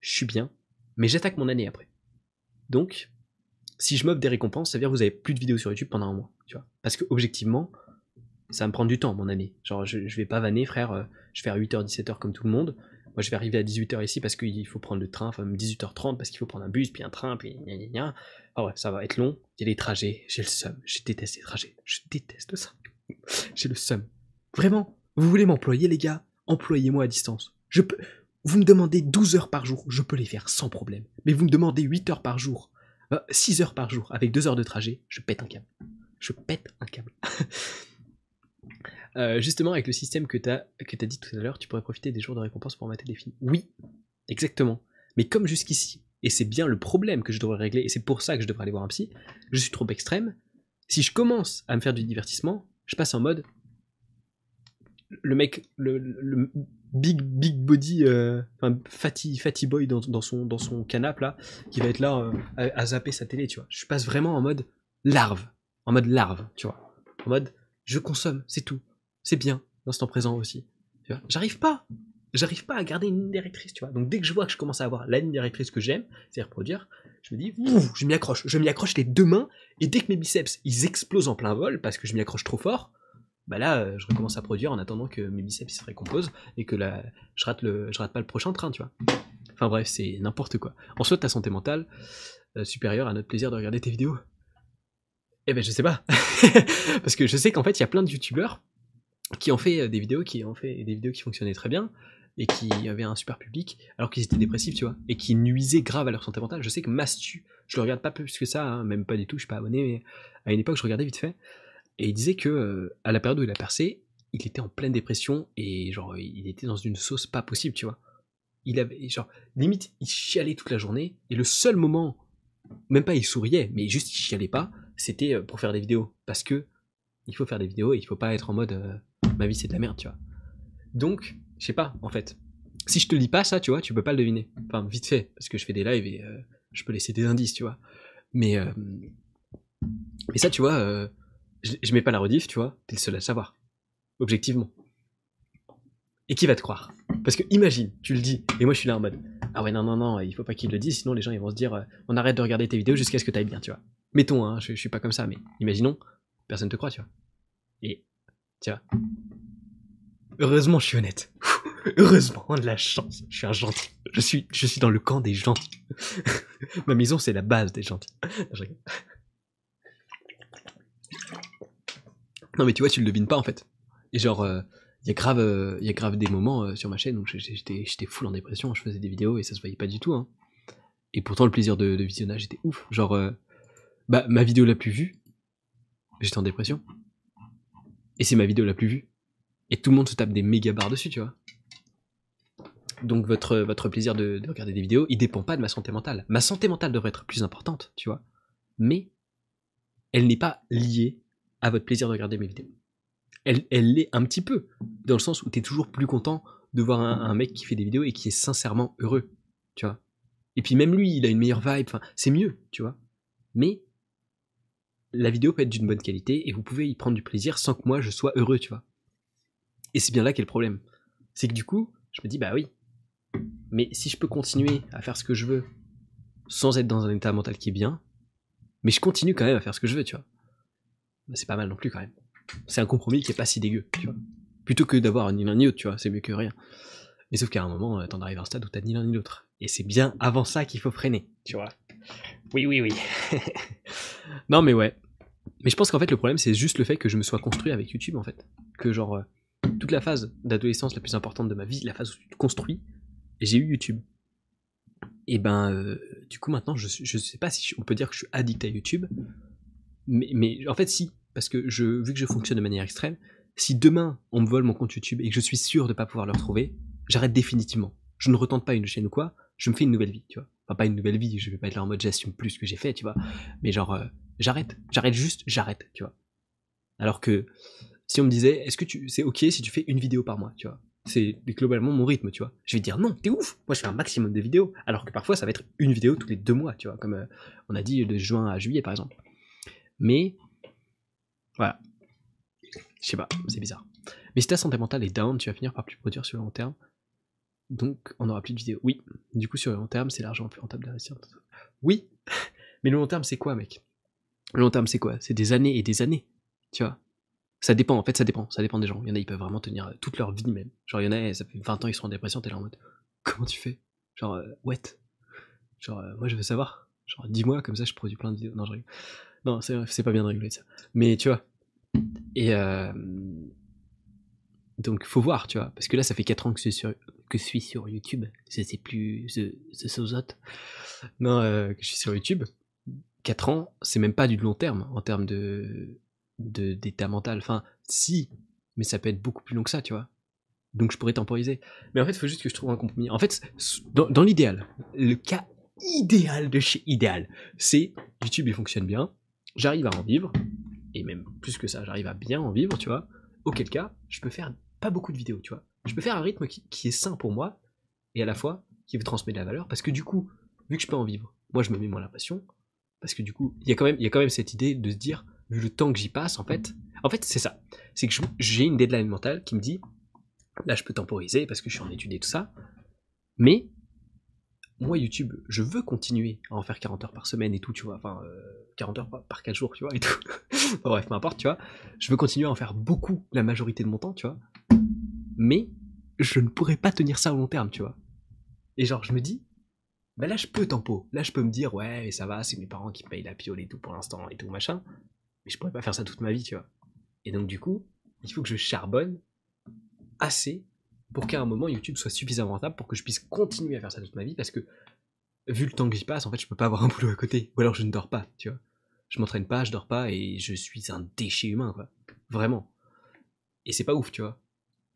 Je suis bien, mais j'attaque mon année après. Donc, si je m'offre des récompenses, ça veut dire que vous avez plus de vidéos sur YouTube pendant un mois, tu vois. Parce que objectivement, ça va me prendre du temps, mon année. Genre, je, je vais pas vanner, frère, euh, je vais faire 8h, 17h comme tout le monde. Moi, je vais arriver à 18h ici parce qu'il faut prendre le train, enfin, même 18h30 parce qu'il faut prendre un bus, puis un train, puis gna gna gna. Ah ouais, ça va être long. Il y a les trajets, j'ai le seum. Je déteste les trajets. Je déteste ça. j'ai le seum. Vraiment, vous voulez m'employer, les gars? Employez-moi à distance. Je peux. Vous me demandez 12 heures par jour, je peux les faire sans problème. Mais vous me demandez 8 heures par jour, 6 heures par jour, avec 2 heures de trajet, je pète un câble. Je pète un câble. Euh, justement, avec le système que tu as dit tout à l'heure, tu pourrais profiter des jours de récompense pour mater des films. Oui, exactement. Mais comme jusqu'ici, et c'est bien le problème que je devrais régler, et c'est pour ça que je devrais aller voir un psy, je suis trop extrême. Si je commence à me faire du divertissement, je passe en mode le mec, le, big big body, euh, enfin fatty, fatty boy dans, dans, son dans son canapé là, qui va être là euh, à, zapper sa télé, tu vois. Je passe vraiment en mode larve, en mode larve, tu vois, en mode je consomme, c'est tout, c'est bien l'instant présent aussi. Tu vois. J'arrive pas, j'arrive pas à garder une ligne directrice, tu vois. Donc dès que je vois que je commence à avoir la ligne directrice que j'aime, c'est reproduire, je me dis, ouf, je m'y accroche, je m'y accroche les deux mains, et dès que mes biceps ils explosent en plein vol parce que je m'y accroche trop fort, bah là, euh, je recommence à produire en attendant que mes biceps se récomposent et que là, je rate le, je rate pas le prochain train, tu vois. Enfin bref, c'est n'importe quoi. En soit ta santé mentale euh, supérieure à notre plaisir de regarder tes vidéos. Eh ben je sais pas, parce que je sais qu'en fait il y a plein de youtubeurs qui ont fait euh, des vidéos, qui ont fait des vidéos qui fonctionnaient très bien et qui avaient un super public alors qu'ils étaient dépressifs, tu vois, et qui nuisaient grave à leur santé mentale. Je sais que Mastu, je le regarde pas plus que ça, hein, même pas du tout, je suis pas abonné, mais à une époque je regardais vite fait. Et il disait que euh, à la période où il a percé, il était en pleine dépression et genre il était dans une sauce pas possible, tu vois. Il avait genre limite il chialait toute la journée et le seul moment, même pas il souriait, mais juste il chialait pas, c'était euh, pour faire des vidéos parce que il faut faire des vidéos et il faut pas être en mode euh, ma vie c'est de la merde, tu vois. Donc je sais pas en fait. Si je te lis pas ça, tu vois, tu peux pas le deviner. Enfin vite fait parce que je fais des lives et je peux laisser des indices, tu vois. Mais mais ça, tu vois je, mets pas la rediff, tu vois, t'es le seul à savoir. Objectivement. Et qui va te croire? Parce que imagine, tu le dis, et moi je suis là en mode Ah ouais, non, non, non, il faut pas qu'il le dise, sinon les gens ils vont se dire euh, On arrête de regarder tes vidéos jusqu'à ce que t'ailles bien, tu vois. Mettons, hein, je, suis pas comme ça, mais imaginons, personne te croit, tu vois. Et, tu vois. Heureusement, je suis honnête. Heureusement, on a de la chance. Je suis un gentil. Je suis, je suis dans le camp des gentils. Ma maison, c'est la base des gentils. Non, mais tu vois, tu le devines pas en fait. Et genre, il euh, y, a grave, il y a grave des moments euh, sur ma chaîne où j'étais, j'étais full en dépression, je faisais des vidéos et ça se voyait pas du tout. Hein. Et pourtant, le plaisir de, visionnage était ouf. Genre, euh, bah, ma vidéo la plus vue, j'étais en dépression. Et c'est ma vidéo la plus vue. Et tout le monde se tape des méga barres dessus, tu vois. Donc votre, votre plaisir de, de, regarder des vidéos, il dépend pas de ma santé mentale. Ma santé mentale devrait être plus importante, tu vois. Mais elle n'est pas liée à votre plaisir de regarder mes vidéos. Elle, elle l'est un petit peu, dans le sens où tu es toujours plus content de voir un, mec qui fait des vidéos et qui est sincèrement heureux, tu vois. Et puis même lui, il a une meilleure vibe, c'est mieux, tu vois. Mais la vidéo peut être d'une bonne qualité et vous pouvez y prendre du plaisir sans que moi je sois heureux, tu vois. Et c'est bien là qu'est le problème. C'est que du coup, je me dis, bah oui, mais si je peux continuer à faire ce que je veux sans être dans un état mental qui est bien, mais je continue quand même à faire ce que je veux, tu vois. Bah, c'est pas mal non plus quand même. C'est un compromis qui est pas si dégueu, tu vois. Plutôt que d'avoir ni l'un ni l'autre, tu vois, c'est mieux que rien. Mais sauf qu'à un moment, euh, t'en arrives à un stade où t'as ni l'un ni l'autre. Et c'est bien avant ça qu'il faut freiner, tu vois. Oui, oui, oui. non, mais ouais. Mais je pense qu'en fait, le problème, c'est juste le fait que je me sois construit avec YouTube, en fait. Que genre, euh, toute la phase d'adolescence la plus importante de ma vie, la phase où tu te construis, j'ai eu YouTube. Et ben, euh, du coup, maintenant, je, je sais pas si on peut dire que je suis addict à YouTube. Mais, mais en fait, si parce que je, vu que je fonctionne de manière extrême, si demain on me vole mon compte YouTube et que je suis sûr de pas pouvoir le retrouver, j'arrête définitivement. Je ne retente pas une chaîne ou quoi, je me fais une nouvelle vie, tu vois. Enfin, pas une nouvelle vie, je vais pas être là en mode j'assume plus ce que j'ai fait, tu vois. Mais genre, euh, j'arrête, j'arrête juste, j'arrête, tu vois. Alors que si on me disait, est-ce que tu, c'est ok si tu fais une vidéo par mois, tu vois. C'est globalement mon rythme, tu vois. Je vais dire non, t'es ouf. Moi, je fais un maximum de vidéos. Alors que parfois, ça va être une vidéo tous les deux mois, tu vois. Comme euh, on a dit de juin à juillet, par exemple. Mais voilà. Je sais pas, c'est bizarre. Mais si ta santé mentale est down, tu vas finir par plus produire sur le long terme. donc on n'aura plus de vidéos. Oui, du coup sur le long terme, c'est l'argent plus rentable d'investir. Oui, mais le long terme, c'est quoi, mec? Le long terme, c'est quoi? C'est des années et des années, tu vois? Ça dépend, en fait, ça dépend, ça dépend des gens. Il y en a, ils peuvent vraiment tenir euh, toute leur vie même. Genre, il y en a, ça fait 20 ans, ils sont en dépression, t'es là en mode, comment tu fais? Genre, euh, what? Genre, euh, moi, je veux savoir. Genre, dis-moi, comme ça, je produis plein de vidéos. Non, je rigole. Non, c'est pas bien de rigoler de ça. Mais tu vois. Et euh, donc, faut voir, tu vois. Parce que là, ça fait 4 ans que, sur, que je suis sur YouTube. C'est plus The, the Non, euh, que je suis sur YouTube. 4 ans, c'est même pas du long terme en termes de d'état mental. Enfin, si, mais ça peut être beaucoup plus long que ça, tu vois. Donc je pourrais temporiser. Mais en fait, il faut juste que je trouve un compromis. En fait, dans, dans l'idéal, le cas idéal de chez idéal, c'est YouTube il fonctionne bien, j'arrive à en vivre, et même plus que ça, j'arrive à bien en vivre, tu vois, auquel cas, je peux faire pas beaucoup de vidéos, tu vois. Je peux faire un rythme qui, est sain pour moi, et à la fois qui veut transmettre de la valeur, parce que du coup, vu que je peux en vivre, moi je me mets moins la pression, parce que du coup, il y, a quand même, y a quand même cette idée de se dire, vu le temps que j'y passe, en fait, en fait c'est ça, c'est que j'ai une deadline mentale qui me dit, là je peux temporiser parce que je suis en étude et tout ça, mais moi, YouTube, je veux continuer à en faire 40 heures par semaine et tout, tu vois. Enfin, 40 euh, heures par 4 jours, tu vois, et tout. bref, peu importe, tu vois. Je veux continuer à en faire beaucoup la majorité de mon temps, tu vois. Mais je ne pourrais pas tenir ça au long terme, tu vois. Et genre, je me dis, bah là, je peux tempo. Là, je peux me dire, ouais, ça va, c'est mes parents qui payent la piole et tout pour l'instant et tout, machin. Mais je pourrais pas faire ça toute ma vie, tu vois. Et donc, du coup, il faut que je charbonne assez pour qu'à un moment YouTube soit suffisamment rentable pour que je puisse continuer à faire ça toute ma vie parce que vu le temps que j'y passe, en fait, je peux pas avoir un boulot à côté. Ou alors je ne dors pas, tu vois. Je m'entraîne pas, je dors pas et je suis un déchet humain, quoi. Vraiment. Et c'est pas ouf, tu vois.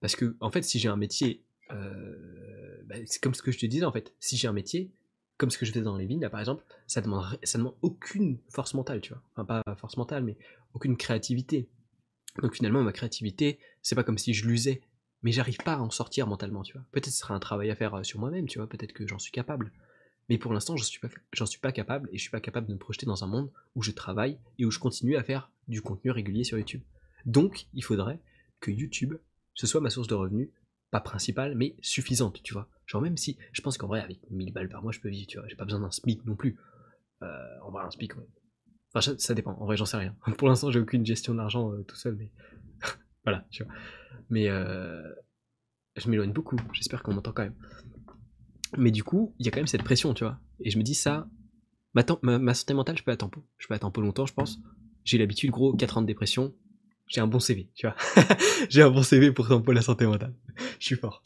Parce que, en fait, si j'ai un métier, euh, bah, c'est comme ce que je te disais, en fait. Si j'ai un métier, comme ce que je fais dans les vignes, là, par exemple, ça demande, ça demande aucune force mentale, tu vois. Enfin, pas force mentale, mais aucune créativité. Donc finalement, ma créativité, c'est pas comme si je l'usais mais j'arrive pas à en sortir mentalement, tu vois. Peut-être ce sera un travail à faire euh, sur moi-même, tu vois, peut-être que j'en suis capable. Mais pour l'instant, j'en suis, pas, suis pas capable et je suis pas capable de me projeter dans un monde où je travaille et où je continue à faire du contenu régulier sur YouTube. Donc, il faudrait que YouTube, ce soit ma source de revenus, pas principale, mais suffisante, tu vois. Genre, même si, je pense qu'en vrai, avec 1000 balles par mois, je peux vivre, tu vois. J'ai pas besoin d'un SMIC non plus. Euh, en vrai, un SMIC, ouais. Enfin, ça, dépend. En vrai, j'en sais rien. Pour l'instant, j'ai aucune gestion d'argent euh, tout seul, mais voilà, tu vois. Mais euh, je m'éloigne beaucoup, j'espère qu'on m'entend quand même. Mais du coup, il y a quand même cette pression, tu vois. Et je me dis ça, ma, santé mentale, je peux attendre, je peux un peu longtemps, je pense. J'ai l'habitude, gros, 4 ans de dépression, j'ai un bon CV, tu vois. j'ai un bon CV pour tempo la santé mentale. je suis fort.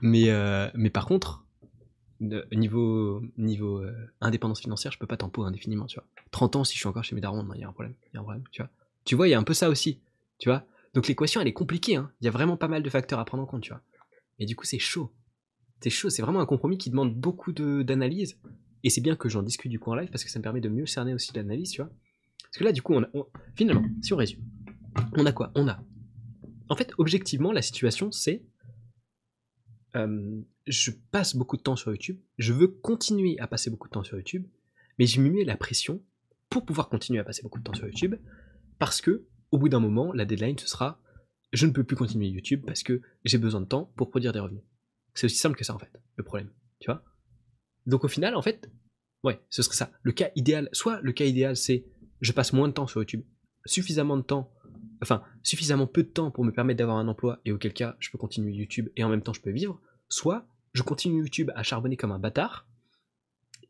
Mais, euh, mais par contre, niveau, niveau euh, indépendance financière, je peux pas tempo indéfiniment, tu vois. 30 ans, si je suis encore chez mes darons, il y a un problème, il y a un problème, tu vois. Tu vois, il y a un peu ça aussi, tu vois. Donc l'équation, elle est compliquée. Hein. Il y a vraiment pas mal de facteurs à prendre en compte, tu vois. Et du coup, c'est chaud. C'est chaud, c'est vraiment un compromis qui demande beaucoup d'analyse. Et c'est bien que j'en discute du coup en live parce que ça me permet de mieux cerner aussi l'analyse, tu vois. Parce que là, du coup, on a, finalement, si on résume, on a quoi? On a. En fait, objectivement, la situation, c'est. Euh, je passe beaucoup de temps sur YouTube. Je veux continuer à passer beaucoup de temps sur YouTube. Mais je me mets la pression pour pouvoir continuer à passer beaucoup de temps sur YouTube. Parce que au bout d'un moment, la deadline, ce sera je ne peux plus continuer YouTube parce que j'ai besoin de temps pour produire des revenus. C'est aussi simple que ça, en fait, le problème. Tu vois Donc au final, en fait, ouais, ce serait ça. Le cas idéal, soit le cas idéal, c'est je passe moins de temps sur YouTube, suffisamment de temps, enfin, suffisamment peu de temps pour me permettre d'avoir un emploi et auquel cas je peux continuer YouTube et en même temps je peux vivre, soit je continue YouTube à charbonner comme un bâtard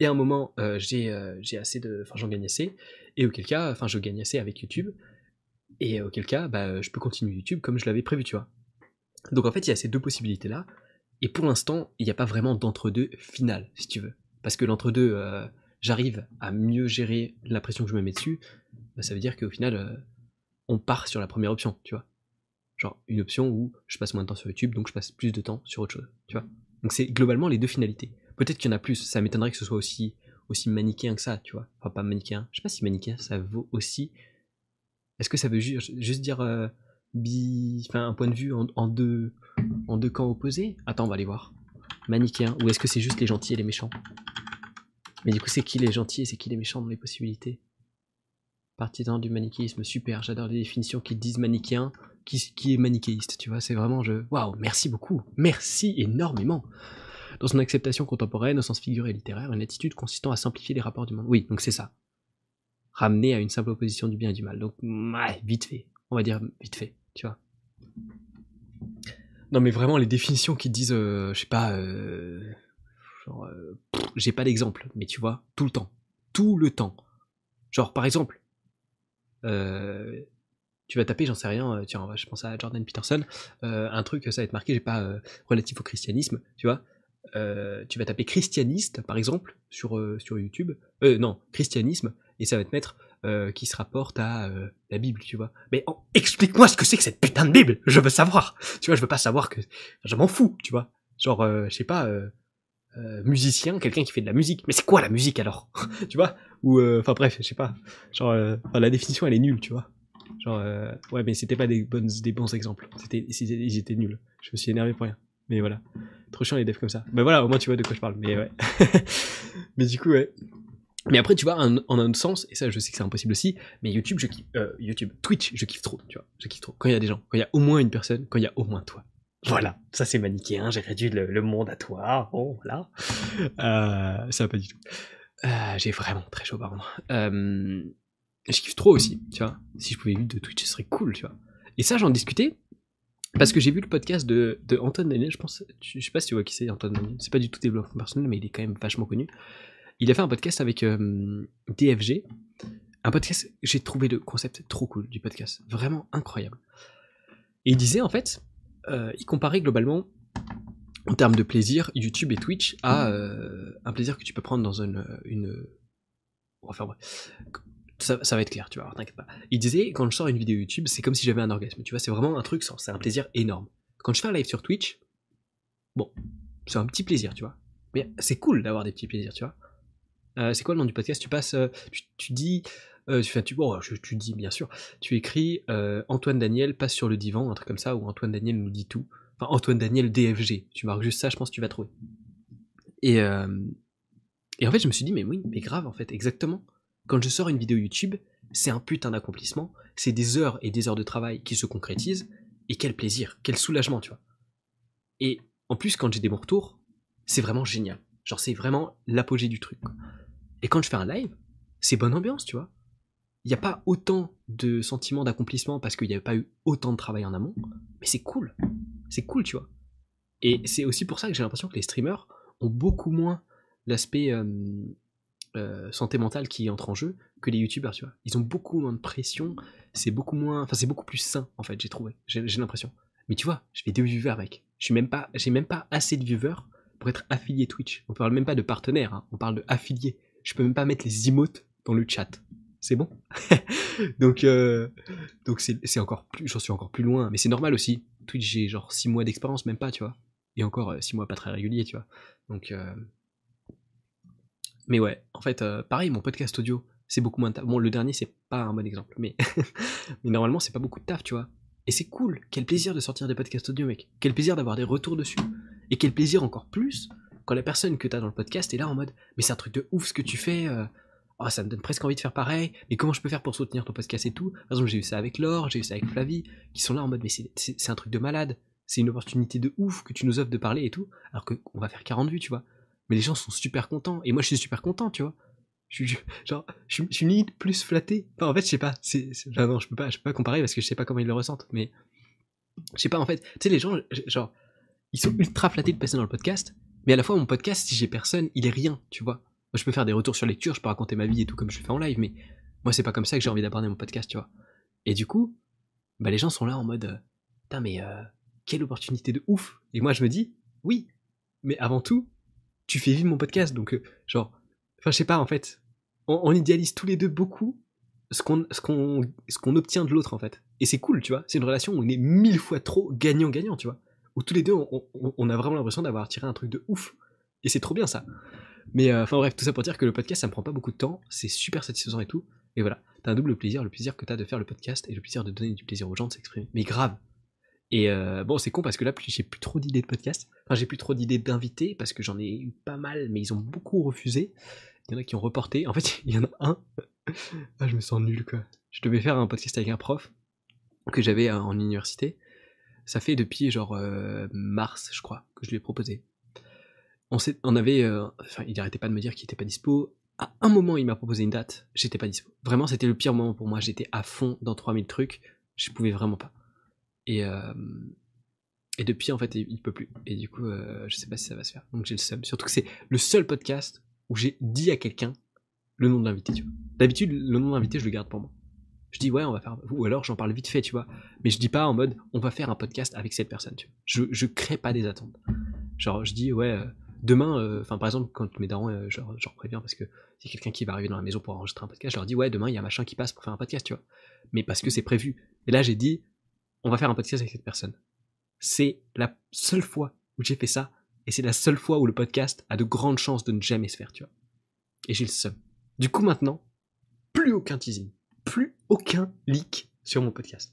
et à un moment euh, euh, j'ai assez de enfin j'en gagne assez et auquel cas enfin je gagne assez avec YouTube et auquel cas, bah, je peux continuer YouTube comme je l'avais prévu, tu vois. Donc en fait, il y a ces deux possibilités-là. Et pour l'instant, il n'y a pas vraiment d'entre-deux final, si tu veux. Parce que l'entre-deux, euh, j'arrive à mieux gérer la pression que je me mets dessus. Bah, ça veut dire qu'au final, euh, on part sur la première option, tu vois. Genre une option où je passe moins de temps sur YouTube, donc je passe plus de temps sur autre chose, tu vois. Donc c'est globalement les deux finalités. Peut-être qu'il y en a plus, ça m'étonnerait que ce soit aussi, aussi manichéen que ça, tu vois. Enfin, pas manichéen, je sais pas si manichéen ça vaut aussi est-ce que ça veut juste dire euh, un point de vue en, deux, camps opposés? Attends, on va aller voir. Manichéen, ou est-ce que c'est juste les gentils et les méchants? Mais du coup, c'est qui les gentils et c'est qui les méchants dans les possibilités? Partisan du manichéisme, super, j'adore les définitions qui disent manichéen, qui, qui est manichéiste, tu vois, c'est vraiment je. Waouh, merci beaucoup, merci énormément. dans son acceptation contemporaine au sens figuré et littéraire, une attitude consistant à simplifier les rapports du monde. Oui, donc c'est ça. Ramener à une simple opposition du bien et du mal. Donc, ouais, vite fait. On va dire vite fait, tu vois. Non, mais vraiment, les définitions qui disent, euh, je sais pas, euh, euh, j'ai pas d'exemple, mais tu vois, tout le temps. Tout le temps. Genre, par exemple, tu vas taper, j'en sais rien, tiens, je pense à Jordan Peterson, un truc, ça va être marqué, j'ai pas relatif au christianisme, tu vois. Tu vas taper christianiste, par exemple, sur, sur YouTube. Non, christianisme, et ça va te mettre euh, qui se rapporte à euh, la Bible, tu vois. Mais explique-moi ce que c'est que cette putain de Bible Je veux savoir Tu vois, je veux pas savoir que... Je m'en fous, tu vois. Genre, euh, je sais pas, musicien, quelqu'un qui fait de la musique. Mais c'est quoi la musique alors Tu vois Ou, enfin bref, je sais pas. Genre, la définition, elle est nulle, tu vois. Genre, ouais, mais c'était pas des, bons exemples. C'était- ils étaient nuls. Je me suis énervé pour rien. Mais voilà. Trop chiant les devs comme ça. Mais voilà, au moins tu vois de quoi je parle. Mais ouais. mais du coup, ouais. Mais après, tu vois, en, un sens, et ça je sais que c'est impossible aussi, mais YouTube, je kiffe, euh, YouTube, Twitch, je kiffe trop, tu vois. Je kiffe trop. Quand il y a des gens, quand il y a au moins une personne, quand il y a au moins toi. Voilà, ça c'est manichéen, j'ai réduit le, monde à toi, bon, voilà. Euh, ça va pas du tout. Euh, j'ai vraiment très chaud par contre. Euh, je kiffe trop aussi, tu vois. Si je pouvais vivre de Twitch, ce serait cool, tu vois. Et ça, j'en discutais parce que j'ai vu le podcast de, de Antoine Daniel, je pense. Je sais pas si tu vois qui c'est, Antoine Daniel. C'est pas du tout développement personnel, mais il est quand même vachement connu. Il a fait un podcast avec euh, DFG. Un podcast, j'ai trouvé le concept trop cool du podcast. Vraiment incroyable. Et il disait, en fait, euh, il comparait globalement, en termes de plaisir, YouTube et Twitch à euh, un plaisir que tu peux prendre dans une. Enfin, bref. Ça, va être clair, tu vois, t'inquiète pas. Il disait, quand je sors une vidéo YouTube, c'est comme si j'avais un orgasme. Tu vois, c'est vraiment un truc, c'est un plaisir énorme. Quand je fais un live sur Twitch, bon, c'est un petit plaisir, tu vois. Mais c'est cool d'avoir des petits plaisirs, tu vois. Euh, c'est quoi le nom du podcast? Tu passes, euh, tu, dis, euh, tu, bon, je- tu dis bien sûr, tu écris euh, Antoine Daniel passe sur le divan, un truc comme ça, ou Antoine Daniel nous dit tout. Enfin, Antoine Daniel DFG. Tu marques juste ça, je pense que tu vas trouver. Et, et en fait, je me suis dit, mais oui, mais grave, en fait, exactement. Quand je sors une vidéo YouTube, c'est un putain d'accomplissement. C'est des heures et des heures de travail qui se concrétisent. Et quel plaisir, quel soulagement, tu vois. Et en plus, quand j'ai des bons retours, c'est vraiment génial. Genre, c'est vraiment l'apogée du truc. quoi. Et quand je fais un live, c'est bonne ambiance, tu vois. Il n'y a pas autant de sentiments d'accomplissement parce qu'il n'y avait pas eu autant de travail en amont, mais c'est cool. C'est cool, tu vois. Et c'est aussi pour ça que j'ai l'impression que les streamers ont beaucoup moins l'aspect euh, santé mentale qui entre en jeu que les youtubeurs, tu vois. Ils ont beaucoup moins de pression, c'est beaucoup moins. Enfin, c'est beaucoup plus sain, en fait, j'ai trouvé. J'ai l'impression. Mais tu vois, je fais deux viewers, mec. Je suis même pas, j'ai même pas assez de viewers pour être affilié Twitch. On parle même pas de partenaire, hein, on parle de affilié. Je peux même pas mettre les emotes dans le chat. C'est bon? Donc, euh, donc c'est encore plus, j'en suis encore plus loin. Mais c'est normal aussi. Twitch, j'ai genre 6 mois d'expérience, même pas, tu vois. Et encore 6 mois pas très régulier, tu vois. Donc, euh... mais ouais, en fait, euh, pareil, mon podcast audio, c'est beaucoup moins de taf. Bon, le dernier, c'est pas un bon exemple, mais, mais normalement, c'est pas beaucoup de taf, tu vois. Et c'est cool. Quel plaisir de sortir des podcasts audio, mec. Quel plaisir d'avoir des retours dessus. Et quel plaisir encore plus quand la personne que t'as dans le podcast est là en mode, mais c'est un truc de ouf ce que tu fais. euh, Oh, ça me donne presque envie de faire pareil. Mais comment je peux faire pour soutenir ton podcast et tout? Par exemple, j'ai eu ça avec Laure, j'ai eu ça avec Flavie, qui sont là en mode, mais c'est- un truc de malade. C'est une opportunité de ouf que tu nous offres de parler et tout. Alors qu'on va faire 40 vues, tu vois. Mais les gens sont super contents. Et moi, je suis super content, tu vois. Je je- genre, je suis, limite plus flatté. En fait, je sais pas. C'est, non, je peux pas, je peux pas comparer parce que je sais pas comment ils le ressentent. Mais je sais pas, en fait. Tu sais, les gens, genre, ils sont ultra flattés de passer dans le podcast. Mais à la fois, mon podcast, si j'ai personne, il est rien, tu vois. Moi, je peux faire des retours sur lecture, je peux raconter ma vie et tout comme je le fais en live, mais moi, c'est pas comme ça que j'ai envie d'aborder mon podcast, tu vois. Et du coup, bah, les gens sont là en mode, euh, putain, mais euh, quelle opportunité de ouf. Et moi, je me dis, oui, mais avant tout, tu fais vivre mon podcast, donc, euh, genre, enfin, je sais pas, en fait, on, on idéalise tous les deux beaucoup ce qu'on ce qu'on ce qu'on obtient de l'autre, en fait. Et c'est cool, tu vois. C'est une relation où on est mille fois trop gagnant-gagnant, tu vois. Où tous les deux, on, a vraiment l'impression d'avoir tiré un truc de ouf. Et c'est trop bien, ça. Mais euh, enfin bref, tout ça pour dire que le podcast, ça me prend pas beaucoup de temps, c'est super satisfaisant et tout. Et voilà, t'as un double plaisir, le plaisir que t'as de faire le podcast et le plaisir de donner du plaisir aux gens de s'exprimer. Mais grave. Et euh, bon, c'est con parce que là, j'ai plus trop d'idées de podcast. Enfin, j'ai plus trop d'idées d'invités parce que j'en ai eu pas mal, mais ils ont beaucoup refusé. Il y en a qui ont reporté. En fait, il y en a un. ah, je me sens nul quoi. Je devais faire un podcast avec un prof que j'avais euh, en université. Ça fait depuis genre euh, mars, je crois, que je lui ai proposé. on, on avait, euh, enfin, il arrêtait pas de me dire qu'il était pas dispo. À un moment, il m'a proposé une date, j'étais pas dispo. Vraiment, c'était le pire moment pour moi. J'étais à fond dans 3000 trucs, je pouvais vraiment pas. Et, euh, depuis, en fait, il, peut plus. Et du coup, je sais pas si ça va se faire. Donc j'ai le seum. Surtout que c'est le seul podcast où j'ai dit à quelqu'un le nom de l'invité. D'habitude, le nom de l'invité, je le garde pour moi. Je dis ouais, on va faire. Ou alors j'en parle vite fait, tu vois. Mais je dis pas en mode on va faire un podcast avec cette personne, tu vois. Je, je crée pas des attentes. Genre, je dis ouais, euh, demain, euh, enfin par exemple, quand mes darons, euh, je leur préviens parce que c'est quelqu'un qui va arriver dans la maison pour enregistrer un podcast, je leur dis ouais, demain il y a machin qui passe pour faire un podcast, tu vois. Mais parce que c'est prévu. Et là, j'ai dit on va faire un podcast avec cette personne. C'est la seule fois où j'ai fait ça. Et c'est la seule fois où le podcast a de grandes chances de ne jamais se faire, tu vois. Et j'ai le seum. Du coup, maintenant, plus aucun teasing. Plus aucun leak sur mon podcast.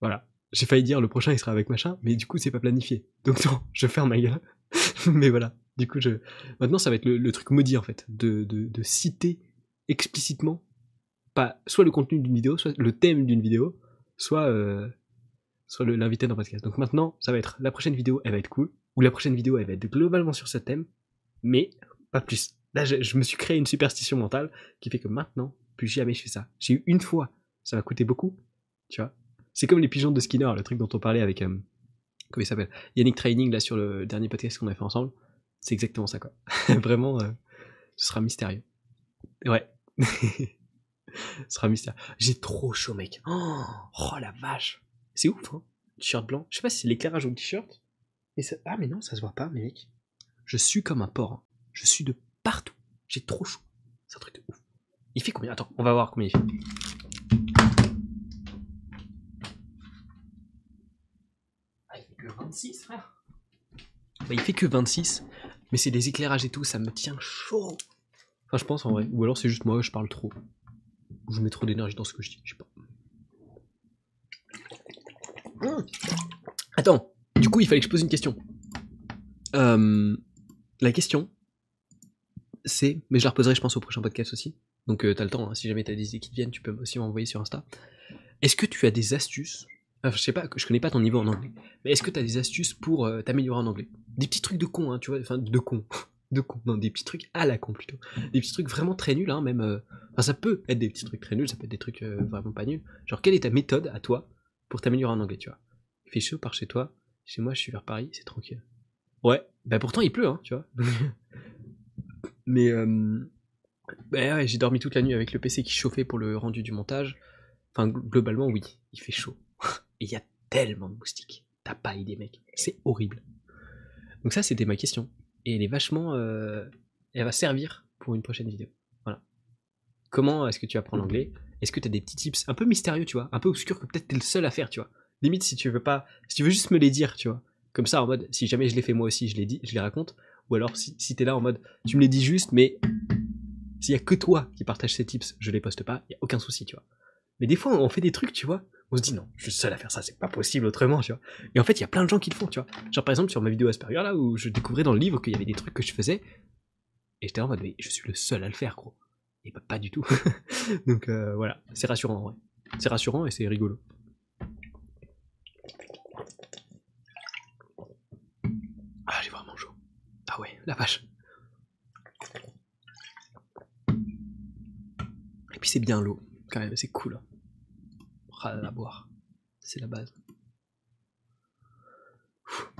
Voilà. J'ai failli dire le prochain il sera avec machin, mais du coup c'est pas planifié. Donc non, je ferme ma gueule. mais voilà. Du coup, je... maintenant ça va être le, le truc maudit en fait, de, de, de citer explicitement pas soit le contenu d'une vidéo, soit le thème d'une vidéo, soit euh, soit le- l'invité d'un podcast. Donc maintenant, ça va être la prochaine vidéo, elle va être cool, ou la prochaine vidéo, elle va être globalement sur ce thème, mais pas plus. Là, je me suis créé une superstition mentale qui fait que maintenant, plus jamais je fais ça. J'ai eu une fois, ça m'a coûté beaucoup, tu vois. C'est comme les pigeons de Skinner, le truc dont on parlait avec, euh, comment il s'appelle? Yannick Training, là, sur le dernier podcast qu'on a fait ensemble. C'est exactement ça, quoi. Vraiment, euh, ce sera mystérieux. Ouais. ce sera mystérieux. J'ai trop chaud, mec. Oh, oh la vache. C'est ouf, hein. T-shirt blanc. Je sais pas si c'est l'éclairage ou le t-shirt. Ah, mais non, ça se voit pas, mec. Je suis comme un porc. hein. Je suis de partout. J'ai trop chaud. C'est un truc de ouf. Il fait combien? Attends, on va voir combien il fait. Ah, il fait que 26, frère. Bah, il fait que 26, mais c'est des éclairages et tout, ça me tient chaud. Enfin, je pense en vrai. Ou alors c'est juste moi, je parle trop. Ou je mets trop d'énergie dans ce que je dis, je sais pas. Attends, du coup, il fallait que je pose une question. Euh, la question, c'est, mais je la reposerai, je pense, au prochain podcast aussi. Donc, euh, t'as le temps, hein, si jamais t'as des idées qui te viennent, tu peux aussi m'envoyer sur Insta. Est-ce que tu as des astuces Enfin, je sais pas, je connais pas ton niveau en anglais, mais est-ce que t'as des astuces pour euh, t'améliorer en anglais? Des petits trucs de con, hein, tu vois, enfin, de con. de con, non, des petits trucs à la con plutôt. Des petits trucs vraiment très nuls, hein, même. euh, Enfin, ça peut être des petits trucs très nuls, ça peut être des trucs vraiment pas nuls. Genre, quelle est ta méthode à toi pour t'améliorer en anglais, tu vois? Il fait chaud par chez toi, chez moi, je suis vers Paris, c'est tranquille. Ouais, bah pourtant il pleut, hein, tu vois. Mais euh, bah ouais, j'ai dormi toute la nuit avec le PC qui chauffait pour le rendu du montage. Enfin, gl- globalement, oui, il fait chaud. Et il y a tellement de moustiques. T'as pas idée, mec. C'est horrible. Donc ça, c'était ma question. Et elle est vachement... euh, Elle va servir pour une prochaine vidéo. Voilà. Comment est-ce que tu apprends l'anglais? Est-ce que t'as des petits tips? Un peu mystérieux, tu vois Un peu obscurs que peut-être t'es le seul à faire, tu vois Limite, si tu veux pas... Si tu veux juste me les dire, tu vois Comme ça, en mode, si jamais je les fais moi aussi, je les dis, je les raconte. Ou alors, si, si t'es là en mode, tu me les dis juste, mais s'il y a que toi qui partage ces tips, je les poste pas, y a aucun souci, tu vois. Mais des fois, on fait des trucs, tu vois, on se dit non, je suis seul à faire ça, c'est pas possible autrement, tu vois. Et en fait, il y a plein de gens qui le font, tu vois. Genre par exemple sur ma vidéo Asperger là où je découvrais dans le livre qu'il y avait des trucs que je faisais et j'étais en mode je suis le seul à le faire, gros. Et pas du tout. Donc euh, voilà, c'est rassurant en vrai. C'est rassurant et c'est rigolo. Ah, j'ai vraiment chaud. Ah ouais, la vache. Puis c'est bien l'eau, quand même, c'est cool. Ah, la boire. C'est la base.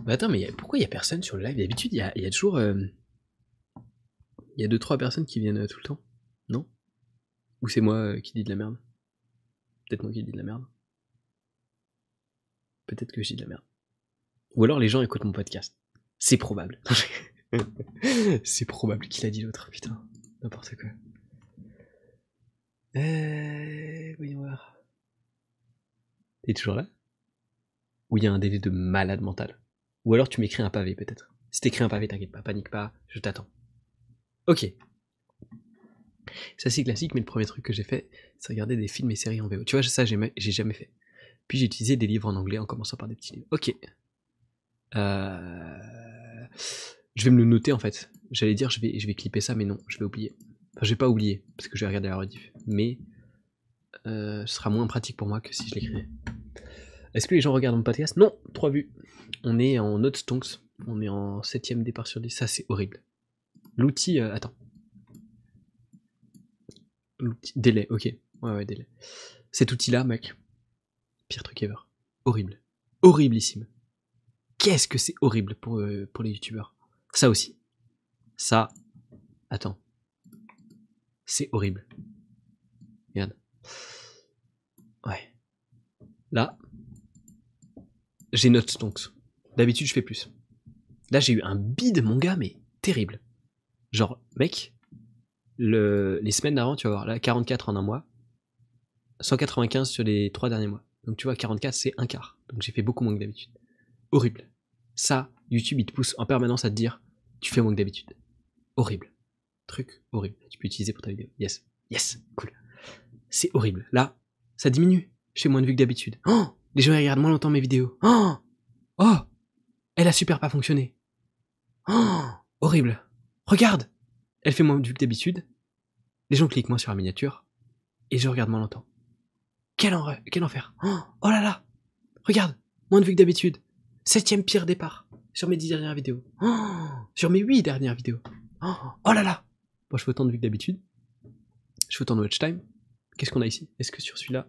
Attends, mais pourquoi il y a personne sur le live? D'habitude, il y a, toujours. euh, Il y a 2-3 personnes qui viennent euh, tout le temps. Non? Ou c'est moi euh, qui dis de la merde? Peut-être moi qui dis de la merde. Peut-être que je dis de la merde. Ou alors les gens écoutent mon podcast. C'est probable. c'est probable qu'il a dit l'autre, putain. N'importe quoi. Euh, voyons voir. T'es toujours là? Ou il y a un délai de malade mental? Ou alors tu m'écris un pavé peut-être? Si t'écris un pavé, t'inquiète pas, panique pas, je t'attends. Ok. C'est classique, mais le premier truc que j'ai fait, c'est regarder des films et séries en VO. Tu vois, ça j'ai jamais fait. Puis j'ai utilisé des livres en anglais en commençant par des petits livres. Ok. Euh... Je vais me le noter en fait. J'allais dire je vais, je vais clipper ça, mais non, je vais oublier. Enfin, je vais pas oublier, parce que je vais regarder la rediff. Mais euh, ce sera moins pratique pour moi que si je l'écrivais. Est-ce que les gens regardent mon podcast? Non, trois vues. On est en notes stonks. On est en septième départ sur 10. Ça, c'est horrible. L'outil. euh, attends. L'outil. Délai, ok. Ouais, ouais, délai. Cet outil-là, mec. Pire truc ever. Horrible. Horriblissime. Qu'est-ce que c'est horrible pour, euh, pour les youtubeurs? Ça aussi. Ça. Attends. C'est horrible. Regarde. Ouais. Là. J'ai note stonks. D'habitude, je fais plus. Là, j'ai eu un bide, mon gars, mais terrible. Genre, mec, le, les semaines d'avant, tu vas voir, là, 44 en un mois, 195 sur les trois derniers mois. Donc, tu vois, 44, c'est un quart. Donc, j'ai fait beaucoup moins que d'habitude. Horrible. Ça, YouTube, il te pousse en permanence à te dire, tu fais moins que d'habitude. Horrible. Truc horrible. Tu peux utiliser pour ta vidéo. Yes. Yes. Cool. C'est horrible. Là, ça diminue. Je fais moins de vues que d'habitude. Oh Les gens regardent moins longtemps mes vidéos. Oh Oh Elle a super pas fonctionné. Oh Horrible. Regarde Elle fait moins de vues que d'habitude. Les gens cliquent moins sur la miniature. Et je regarde moins longtemps. Quel, en- quel enfer. Oh, oh là là Regarde Moins de vues que d'habitude. Septième pire départ. Sur mes dix dernières vidéos. Oh sur mes huit dernières vidéos. Oh, oh là là Bon, je fais autant de vues que d'habitude. Je fais autant de watch time. Qu'est-ce qu'on a ici? Est-ce que sur celui-là?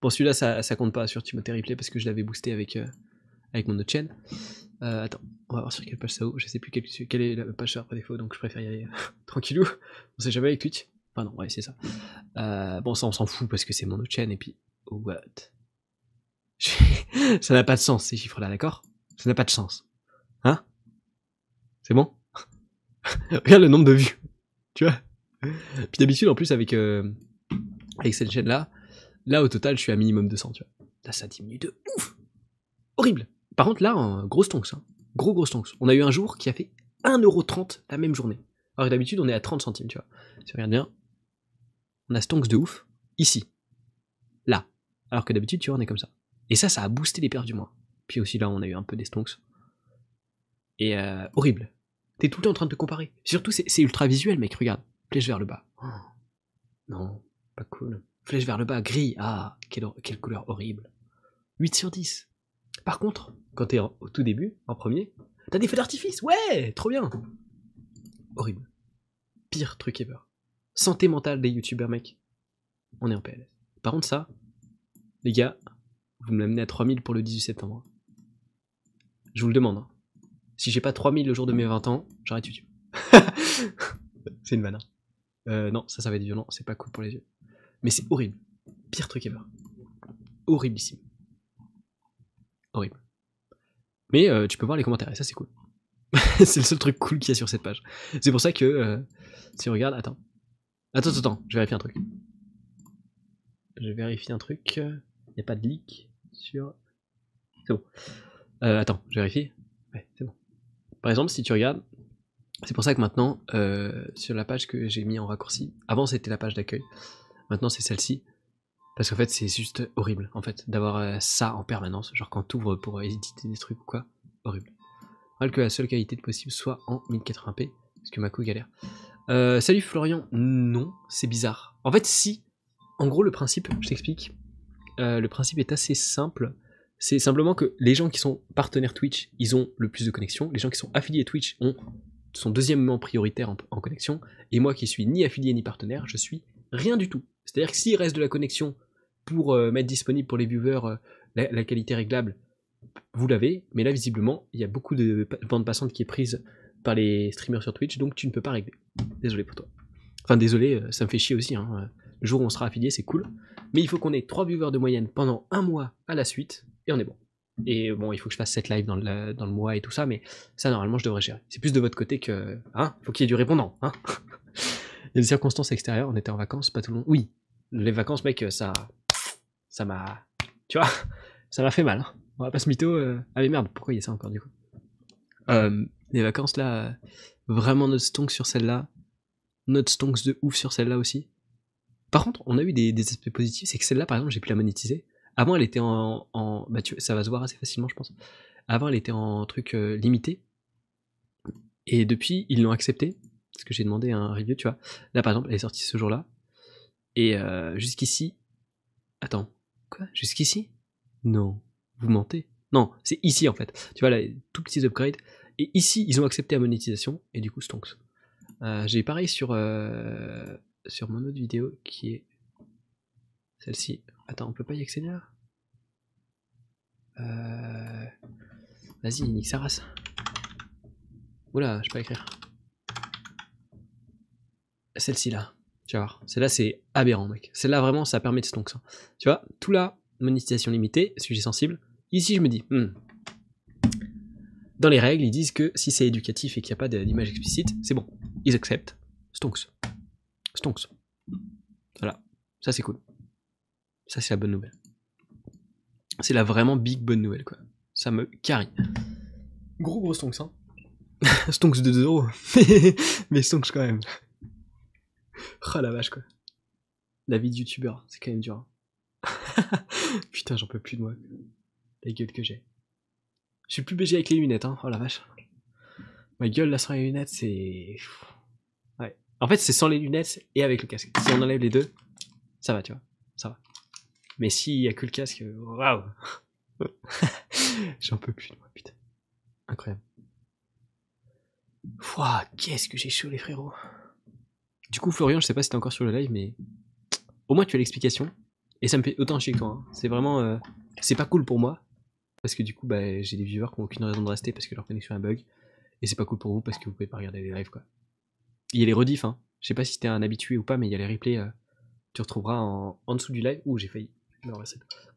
Bon, celui-là, ça, compte pas sur Timothée Replay parce que je l'avais boosté avec, euh, avec mon autre chaîne. Euh, attends, on va voir sur quelle page ça ouvre. Je sais plus quelle, est la page par défaut, donc je préfère y aller tranquillou. On sait jamais avec Twitch. Enfin, non, ouais, c'est ça. Euh, bon, ça, on s'en fout parce que c'est mon autre chaîne et puis. What? Ça n'a pas de sens ces chiffres-là, d'accord? Ça n'a pas de sens. Hein? C'est bon? Regarde le nombre de vues. Tu vois? Puis d'habitude, en plus, avec, euh, avec cette chaîne-là, là, au total, je suis à minimum 200, tu vois. Là, ça diminue de ouf Horrible Par contre, là, gros stonks. Hein. Gros, gros stonks. On a eu un jour qui a fait 1,30€ la même journée. Alors que d'habitude, on est à 30 centimes, tu vois. Si on regarde bien, on a stonks de ouf, ici. Là. Alors que d'habitude, tu vois, on est comme ça. Et ça, ça a boosté les perfs du mois. Puis aussi, là, on a eu un peu des stonks. Et euh, horrible. T'es tout le temps en train de te comparer. Surtout, c'est ultra visuel, mec. Regarde. Flèche vers le bas. Oh. Non, pas cool. Flèche vers le bas, gris. Ah, quelle, couleur horrible. 8 sur 10. Par contre, quand t'es au tout début, en premier, t'as des feux d'artifice. Ouais, trop bien. Horrible. Pire truc ever. Santé mentale des youtubeurs, mec. On est en PLS. Par contre, ça, les gars, vous me l'amenez à 3000 pour le 18 septembre. Je vous le demande. hein. Si j'ai pas 3000 le jour de mes 20 ans, j'arrête YouTube. c'est une vanne. hein. Euh, non, ça, ça va être violent. C'est pas cool pour les yeux. Mais c'est horrible. Pire truc ever. Horriblissime. Horrible. Mais euh, tu peux voir les commentaires et ça, c'est cool. c'est le seul truc cool qu'il y a sur cette page. C'est pour ça que, euh, si on regarde, attends. Attends, attends, attends, je vérifie un truc. Je vérifie un truc. Il n'y a pas de leak sur. C'est bon. Attends, je vérifie. Ouais, c'est bon. Par exemple, si tu regardes, c'est pour ça que maintenant, euh, sur la page que j'ai mis en raccourci, avant c'était la page d'accueil, maintenant c'est celle-ci. Parce qu'en fait, c'est juste horrible, en fait, d'avoir euh, ça en permanence. Genre quand t'ouvres pour éditer des trucs ou quoi, horrible. Mal que la seule qualité possible soit en 1080p, parce que galère. Euh, salut Florian, non, c'est bizarre. En fait, si, en gros, le principe, je t'explique. Le principe est assez simple. C'est simplement que les gens qui sont partenaires Twitch, ils ont le plus de connexions. Les gens qui sont affiliés Twitch ont, sont deuxièmement prioritaires en, en connexion. Et moi qui suis ni affilié ni partenaire, je suis rien du tout. C'est-à-dire que s'il reste de la connexion pour euh, mettre disponible pour les viewers euh, la, qualité réglable, vous l'avez. Mais là, visiblement, il y a beaucoup de bande passante qui est prise par les streamers sur Twitch, donc tu ne peux pas régler. Désolé pour toi. Enfin, désolé, euh, ça me fait chier aussi. hein. Le jour où on sera affilié, c'est cool. Mais il faut qu'on ait 3 viewers de moyenne pendant un mois à la suite, et on est bon. Et bon, il faut que je fasse 7 lives dans le, dans le mois et tout ça, mais ça, normalement, je devrais gérer. C'est plus de votre côté que. Hein Faut qu'il y ait du répondant, hein Il y a des circonstances extérieures, on était en vacances, pas tout le monde. Oui, les vacances, mec, ça. Ça m'a. Tu vois Ça m'a fait mal. hein. On va pas se mytho. euh, Ah, mais merde, pourquoi il y a ça encore du coup? Euh, Les vacances là, euh, vraiment notre stonks sur celle-là. Notre stonks de ouf sur celle-là aussi. Par contre, on a eu des aspects positifs, c'est que celle-là, par exemple, j'ai pu la monétiser. Avant, elle était en, bah, tu- ça va se voir assez facilement, je pense. Avant, elle était en truc euh, limité. Et depuis, ils l'ont accepté. Parce que j'ai demandé un review, tu vois. Là, par exemple, elle est sortie ce jour-là. Et euh, jusqu'ici. Attends. Quoi? Jusqu'ici? Non. Vous mentez? Non, c'est ici en fait. Tu vois là, tout petits upgrades. Et ici, ils ont accepté la monétisation et du coup, stonks. Euh, J'ai pareil sur sur mon autre vidéo qui est celle-ci. Attends, on peut pas y accéder là euh... Vas-y, nique sa race. Oula, je peux pas écrire. Celle-ci là. Tu vas voir. Celle-là, c'est aberrant, mec. Celle-là, vraiment, ça permet de stonks. ça. Tu vois, tout là, monétisation limitée, sujet sensible. Ici, je me dis, hmm. dans les règles, ils disent que si c'est éducatif et qu'il n'y a pas d'image explicite, c'est bon. Ils acceptent. Stonks. Stonks. Voilà. Ça, c'est cool. Ça, c'est la bonne nouvelle. C'est la vraiment big bonne nouvelle, quoi. Ça me carie. Gros, gros stonks, hein. stonks de 2 euros. Mais stonks quand même. Oh la vache, quoi. La vie de youtubeur, c'est quand même dur. hein. Putain, j'en peux plus de moi. La gueule que j'ai. Je suis plus BG avec les lunettes, hein. Oh la vache. Ma gueule là sans les lunettes, c'est. Ouais. En fait, c'est sans les lunettes et avec le casque. Si on enlève les deux, ça va, tu vois. Ça va. Mais s'il y a que le casque, waouh. J'en peux plus de moi, putain. Incroyable. Ouah, qu'est-ce que j'ai chaud, les frérots. Du coup, Florian, je sais pas si t'es encore sur le live, mais au moins tu as l'explication. Et ça me fait autant chier que toi. hein. C'est vraiment. euh, C'est pas cool pour moi. Parce que du coup, bah, j'ai des viewers qui ont aucune raison de rester parce que leur connexion a bug. Et c'est pas cool pour vous parce que vous pouvez pas regarder les lives, quoi. Il y a les rediffs, hein. Je sais pas si t'es un habitué ou pas, mais il y a les replays. euh, tu retrouveras en, en dessous du live. Ouh, j'ai failli.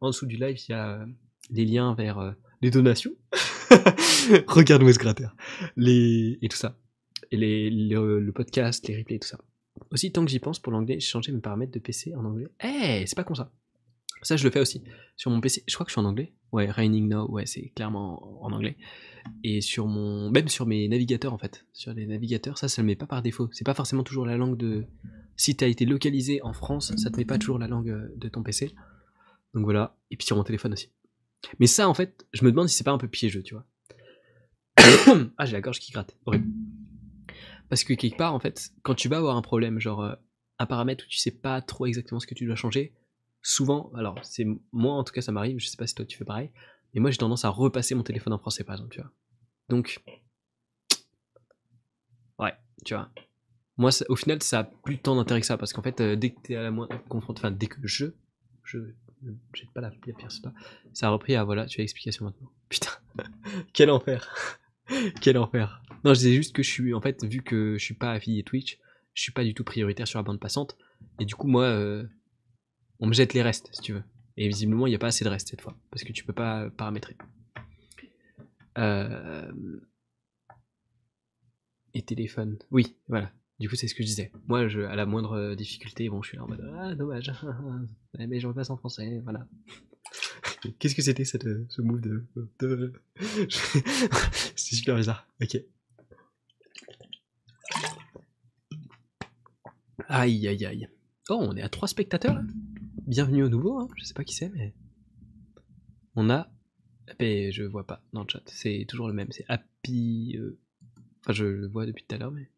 En dessous du live, il y a euh, les liens vers euh, les donations. Regarde-moi ce gratteur. Les... Et tout ça. Et les, le, podcast, les replays tout ça. Aussi, tant que j'y pense, pour l'anglais, j'ai changé mes paramètres de PC en anglais. Eh, c'est pas con ça. Ça, je le fais aussi. Sur mon PC, je crois que je suis en anglais. Ouais, Raining Now, ouais, c'est clairement en en anglais. Et sur mon. Même sur mes navigateurs, en fait. Sur les navigateurs, ça, ça le met pas par défaut. C'est pas forcément toujours la langue de. Si t'as été localisé en France, ça te met pas toujours la langue euh, de ton PC. Donc voilà. Et puis sur mon téléphone aussi. Mais ça, en fait, je me demande si c'est pas un peu piégeux, tu vois. ah, j'ai la gorge qui gratte. Parce que quelque part, en fait, quand tu vas avoir un problème, genre euh, un paramètre où tu sais pas trop exactement ce que tu dois changer, souvent, alors c'est moi en tout cas ça m'arrive, je sais pas si toi tu fais pareil, mais moi j'ai tendance à repasser mon téléphone en français par exemple, tu vois. Donc, ouais, tu vois. Moi, au final, ça a plus tant d'intérêt que ça, parce qu'en fait, euh, dès que t'es à la moindre confronte, enfin, dès que je, ne jette pas la, la pierre, pas, ça a repris à voilà, tu as l'explication maintenant. Putain, quel enfer, quel enfer. Non, je disais juste que je suis, en fait, vu que je suis pas affilié Twitch, je suis pas du tout prioritaire sur la bande passante, et du coup, moi, euh, on me jette les restes, si tu veux. Et visiblement, il n'y a pas assez de restes cette fois, parce que tu peux pas paramétrer. Euh... Et téléphone. Oui, voilà. Du coup, c'est ce que je disais. Moi, je, à la moindre euh, difficulté, bon, je suis là en mode Ah, dommage. Mais je repasse en français, voilà. Qu'est-ce que c'était euh, ce move de. c'est super bizarre. Ok. Aïe, aïe, aïe. Oh, on est à trois spectateurs là Bienvenue au nouveau, hein. je sais pas qui c'est, mais. On a. Mais je vois pas dans le chat, c'est toujours le même, c'est Happy. euh, Enfin, je le vois depuis tout à l'heure, mais.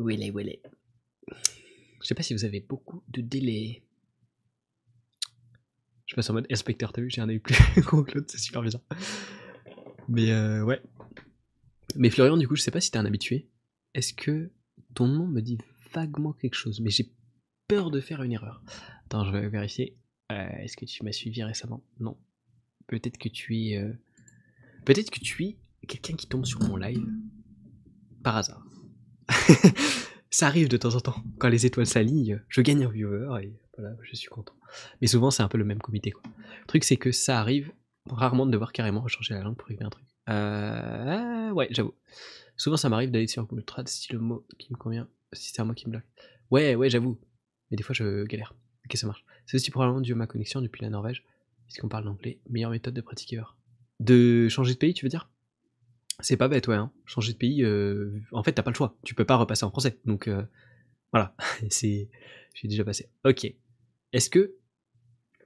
Il est Je sais pas si vous avez beaucoup de délai. Je passe en mode inspecteur, t'as vu, j'ai un œil plus gros que c'est super bizarre. Mais euh, ouais. Mais Florian, du coup, je sais pas si t'es un habitué. Est-ce que ton nom me dit vaguement quelque chose? Mais j'ai peur de faire une erreur. Attends, je vais vérifier. Euh, Est-ce que tu m'as suivi récemment? Non. Peut-être que tu es. euh, Peut-être que tu es quelqu'un qui tombe sur mon live par hasard. ça arrive de temps en temps. Quand les étoiles s'alignent, je gagne un viewer et voilà, je suis content. Mais souvent, c'est un peu le même comité. Quoi. Le truc, c'est que ça arrive rarement de devoir carrément changer la langue pour régler un truc. Euh, ouais, j'avoue. Souvent, ça m'arrive d'aller sur Google Trad si le mot qui me convient, si c'est un mot qui me bloque. Ouais, ouais, j'avoue. Mais des fois, je galère. Ok, ça marche. C'est aussi probablement dû à ma connexion depuis la Norvège, puisqu'on parle l'anglais. Meilleure méthode de pratiquer. De changer de pays, tu veux dire? C'est pas bête, ouais. Hein. Changer de pays, euh, en fait, t'as pas le choix. Tu peux pas repasser en français. Donc, euh, voilà. c'est, j'ai déjà passé. Ok. Est-ce que,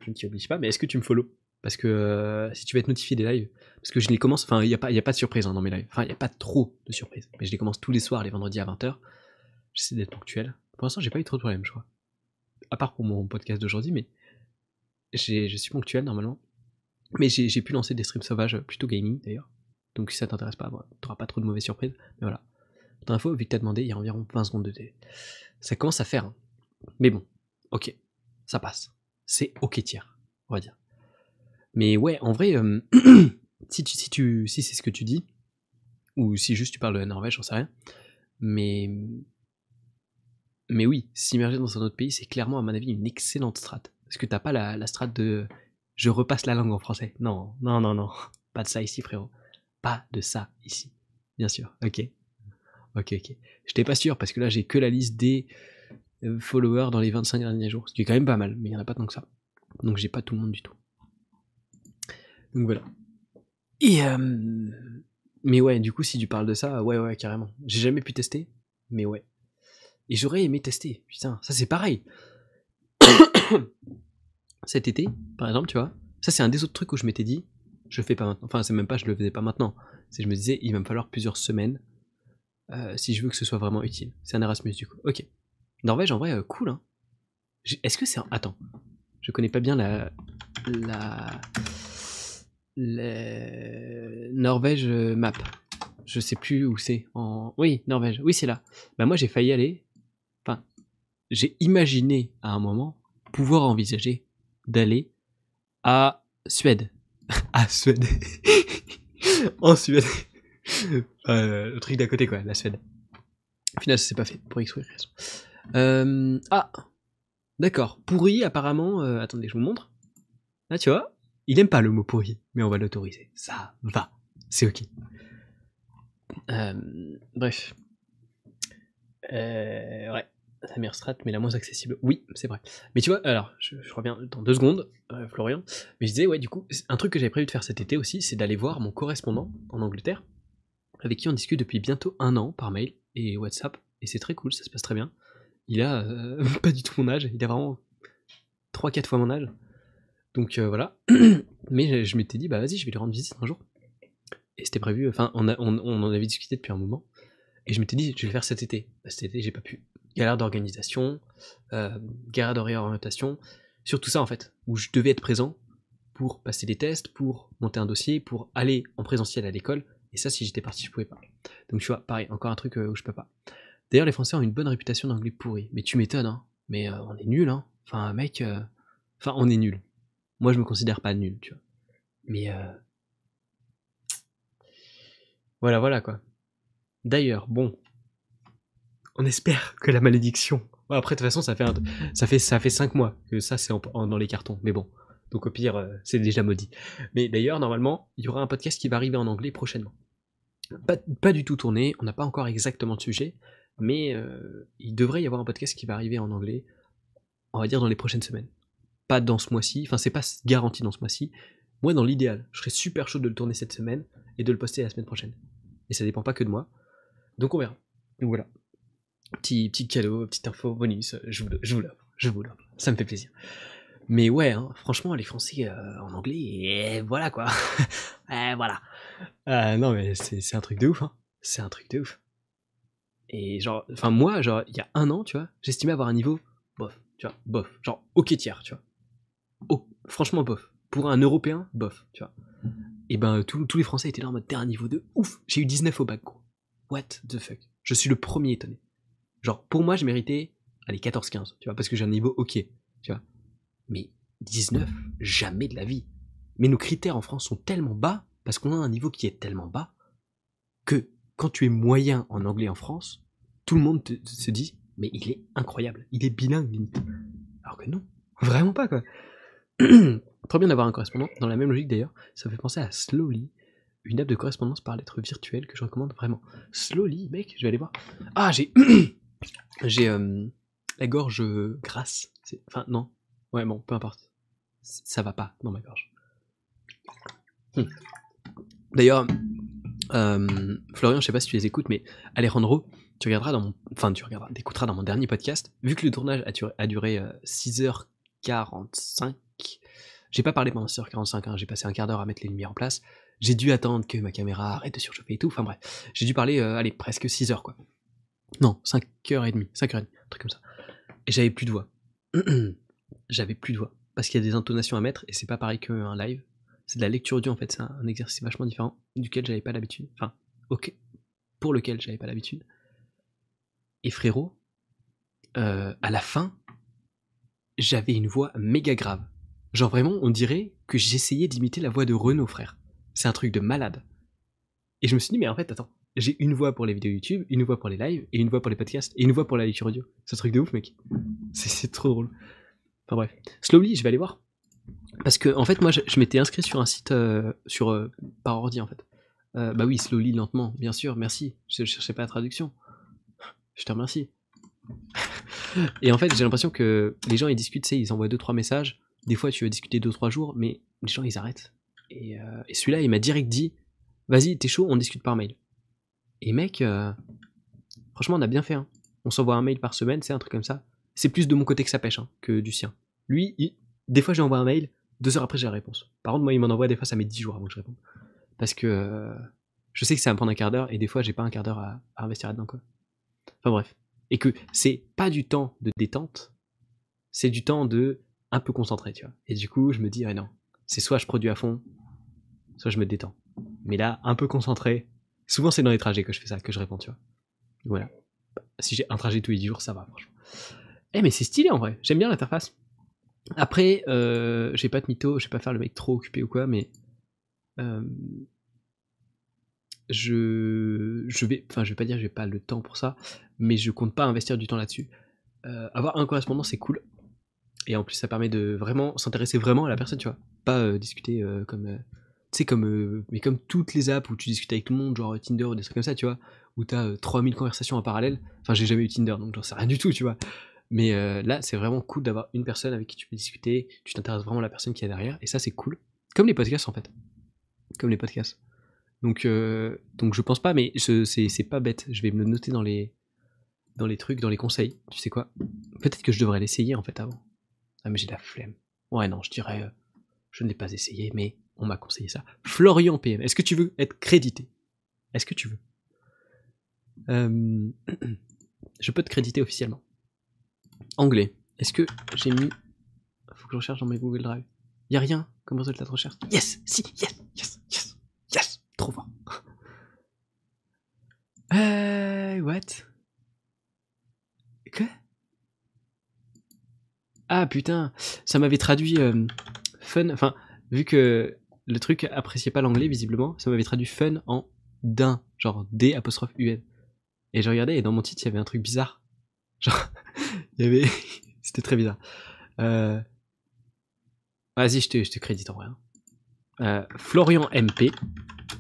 je ne t'y oblige pas, mais est-ce que tu me follow? Parce que euh, si tu veux être notifié des lives, parce que je les commence, enfin, il n'y a, pas- a pas de surprise hein, dans mes lives. Enfin, il n'y a pas trop de surprises. Mais je les commence tous les soirs, les vendredis à 20h. J'essaie d'être ponctuel. Pour l'instant, j'ai pas eu trop de problèmes, je crois. À part pour mon podcast d'aujourd'hui, mais je suis ponctuel normalement. Mais j'ai pu lancer des streams sauvages, plutôt gaming d'ailleurs. Donc si ça t'intéresse pas, t'auras pas trop de mauvaises surprises. Mais voilà. Pour info, vu que t'as demandé, il y a environ 20 secondes de télé. Ça commence à faire. hein. Mais bon, ok, ça passe. C'est ok tiers, on va dire. Mais ouais, en vrai, euh, si, si, si c'est ce que tu dis, ou si juste tu parles de la Norvège, j'en sais rien. Mais, mais oui, s'immerger dans un autre pays, c'est clairement, à mon avis, une excellente strat. Parce que t'as pas la, la strat de je repasse la langue en français. Non, non, non, non. Pas de ça ici, frérot. Pas de ça ici. Bien sûr, ok. Ok, ok. J'étais pas sûr parce que là, j'ai que la liste des euh, followers dans les 25 derniers jours. Ce qui est quand même pas mal, mais il y en a pas tant que ça. Donc j'ai pas tout le monde du tout. Donc voilà. Et euh, mais ouais, du coup, si tu parles de ça, ouais, ouais, carrément. J'ai jamais pu tester, mais ouais. Et j'aurais aimé tester. Putain, ça c'est pareil. Cet été, par exemple, tu vois, ça c'est un des autres trucs où je m'étais dit, je fais pas maintenant. Enfin, c'est même pas, je le faisais pas maintenant. C'est je me disais, il va me falloir plusieurs semaines euh, si je veux que ce soit vraiment utile. C'est un Erasmus du coup. Ok. Norvège, en vrai, euh, cool. Hein. Est-ce que c'est un... Attends. Je connais pas bien la... La... la... Norvège euh, map. Je sais plus où c'est. En... Oui, Norvège. Oui, c'est là. Bah moi, j'ai failli aller... Enfin, j'ai imaginé à un moment pouvoir envisager d'aller à Suède. à Suède. en Suède. Euh, le truc d'à côté, quoi, la Suède. Au final, ça s'est pas fait, pour X ou raison. Euh, ah, d'accord. Pourri, apparemment. euh, attendez, je vous montre. Là, tu vois, il aime pas le mot pourri, mais on va l'autoriser. Ça va, c'est ok. Bref. Ouais, la meilleure strat, mais la moins accessible. Oui, c'est vrai. Mais tu vois, alors, je, reviens dans deux secondes, euh, Florian. Mais je disais, ouais, du coup, un truc que j'avais prévu de faire cet été aussi, c'est d'aller voir mon correspondant en Angleterre, avec qui on discute depuis bientôt un an par mail et WhatsApp, et c'est très cool, ça se passe très bien. Il a euh, pas du tout mon âge, il a vraiment 3-4 fois mon âge. Donc euh, voilà. Mais je, m'étais dit, bah vas-y, je vais lui rendre visite un jour. Et c'était prévu, enfin, on, en avait discuté depuis un moment. Et je m'étais dit, je vais le faire cet été. Cet été, j'ai pas pu. Galère d'organisation, euh, galère de réorientation, surtout ça en fait, où je devais être présent pour passer des tests, pour monter un dossier, pour aller en présentiel à l'école. Et ça, si j'étais parti, je pouvais pas. Donc tu vois, pareil, encore un truc euh, où je peux pas. D'ailleurs, les Français ont une bonne réputation d'anglais pourri. Mais tu m'étonnes, hein. Mais euh, on est nul, hein. Enfin, mec, enfin, on est nul. Moi, je me considère pas nul, tu vois. Mais voilà, voilà quoi. D'ailleurs, bon, on espère que la malédiction. Après, de toute façon, ça fait un- ça fait ça fait cinq mois que ça c'est dans les cartons. Mais bon, donc au pire, euh, c'est déjà maudit. Mais d'ailleurs, normalement, il y aura un podcast qui va arriver en anglais prochainement. Pas, pas du tout tourné, on n'a pas encore exactement de sujet, mais euh, il devrait y avoir un podcast qui va arriver en anglais, on va dire dans les prochaines semaines. Pas dans ce mois-ci, enfin c'est pas garanti dans ce mois-ci. Moi, dans l'idéal, je serais super chaud de le tourner cette semaine et de le poster la semaine prochaine. Et ça dépend pas que de moi. Donc on verra. Donc voilà. Petit, petit cadeau, petite info bonus, je vous, je l'offre, je vous l'offre. Ça me fait plaisir. Mais ouais, hein, franchement, les Français euh, en anglais, et voilà quoi. voilà. Ah non, mais c'est un truc de ouf, hein. C'est un truc de ouf. Et genre, enfin, moi, genre, il y a un an, tu vois, j'estimais avoir un niveau bof, tu vois, bof. Genre, ok tiers, tu vois. Oh, franchement, bof. Pour un Européen, bof, tu vois. Et ben, tous tous les Français étaient là en mode, t'es un niveau de ouf. J'ai eu 19 au bac, gros. What the fuck? Je suis le premier étonné. Genre, pour moi, je méritais, allez, 14-15, tu vois, parce que j'ai un niveau ok, tu vois. Mais 19, jamais de la vie. Mais nos critères en France sont tellement bas, parce qu'on a un niveau qui est tellement bas, que quand tu es moyen en anglais en France, tout le monde se dit, mais il est incroyable, il est bilingue limite. Alors que non, vraiment pas quoi. Trop bien d'avoir un correspondant, dans la même logique d'ailleurs, ça me fait penser à Slowly, une app de correspondance par lettres virtuelles que je recommande vraiment. Slowly, mec, je vais aller voir. Ah, j'ai. j'ai euh, la gorge euh, grasse. Enfin, non. Ouais, bon, peu importe. Ça va pas dans ma gorge. Hmm. D'ailleurs, euh, Florian, je sais pas si tu les écoutes, mais Alejandro, tu regarderas dans mon. Enfin, tu regarderas, t'écouteras dans mon dernier podcast. Vu que le tournage a, duré- a duré euh, 6h45, j'ai pas parlé pendant 6h45, hein, j'ai passé un quart d'heure à mettre les lumières en place. J'ai dû attendre que ma caméra arrête de surchauffer et tout. Enfin bref, j'ai dû parler, allez, presque 6 heures quoi. Non, 5h30, 5h30, un truc comme ça. Et j'avais plus de voix. j'avais plus de voix. Parce qu'il y a des intonations à mettre et c'est pas pareil qu'un live. C'est de la lecture audio en fait, c'est un, un exercice vachement différent duquel j'avais pas l'habitude. Enfin, ok, pour lequel j'avais pas l'habitude. Et frérot, euh, à la fin, j'avais une voix méga grave. Genre vraiment, on dirait que j'essayais d'imiter la voix de Renaud, frère. C'est un truc de malade. Et je me suis dit, mais en fait, attends, j'ai une voix pour les vidéos YouTube, une voix pour les lives, et une voix pour les podcasts, et une voix pour la lecture audio. C'est un truc de ouf, mec. C'est- trop drôle. Enfin bref. Slowly, je vais aller voir. Parce que, en fait, moi, je, m'étais inscrit sur un site euh, sur, euh, par ordi, en fait. Euh, bah oui, slowly, lentement, bien sûr, merci. Je, je cherchais pas la traduction. Je te remercie. Et en fait, j'ai l'impression que les gens, ils discutent, tu sais, ils envoient 2-3 messages. Des fois, tu veux discuter 2-3 jours, mais les gens, ils arrêtent. Et celui-là, il m'a direct dit Vas-y, t'es chaud, on discute par mail. Et mec, euh, franchement, on a bien fait. hein. On s'envoie un mail par semaine, c'est un truc comme ça. C'est plus de mon côté que ça pêche hein, que du sien. Lui, des fois, j'envoie un mail, deux heures après, j'ai la réponse. Par contre, moi, il m'en envoie, des fois, ça met 10 jours avant que je réponde. Parce que euh, je sais que ça va me prendre un quart d'heure, et des fois, j'ai pas un quart d'heure à, à investir là-dedans, quoi. Enfin bref. Et que c'est pas du temps de détente, c'est du temps de un peu concentré, tu vois. Et du coup, je me dis, ah non, c'est soit je produis à fond, soit je me détends. Mais là, un peu concentré, souvent c'est dans les trajets que je fais ça, que je réponds, tu vois. Voilà. Si j'ai un trajet tous les 10 jours, ça va, franchement. Eh, mais c'est stylé en vrai, j'aime bien l'interface. Après, euh, j'ai pas de mytho, je vais pas faire le mec trop occupé ou quoi, mais. euh, je, je vais, enfin, je vais pas dire que j'ai pas le temps pour ça, mais je compte pas investir du temps là-dessus. Euh, avoir un correspondant, c'est cool. Et en plus, ça permet de vraiment s'intéresser vraiment à la personne, tu vois. Pas discuter comme. Euh, sais, comme. euh, comme toutes les apps où tu discutes avec tout le monde, genre Tinder ou des trucs comme ça, tu vois. Où t'as euh, 3000 conversations en parallèle. Enfin, j'ai jamais eu Tinder, donc j'en sais rien du tout, tu vois. Mais euh, là, c'est vraiment cool d'avoir une personne avec qui tu peux discuter. Tu t'intéresses vraiment à la personne qui est derrière. Et ça, c'est cool. Comme les podcasts, en fait. Comme les podcasts. Donc, euh, donc je pense pas, mais c'est pas bête. Je vais me le noter dans les, dans les trucs, dans les conseils. Tu sais quoi? Peut-être que je devrais l'essayer en fait avant. Ah, mais j'ai la flemme. Ouais, non, je dirais. euh, je ne l'ai pas essayé, mais on m'a conseillé ça. Florian PM, est-ce que tu veux être crédité? Est-ce que tu veux? Euh, Je peux te créditer officiellement. Anglais. Est-ce que j'ai mis. Faut que je recherche dans mes Google Drive? Y a rien? Comme résultat de recherche? Yes Si Yes Yes Yes Yes Trop fort. Euh. What? Quoi Ah putain Ça m'avait traduit euh, fun. Enfin, vu que le truc appréciait pas l'anglais visiblement, ça m'avait traduit fun en d'un. Genre D. Et je regardais et dans mon titre il y avait un truc bizarre. Genre, il y avait. C'était très bizarre. Euh... Vas-y, je te, je te crédite en vrai. hein. Euh, Florian MP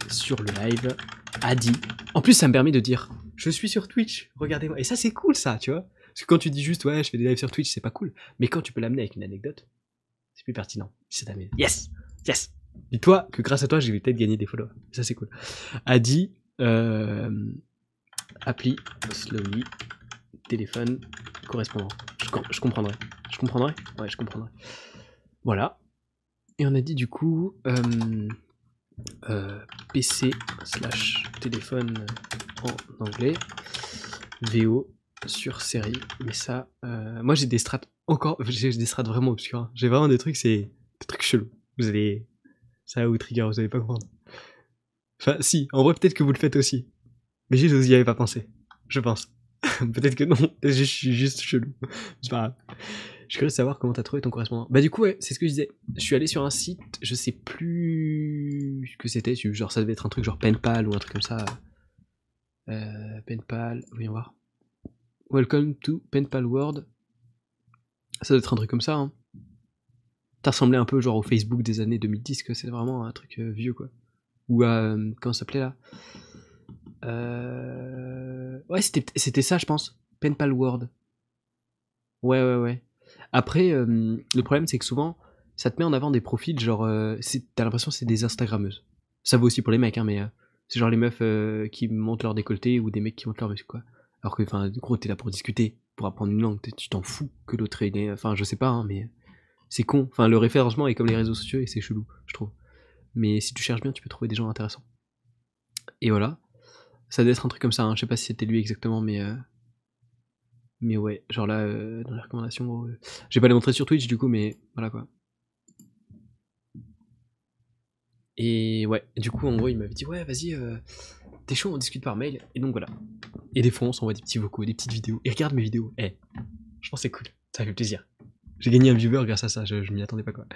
sur le live a dit. En plus, ça me permet de dire je suis sur Twitch, regardez-moi. Et ça, c'est cool, ça, tu vois. Parce que quand tu dis juste ouais, je fais des lives sur Twitch, c'est pas cool. Mais quand tu peux l'amener avec une anecdote, c'est plus pertinent. Ça t'amène. Yes Yes Dis-toi que grâce à toi, j'ai peut-être gagné des followers. Ça, c'est cool. A dit euh, appli slowly téléphone correspondant. Je, com- je comprendrai. Je comprendrai? Ouais, je comprendrai. Voilà. Et on a dit du coup euh, euh, PC slash téléphone en anglais, VO sur série. Mais ça, moi j'ai des strats encore, j'ai des strats vraiment obscurs. hein. J'ai vraiment des trucs, c'est des trucs chelous. Vous allez, ça vous trigger, vous allez pas comprendre. Enfin, si, en vrai peut-être que vous le faites aussi. Mais juste vous y avez pas pensé. Je pense. peut-être que non, je suis juste chelou. C'est pas grave. Je suis savoir comment t'as trouvé ton correspondant. Bah du coup ouais, c'est ce que je disais. Je suis allé sur un site, je sais plus que c'était, genre ça devait être un truc genre Penpal ou un truc comme ça. Euh, Penpal, voyons voir. Welcome to Penpal World. Ça doit être un truc comme ça. Hein. Ça ressemblait un peu genre au Facebook des années 2010, que c'est vraiment un truc euh, vieux quoi. Ou à euh, comment ça s'appelait là? Euh... Ouais, c'était ça je pense. Penpal World. Ouais ouais ouais. Après, euh, le problème c'est que souvent, ça te met en avant des profils genre, t'as l'impression que c'est des Instagrammeuses. Ça vaut aussi pour les mecs, hein, mais c'est genre les meufs qui montent leur décolleté ou des mecs qui montent leur muscle, quoi. Alors que, enfin, gros, t'es là pour discuter, pour apprendre une langue, tu t'en fous que l'autre ait, enfin, je sais pas, hein, mais c'est con. Enfin, le référencement est comme les réseaux sociaux et c'est chelou, je trouve. Mais si tu cherches bien, tu peux trouver des gens intéressants. Et voilà. Ça doit être un truc comme ça, hein. je sais pas si c'était lui exactement, mais. euh, Mais ouais, genre là, euh, dans les recommandations, euh, je vais pas les montrer sur Twitch du coup, mais voilà quoi. Et ouais, du coup, en gros, il m'avait dit, ouais, vas-y, euh, t'es chaud, on discute par mail. Et donc voilà. Et des fois, on s'envoie des petits vocaux, des petites vidéos. Et regarde mes vidéos. Eh, je pense que c'est cool. Ça fait plaisir. J'ai gagné un viewer grâce à ça, je, m'y attendais pas quoi.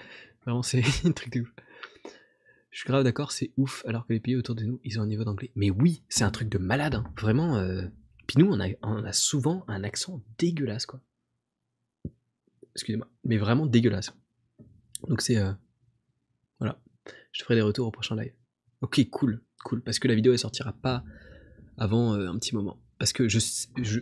Vraiment, c'est un truc de ouf. Je suis grave d'accord, c'est ouf, alors que les pays autour de nous, ils ont un niveau d'anglais. Mais oui, c'est un truc de malade, hein. vraiment. Euh... Puis nous, on a, on a souvent un accent dégueulasse, quoi. Excusez-moi, mais vraiment dégueulasse. Donc c'est... Euh... Voilà. Je te ferai des retours au prochain live. Ok, cool, cool. Parce que la vidéo, elle sortira pas avant euh, un petit moment. Parce que je... je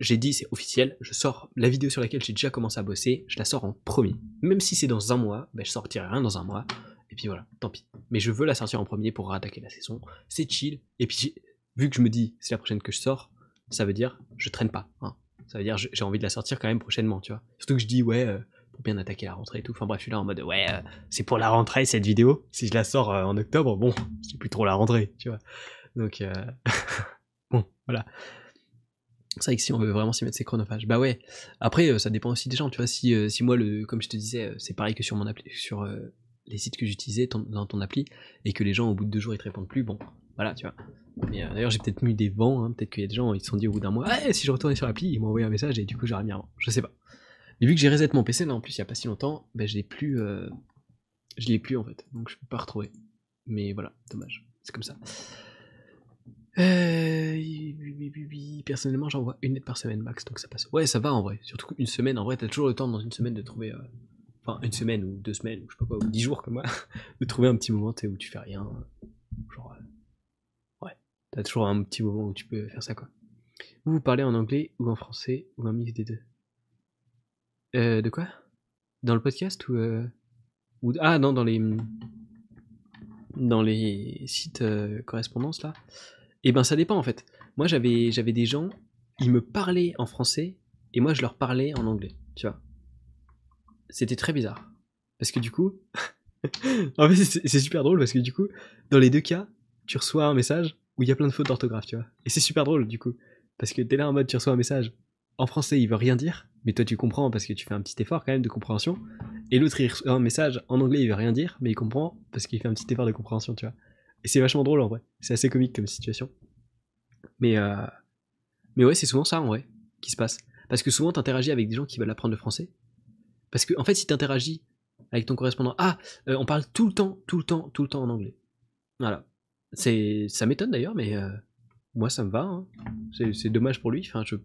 j'ai dit, c'est officiel, je sors la vidéo sur laquelle j'ai déjà commencé à bosser, je la sors en premier. Même si c'est dans un mois, ben je sortirai rien dans un mois. Et puis voilà, tant pis. Mais je veux la sortir en premier pour attaquer la saison. C'est chill. Et puis, vu que je me dis, c'est la prochaine que je sors, ça veut dire, je traîne pas. Hein. Ça veut dire, j'ai envie de la sortir quand même prochainement, tu vois. Surtout que je dis, ouais, euh, pour bien attaquer la rentrée et tout. Enfin bref, je suis là en mode, ouais, euh, c'est pour la rentrée cette vidéo. Si je la sors euh, en octobre, bon, c'est plus trop la rentrée, tu vois. Donc, bon, voilà. C'est vrai que si on veut vraiment s'y mettre, c'est chronophage. Bah ouais. Après, ça dépend aussi des gens, tu vois. Si, si moi, le, comme je te disais, c'est pareil que sur mon appli, sur les sites que j'utilisais dans ton appli, et que les gens, au bout de deux jours, ils te répondent plus, bon, voilà, tu vois. Euh, d'ailleurs, j'ai peut-être mis des vents, hein, peut-être qu'il y a des gens, ils se sont dit au bout d'un mois, si je retournais sur l'appli, ils m'ont envoyé un message, et du coup, j'aurais mis un vent. Je sais pas. Mais vu que j'ai reset mon PC, là, en plus, il y a pas si longtemps, ben, je l'ai plus. Euh... Je l'ai plus, en fait. Donc, je peux pas retrouver. Mais voilà, dommage. C'est comme ça. Euh, personnellement, j'envoie une lettre par semaine max, donc ça passe. Ouais, ça va en vrai. Surtout une semaine, en vrai, t'as toujours le temps dans une semaine de trouver. Euh, enfin, une semaine ou deux semaines, ou je sais pas quoi, ou dix jours comme moi, de trouver un petit moment où tu fais rien. Genre. Euh, ouais, t'as toujours un petit moment où tu peux faire ça quoi. Vous, vous parlez en anglais ou en français ou un mix des deux? Euh, De quoi? Dans le podcast ou, euh, ou. Ah non, dans les. Dans les sites correspondance là? Eh ben ça dépend en fait. Moi j'avais des gens, ils me parlaient en français et moi je leur parlais en anglais, tu vois. C'était très bizarre. Parce que du coup, en fait c'est super drôle parce que du coup, dans les deux cas, tu reçois un message où il y a plein de fautes d'orthographe, tu vois. Et c'est super drôle du coup. Parce que t'es là en mode tu reçois un message en français, il veut rien dire, mais toi tu comprends parce que tu fais un petit effort quand même de compréhension. Et l'autre il reçoit un message en anglais, il veut rien dire, mais il comprend parce qu'il fait un petit effort de compréhension, tu vois. Et c'est vachement drôle en vrai. C'est assez comique comme situation. Mais, euh... mais ouais, c'est souvent ça en vrai qui se passe. Parce que souvent t'interagis avec des gens qui veulent apprendre le français. Parce que en fait, si t'interagis avec ton correspondant, ah, euh, on parle tout le temps, tout le temps, tout le temps en anglais. Voilà. C'est, ça m'étonne d'ailleurs, mais euh, moi ça me va. Hein. C'est dommage pour lui. Enfin, je,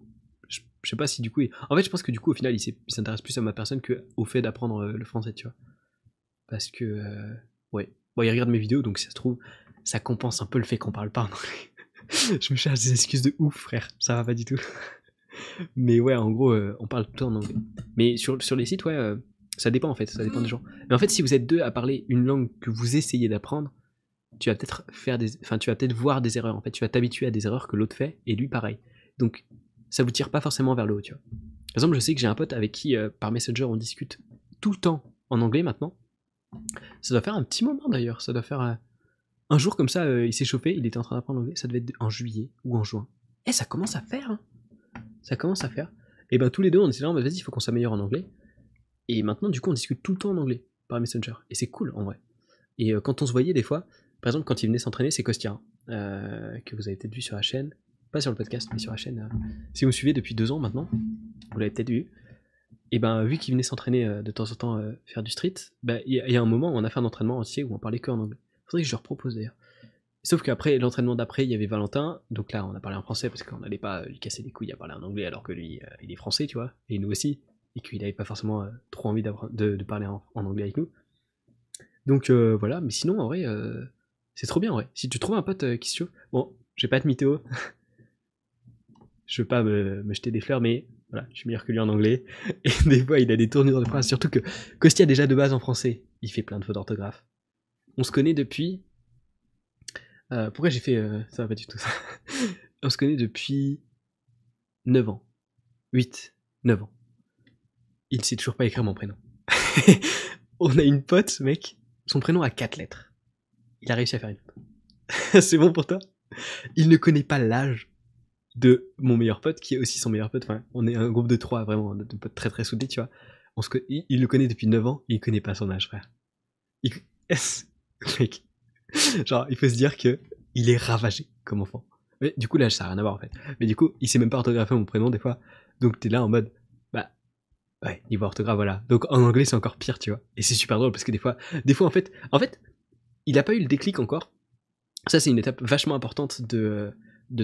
je, sais pas si du coup, en fait, je pense que du coup, au final, il s'intéresse plus à ma personne que au fait d'apprendre le français, tu vois. Parce que, ouais. Bon, il regarde mes vidéos, donc si ça se trouve, ça compense un peu le fait qu'on parle pas en anglais. je me cherche des excuses de ouf, frère. Ça va pas du tout. Mais ouais, en gros, euh, on parle tout en anglais. Mais sur, sur les sites, ouais, euh, ça dépend en fait, ça dépend des gens. Mais en fait, si vous êtes deux à parler une langue que vous essayez d'apprendre, tu vas peut-être faire des, enfin, tu vas peut-être voir des erreurs. En fait, tu vas t'habituer à des erreurs que l'autre fait et lui pareil. Donc, ça vous tire pas forcément vers le haut, tu vois. Par exemple, je sais que j'ai un pote avec qui euh, par Messenger on discute tout le temps en anglais maintenant. Ça doit faire un petit moment d'ailleurs. Ça doit faire un jour comme ça, il s'est chauffé, il était en train d'apprendre l'anglais. Ça devait être en juillet ou en juin. Et ça commence à faire. Hein ça commence à faire. Et ben tous les deux, on était là, vas-y, il faut qu'on s'améliore en anglais. Et maintenant, du coup, on discute tout le temps en anglais par Messenger. Et c'est cool en vrai. Et euh, quand on se voyait des fois, par exemple, quand il venait s'entraîner, c'est Kostia, euh, que vous avez peut-être vu sur la chaîne. Pas sur le podcast, mais sur la chaîne. Euh, si vous me suivez depuis deux ans maintenant, vous l'avez peut-être vu. Et ben, vu qu'il venait s'entraîner de temps en temps, faire du street, ben, il y, a un moment où on a fait un entraînement entier où on parlait que en anglais. Faudrait que je le repropose d'ailleurs. Sauf qu'après, l'entraînement d'après, il y avait Valentin. Donc là, on a parlé en français parce qu'on n'allait pas lui casser les couilles à parler en anglais alors que lui, euh, il est français, tu vois. Et nous aussi. Et qu'il n'avait pas forcément euh, trop envie de, de, parler en, anglais avec nous. Donc euh, voilà. Mais sinon, en vrai, c'est trop bien, en vrai. Si tu trouves un pote qui se chauffe. Bon, je vais pas être mytho. je veux pas me, jeter des fleurs, mais voilà, je suis meilleur que lui en anglais. Et des fois, il a des tournures de phrases. Surtout que Costia, déjà de base en français, il fait plein de fautes d'orthographe. On se connaît depuis euh, pourquoi j'ai fait euh, ça va pas du tout ça On se connaît depuis 9 ans. 8, 9 ans. Il sait toujours pas écrire mon prénom. On a une pote, mec. Son prénom a 4 lettres. Il a réussi à faire une. C'est bon pour toi? Il ne connaît pas l'âge de mon meilleur pote, qui est aussi son meilleur pote. Enfin, on est un groupe de 3, vraiment, de potes très très soudés, tu vois. On se il, le connaît depuis 9 ans, il connaît pas son âge, frère. Mec. Genre, il faut se dire que il est ravagé comme enfant. Mais du coup, là, ça n'a rien à voir en fait. Mais du coup, il sait même pas orthographier mon prénom des fois. Donc t'es là en mode, bah, ouais, niveau orthographe, voilà. Donc en anglais, c'est encore pire, tu vois. Et c'est super drôle parce que des fois, des fois en fait, en fait, il a pas eu le déclic encore. Ça, c'est une étape vachement importante de, de,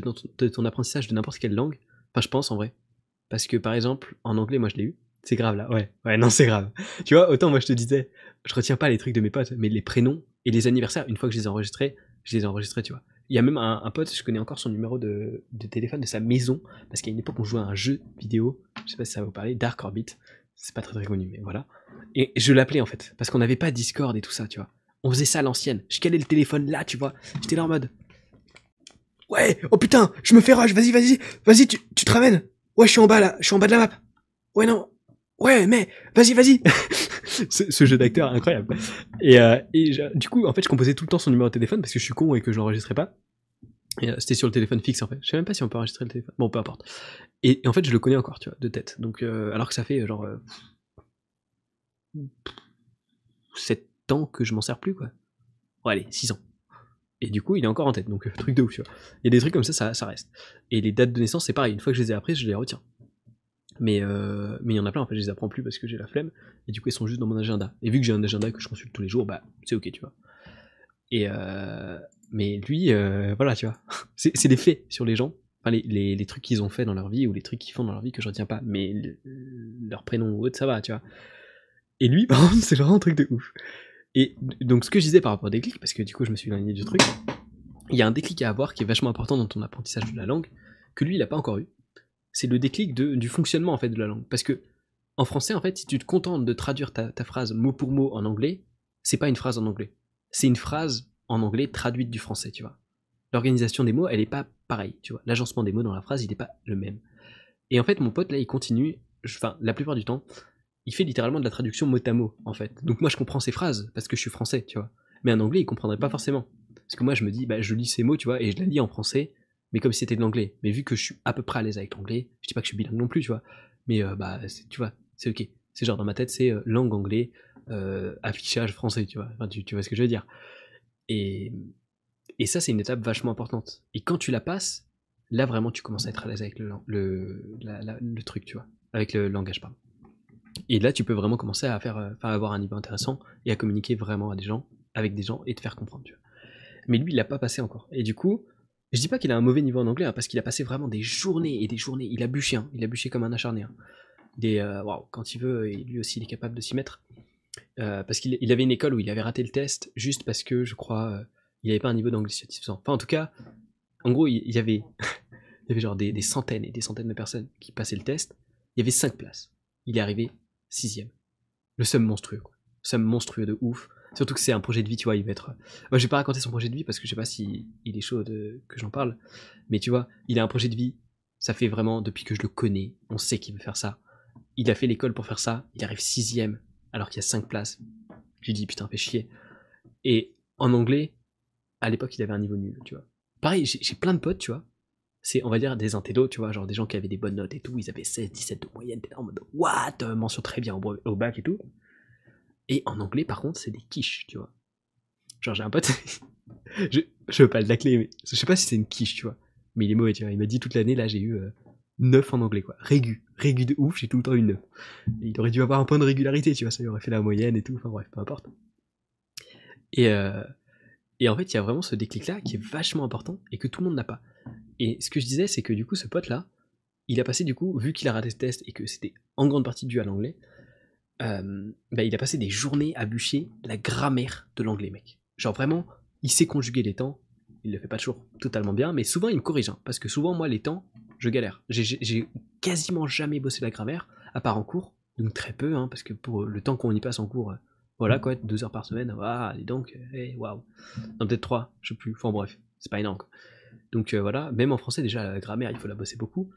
ton, apprentissage de n'importe quelle langue. Enfin, je pense en vrai. Parce que par exemple, en anglais, moi je l'ai eu. C'est grave là, ouais. Ouais, non, c'est grave. Tu vois, autant moi je te disais, je retiens pas les trucs de mes potes, mais les prénoms et les anniversaires, une fois que je les ai enregistrés, je les ai enregistrés, tu vois. Il y a même un, pote, je connais encore son numéro de, de téléphone de sa maison, parce qu'à une époque on jouait à un jeu vidéo, je sais pas si ça va vous parler, Dark Orbit. C'est pas très très connu, mais voilà. Et je l'appelais en fait, parce qu'on n'avait pas Discord et tout ça, tu vois. On faisait ça à l'ancienne. Je calais le téléphone là, tu vois. J'étais là en mode. Ouais, oh putain, je me fais rush, vas-y, vas-y, vas-y, tu, tu te ramènes. Ouais, je suis en bas là, je suis en bas de la map. Ouais, non, ouais, mais vas-y, vas-y. ce, jeu d'acteur incroyable. Et, euh, du coup, en fait, je composais tout le temps son numéro de téléphone parce que je suis con et que je l'enregistrais pas. Euh, c'était sur le téléphone fixe en fait. Je sais même pas si on peut enregistrer le téléphone. Bon, peu importe. Et, en fait, je le connais encore, tu vois, de tête. Donc, euh, alors que ça fait genre 7 ans que je m'en sers plus, quoi. Bon, allez, 6 ans. Et du coup, il est encore en tête, donc truc de ouf, tu vois. Il y a des trucs comme ça, ça, reste. Et les dates de naissance, c'est pareil. Une fois que je les ai apprises, je les retiens. Mais euh, mais il y en a plein, en fait, je les apprends plus parce que j'ai la flemme. Et du coup, ils sont juste dans mon agenda. Et vu que j'ai un agenda que je consulte tous les jours, bah, c'est ok, tu vois. Et euh, mais lui, euh, voilà, tu vois. c'est des faits sur les gens. Enfin, les, les, les trucs qu'ils ont fait dans leur vie ou les trucs qu'ils font dans leur vie que je retiens pas. Mais leur prénom ou autre, ça va, tu vois. Et lui, par contre, c'est vraiment un truc de ouf. Et donc, ce que je disais par rapport au déclic, parce que du coup, je me suis éloigné du truc, il y a un déclic à avoir qui est vachement important dans ton apprentissage de la langue, que lui, il a pas encore eu c'est le déclic du fonctionnement en fait de la langue. Parce que en français, en fait, si tu te contentes de traduire ta, phrase mot pour mot en anglais, c'est pas une phrase en anglais. C'est une phrase en anglais traduite du français, tu vois. L'organisation des mots, elle est pas pareille, tu vois. L'agencement des mots dans la phrase, il n'est pas le même. Et en fait, mon pote là, il continue, enfin, la plupart du temps, il fait littéralement de la traduction mot à mot, en fait. Donc moi, je comprends ces phrases parce que je suis français, tu vois. Mais en anglais, il comprendrait pas forcément. Parce que moi, je me dis, bah, je lis ces mots, tu vois, et je la lis en français, mais comme si c'était de l'anglais. Mais vu que je suis à peu près à l'aise avec l'anglais, je dis pas que je suis bilingue non plus, tu vois, mais euh, bah, tu vois, c'est ok. C'est genre dans ma tête, c'est euh, langue anglais, euh, affichage français, tu vois. Enfin, tu, vois ce que je veux dire. Et, et ça, c'est une étape vachement importante. Et quand tu la passes, là vraiment, tu commences à être à l'aise avec le, le, le truc, tu vois, avec le langage, pardon. Et là, tu peux vraiment commencer à faire, à avoir un niveau intéressant et à communiquer vraiment à des gens, avec des gens et te faire comprendre. Mais lui, il l'a pas passé encore. Et du coup, je dis pas qu'il a un mauvais niveau en anglais, hein, parce qu'il a passé vraiment des journées et des journées. Il a bûché, hein, il a bûché comme un acharné. Hein. Des, euh, quand il veut, et lui aussi il est capable de s'y mettre. Euh, parce qu'il avait une école où il avait raté le test, juste parce que je crois, euh, il avait pas un niveau d'anglais satisfaisant. Enfin, en tout cas, en gros, il, y avait, genre des, centaines et des centaines de personnes qui passaient le test. Il y avait 5 places. Il est arrivé sixième. Le somme monstrueux, quoi. Monstrueux de ouf. Surtout que c'est un projet de vie, tu vois, il va être. Moi, je vais pas raconter son projet de vie parce que je sais pas si il est chaud que j'en parle. Mais tu vois, il a un projet de vie. Ça fait vraiment depuis que je le connais. On sait qu'il veut faire ça. Il a fait l'école pour faire ça. Il arrive sixième alors qu'il y a cinq places. Je lui dis putain, fais chier. Et en anglais, à l'époque, il avait un niveau nul, tu vois. Pareil, j'ai plein de potes, tu vois. C'est, on va dire, des intellos, tu vois, genre des gens qui avaient des bonnes notes et tout. Ils avaient 16, 17 de moyenne. T'es en mode, what Mention très bien au bac et tout. Et en anglais, par contre, c'est des quiches, tu vois. Genre, j'ai un pote, je, je veux pas le clé, mais je sais pas si c'est une quiche, tu vois. Mais il est mauvais, tu vois. Il m'a dit toute l'année, là, j'ai eu 9 euh, en anglais, quoi. Régu. Régu de ouf, j'ai tout le temps une 9. il aurait dû avoir un point de régularité, tu vois. Ça lui aurait fait la moyenne et tout. Enfin bref, peu importe. Et, euh, et en fait, il y a vraiment ce déclic-là qui est vachement important et que tout le monde n'a pas. Et ce que je disais, c'est que du coup, ce pote-là, il a passé, du coup, vu qu'il a raté ce test et que c'était en grande partie dû à l'anglais, euh, bah, il a passé des journées à bûcher la grammaire de l'anglais, mec. Genre vraiment, il sait conjuguer les temps. Il le fait pas toujours totalement bien, mais souvent il me corrige. Hein, parce que souvent, moi, les temps, je galère. J'ai quasiment jamais bossé la grammaire, à part en cours. Donc très peu, hein, parce que pour le temps qu'on y passe en cours, euh, voilà quoi, deux heures par semaine, ah, et donc, hey, eh, waouh. Non, peut-être trois, je sais plus. Enfin bref, c'est pas énorme. Quoi. Donc euh, voilà, même en français, déjà, la grammaire, il faut la bosser beaucoup.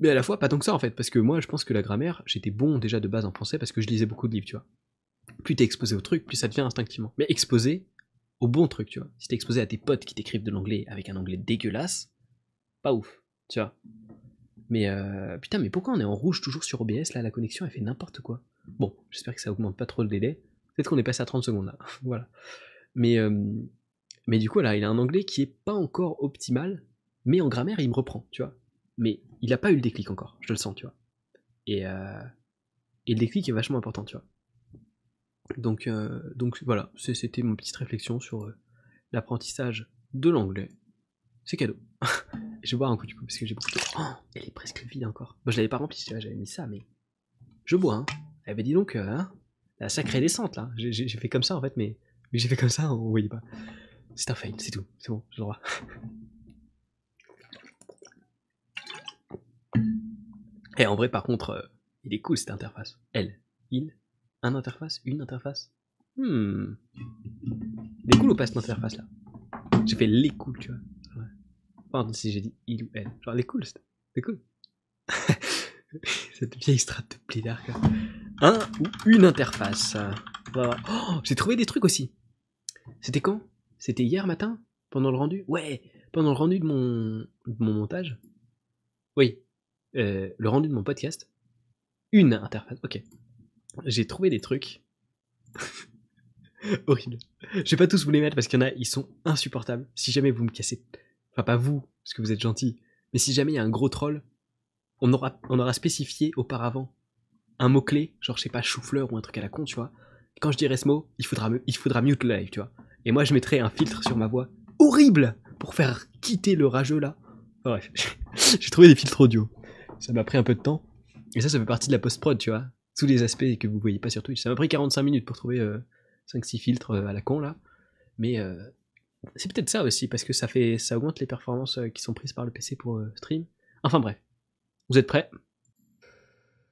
Mais à la fois, pas tant que ça en fait, parce que moi je pense que la grammaire, j'étais bon déjà de base en français parce que je lisais beaucoup de livres, tu vois. Plus t'es exposé au truc, plus ça devient instinctivement. Mais exposé au bon truc, tu vois. Si t'es exposé à tes potes qui t'écrivent de l'anglais avec un anglais dégueulasse, pas ouf, tu vois. Mais euh, putain, mais pourquoi on est en rouge toujours sur OBS là? La connexion elle fait n'importe quoi. Bon, j'espère que ça augmente pas trop le délai. Peut-être qu'on est passé à 30 secondes là. voilà. Mais, euh, mais du coup, là, il a un anglais qui est pas encore optimal, mais en grammaire, il me reprend, tu vois. Mais il a pas eu le déclic encore, je le sens, tu vois. Et, euh, le déclic est vachement important, tu vois. Donc, euh, voilà, c'était mon petite réflexion sur euh, l'apprentissage de l'anglais. C'est cadeau. je vais boire un coup du coup parce que j'ai beaucoup de... Oh, elle est presque vide encore. Bon, je l'avais pas remplie, j'avais mis ça, mais je bois. Hein. Elle avait dit donc, hein, la sacrée descente là. J'ai fait comme ça en fait, mais, mais j'ai fait comme ça, on voyait pas. C'est un fail, c'est tout. C'est bon, j'ai le droit. Et en vrai, par contre, euh, il est cool cette interface. Elle, il, un interface, une interface. Hmm. Il est cool ou pas cette interface là J'ai fait les cool, tu vois. Pardon si j'ai dit il ou elle. Genre, les cool, c'est cool. cette vieille strat de. Un ou une interface. Oh, j'ai trouvé des trucs aussi. C'était quand? C'était hier matin Pendant le rendu? Ouais, pendant le rendu de mon, de mon montage. Oui, euh, le rendu de mon podcast. Une interface, ok. J'ai trouvé des trucs. Horrible. Je vais pas tous vous les mettre parce qu'il y en a, ils sont insupportables. Si jamais vous me cassez. Enfin, pas vous, parce que vous êtes gentil. Mais si jamais il y a un gros troll, on aura, on aura spécifié auparavant un mot-clé, genre je sais pas, chou-fleur ou un truc à la con, tu vois. Quand je dirai ce mot, il faudra, il faudra mute le live, tu vois. Et moi je mettrai un filtre sur ma voix horrible pour faire quitter le rageux là. bref, j'ai trouvé des filtres audio. Ça m'a pris un peu de temps. Et ça, ça fait partie de la post-prod, tu vois. Tous les aspects que vous voyez pas sur Twitch. Ça m'a pris 45 minutes pour trouver 5-6 euh, filtres euh, à la con là. Mais euh, c'est peut-être ça aussi, parce que ça fait ça augmente les performances qui sont prises par le PC pour stream. Enfin bref. Vous êtes prêts?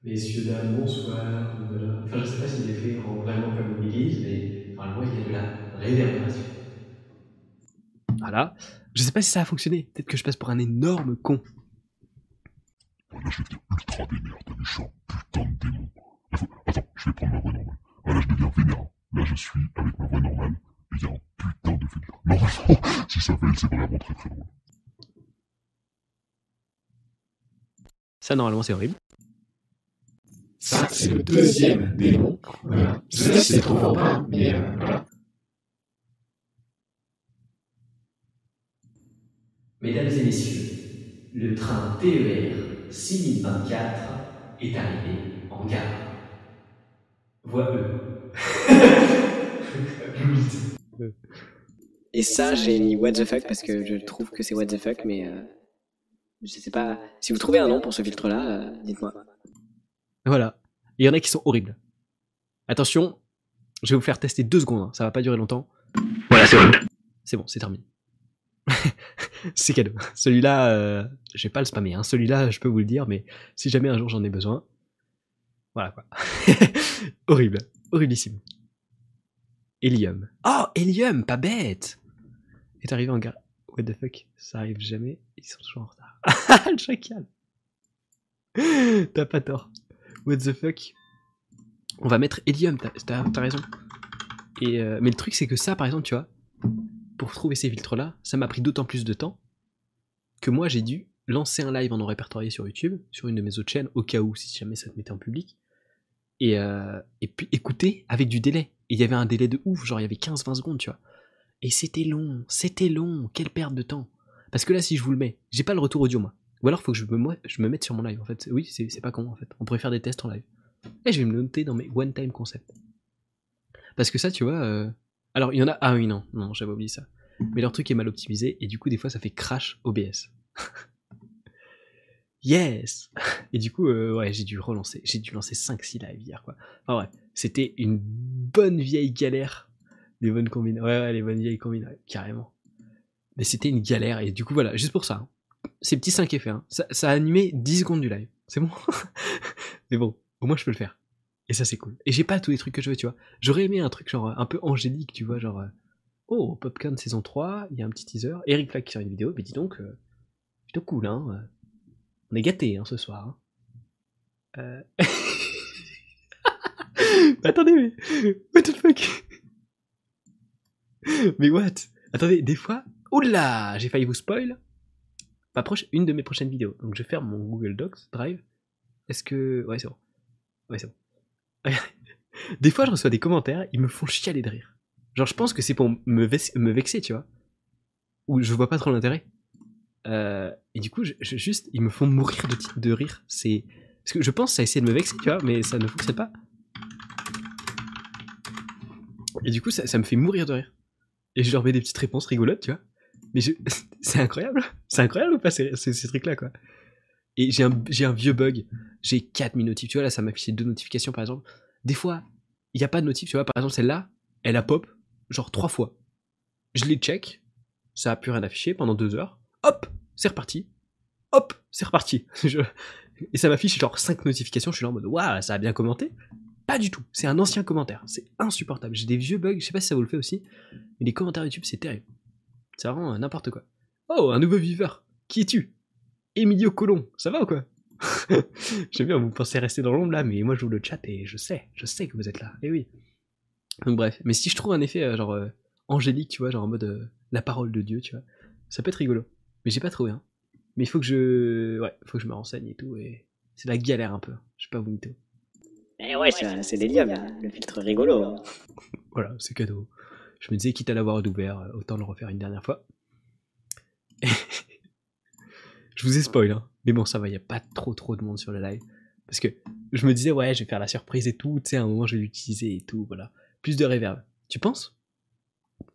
Dames, bonsoir. Voilà. Enfin, je sais pas si l'effet rend vraiment comme une église, mais enfin, il y a de la réverbération. Voilà. Je sais pas si ça a fonctionné. Peut-être que je passe pour un énorme con. Voilà, je vais devenir ultra vénère, t'as méchant, putain de démon. Attends, je vais prendre ma voix normale. Voilà, je deviens vénère. Là, je suis avec ma voix normale, et il y a un putain de vénère. Normalement, si ça fait, c'est vraiment très très drôle. Ça, normalement, c'est horrible. Ça, c'est le deuxième démon. Voilà. Je sais pas si c'est trop fort pas, mais euh, voilà. Mesdames et messieurs, le train TER 6024 est arrivé en gare. Voix E. Et ça, j'ai mis what the fuck parce que je trouve que c'est what the fuck, mais euh, je sais pas. Si vous trouvez un nom pour ce filtre-là, euh, dites-moi. Voilà. Il y en a qui sont horribles. Attention, je vais vous faire tester deux secondes, hein. ça va pas durer longtemps. Voilà, c'est horrible. C'est bon, c'est terminé. c'est cadeau. Celui-là, euh, je vais pas le spammer. Hein. Celui-là, je peux vous le dire, mais si jamais un jour j'en ai besoin, voilà quoi. Horrible, horriblissime. Helium. Oh, Helium, pas bête. Est arrivé en gare. What the fuck, ça arrive jamais. Ils sont toujours en retard. le chacal. T'as pas tort. What the fuck? On va mettre Helium, t'as raison. Et euh, mais le truc, c'est que ça, par exemple, tu vois, pour trouver ces filtres-là, ça m'a pris d'autant plus de temps que moi j'ai dû lancer un live en non répertorié sur YouTube, sur une de mes autres chaînes, au cas où, si jamais ça te mettait en public, et, euh, puis écouter avec du délai. Et il y avait un délai de ouf, genre il y avait 15-20 secondes, tu vois. Et c'était long, c'était long, quelle perte de temps. Parce que là, si je vous le mets, j'ai pas le retour audio, moi. Ou alors, faut que je me, je me mette sur mon live, en fait. Oui, c'est pas con, en fait. On pourrait faire des tests en live. Et je vais me noter dans mes one-time concepts. Parce que ça, tu vois, euh, alors, il y en a. Ah oui, non, non, j'avais oublié ça. Mais leur truc est mal optimisé et du coup, des fois, ça fait crash OBS. yes Et du coup, euh, ouais, j'ai dû relancer. J'ai dû lancer 5-6 live hier, quoi. Enfin, ouais, c'était une bonne vieille galère. Les bonnes combines. Ouais, ouais, les bonnes vieilles combines, carrément. Mais c'était une galère et du coup, voilà, juste pour ça. Hein. Ces petits 5 effets, hein. ça, ça a animé 10 secondes du live. C'est bon? Mais bon, au moins, je peux le faire. Et ça, c'est cool. Et j'ai pas tous les trucs que je veux, tu vois. J'aurais aimé un truc genre un peu angélique, tu vois, genre. Euh, oh, Popcorn saison 3, il y a un petit teaser. Eric Flack qui sort une vidéo, mais dis donc, euh, plutôt cool, hein. Euh. On est gâtés, hein, ce soir. Hein. Attendez, mais. What the fuck? Mais what? Attendez, des fois. Oula J'ai failli vous spoil. Ma proche... Une de mes prochaines vidéos. Donc je ferme mon Google Docs Drive. Est-ce que. Ouais, c'est bon. Ouais, c'est bon. des fois, je reçois des commentaires, ils me font chialer de rire. Genre, je pense que c'est pour me, vex- me vexer, tu vois. Ou je vois pas trop l'intérêt. Euh, et du coup, juste, ils me font mourir de, rire. C'est parce que je pense que ça a essayé de me vexer, tu vois, mais ça ne fonctionne pas. Et du coup, ça, me fait mourir de rire. Et je leur mets des petites réponses rigolotes, tu vois. Mais c'est incroyable. C'est incroyable ou pas ces trucs-là, quoi. Et j'ai un, j'ai un vieux bug. J'ai 4000 notifs. Tu vois, là, ça m'a affiché deux notifications, par exemple. Des fois, il n'y a pas de notif, tu vois. Par exemple, celle-là, elle a pop, genre trois fois. Je les check. Ça a plus rien affiché pendant deux heures. Hop, c'est reparti. Hop, c'est reparti. Et ça m'affiche genre 5 notifications. Je suis là en mode, waouh, ça a bien commenté. Pas du tout. C'est un ancien commentaire. C'est insupportable. J'ai des vieux bugs. Je sais pas si ça vous le fait aussi. Mais les commentaires YouTube, c'est terrible. Vraiment euh, n'importe quoi. Oh, un nouveau viveur. Qui es-tu? Emilio Colomb. Ça va ou quoi? J'aime bien, vous pensez rester dans l'ombre là, mais moi je vous le chat et je sais, je sais que vous êtes là. Et oui. Donc bref. Mais si je trouve un effet euh, genre euh, angélique, tu vois, genre en mode euh, la parole de Dieu, tu vois, ça peut être rigolo. Mais j'ai pas trouvé, hein. Mais il faut que je. Ouais, faut que je me renseigne et tout. Et c'est la galère un peu. Je sais pas vous mytho. Eh ouais, c'est mais le filtre rigolo. hein. Voilà, c'est cadeau. Je me disais, quitte à l'avoir ouvert, autant le refaire une dernière fois. je vous ai spoil, hein. Mais bon, ça va, il n'y a pas trop trop de monde sur le live. Parce que je me disais, ouais, je vais faire la surprise et tout, tu sais, à un moment je vais l'utiliser et tout, voilà. Plus de reverb. Tu penses?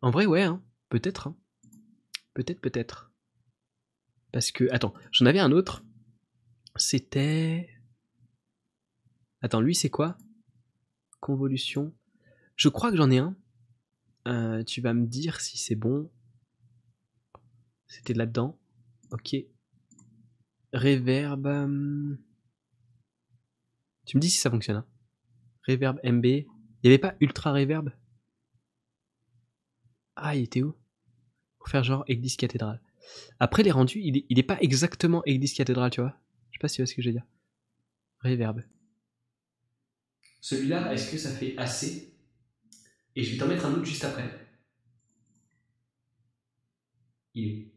En vrai, ouais, hein. Peut-être, hein. Peut-être, peut-être. Parce que, attends, j'en avais un autre. C'était. Attends, lui, c'est quoi? Convolution. Je crois que j'en ai un. Euh, tu vas me dire si c'est bon. C'était là-dedans. Ok. Reverb. euh, Tu me dis si ça fonctionne. hein. Reverb MB. Il n'y avait pas Ultra Reverb? Ah, il était où? Pour faire genre Église cathédrale. Après, les rendus, il est, il est pas exactement Église cathédrale, tu vois. Je sais pas si tu vois ce que je veux dire. Reverb. Celui-là, est-ce que ça fait assez Et je vais t'en mettre un autre juste après. Il est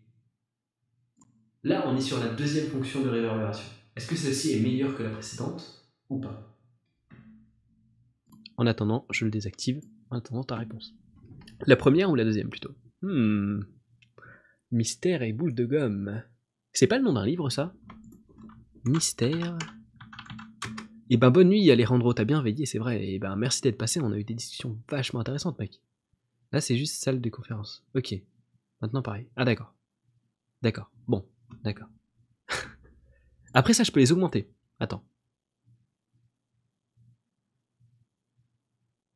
Là, on est sur la deuxième fonction de réverbération. Est-ce que celle-ci est meilleure que la précédente ou pas? En attendant, je le désactive. En attendant ta réponse. La première ou la deuxième plutôt? Hmm. Mystère et boule de gomme. C'est pas le nom d'un livre ça? Mystère. Et ben bonne nuit Alejandro, t'as bien veillé, c'est vrai. Et ben merci d'être passé, on a eu des discussions vachement intéressantes, mec. Là c'est juste salle de conférence. Ok. Maintenant pareil. Ah d'accord. D'accord. D'accord. Après ça je peux les augmenter. Attends.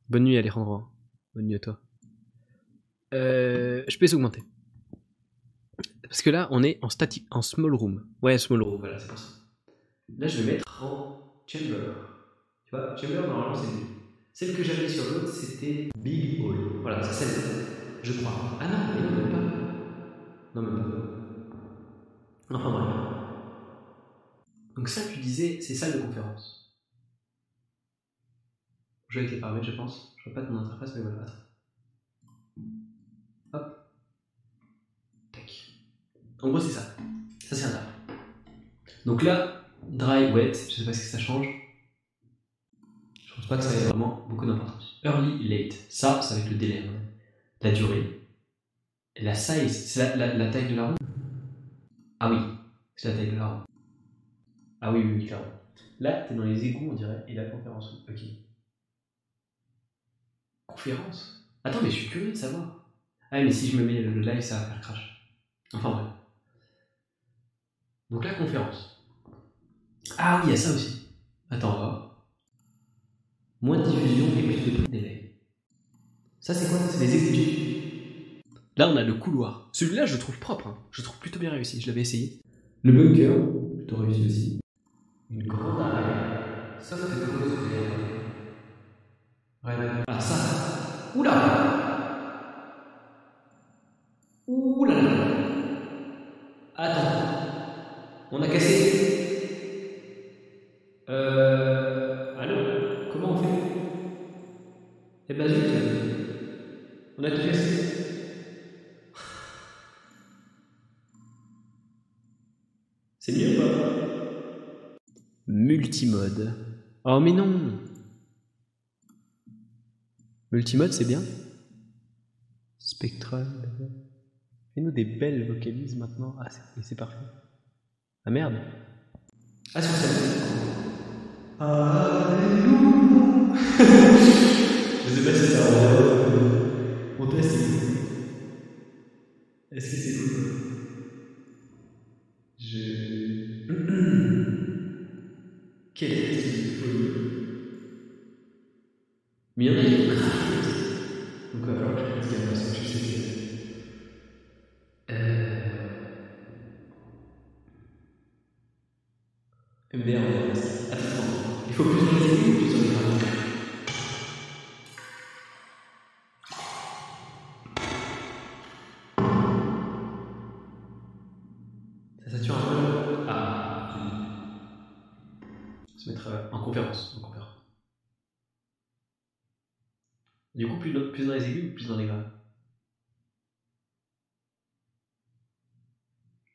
Bonne nuit Alejandro. Bonne nuit à toi. Euh, je peux les augmenter. Parce que là on est en static, en small room. Ouais, small room, voilà, c'est pour ça. Là, je vais mettre en chamber. Tu vois, chamber, normalement, c'est. Celle que j'avais sur l'autre, c'était Big Hall. Voilà, c'est celle-là. Je crois. Ah non, mais non, même pas. Non, même pas. Enfin, bref. Donc, ça, tu disais, c'est salle de conférence. Je vais avec les paramètres, je pense. Je vois pas ton interface, mais voilà. Hop. Tac. En gros, c'est ça. Ça, c'est un tab. Donc là, dry, wet, je sais pas que ça change. Je pense pas que ça ait vraiment beaucoup d'importance. Early, late, ça, ça va être le délai. hein. La durée. La size, c'est la, la- la taille de la roue Ah oui, c'est la taille de la roue. Ah oui, oui, oui, clairement. Là, t'es dans les égouts, on dirait, et la conférence. Ok. Conférence? Attends, mais je suis curieux de savoir. Ah, mais si je me mets le live, ça va faire crash. Enfin bref. Donc la conférence. Ah oui, il y a ça aussi. Attends, on va voir. Moins de diffusion et plus de délai. Ça, c'est quoi? C'est des exécutifs. Là, on a le couloir. Celui-là, je le trouve propre. hein. Je le trouve plutôt bien réussi. Je l'avais essayé. Le bunker, plutôt réussi aussi. Une grande. Ça, ça fait chose de. Ouais, ouais. Ah, ça, ça. Oula Oula Attends. On a cassé. Euh. Allô? Comment on fait? Eh ben zut. On a tout cassé. Multimode. Oh mais non Multimode c'est bien Spectrum. Fais-nous des belles vocalises maintenant. Ah, c'est c'est parfait. Ah merde. Ah, sur Alléluia Je sais pas si ça rend bien. Mon test est cool. Est-ce que c'est cool? Quel est ce folie Mais il y en a qui ont plus dans, les aigus ou plus dans les graves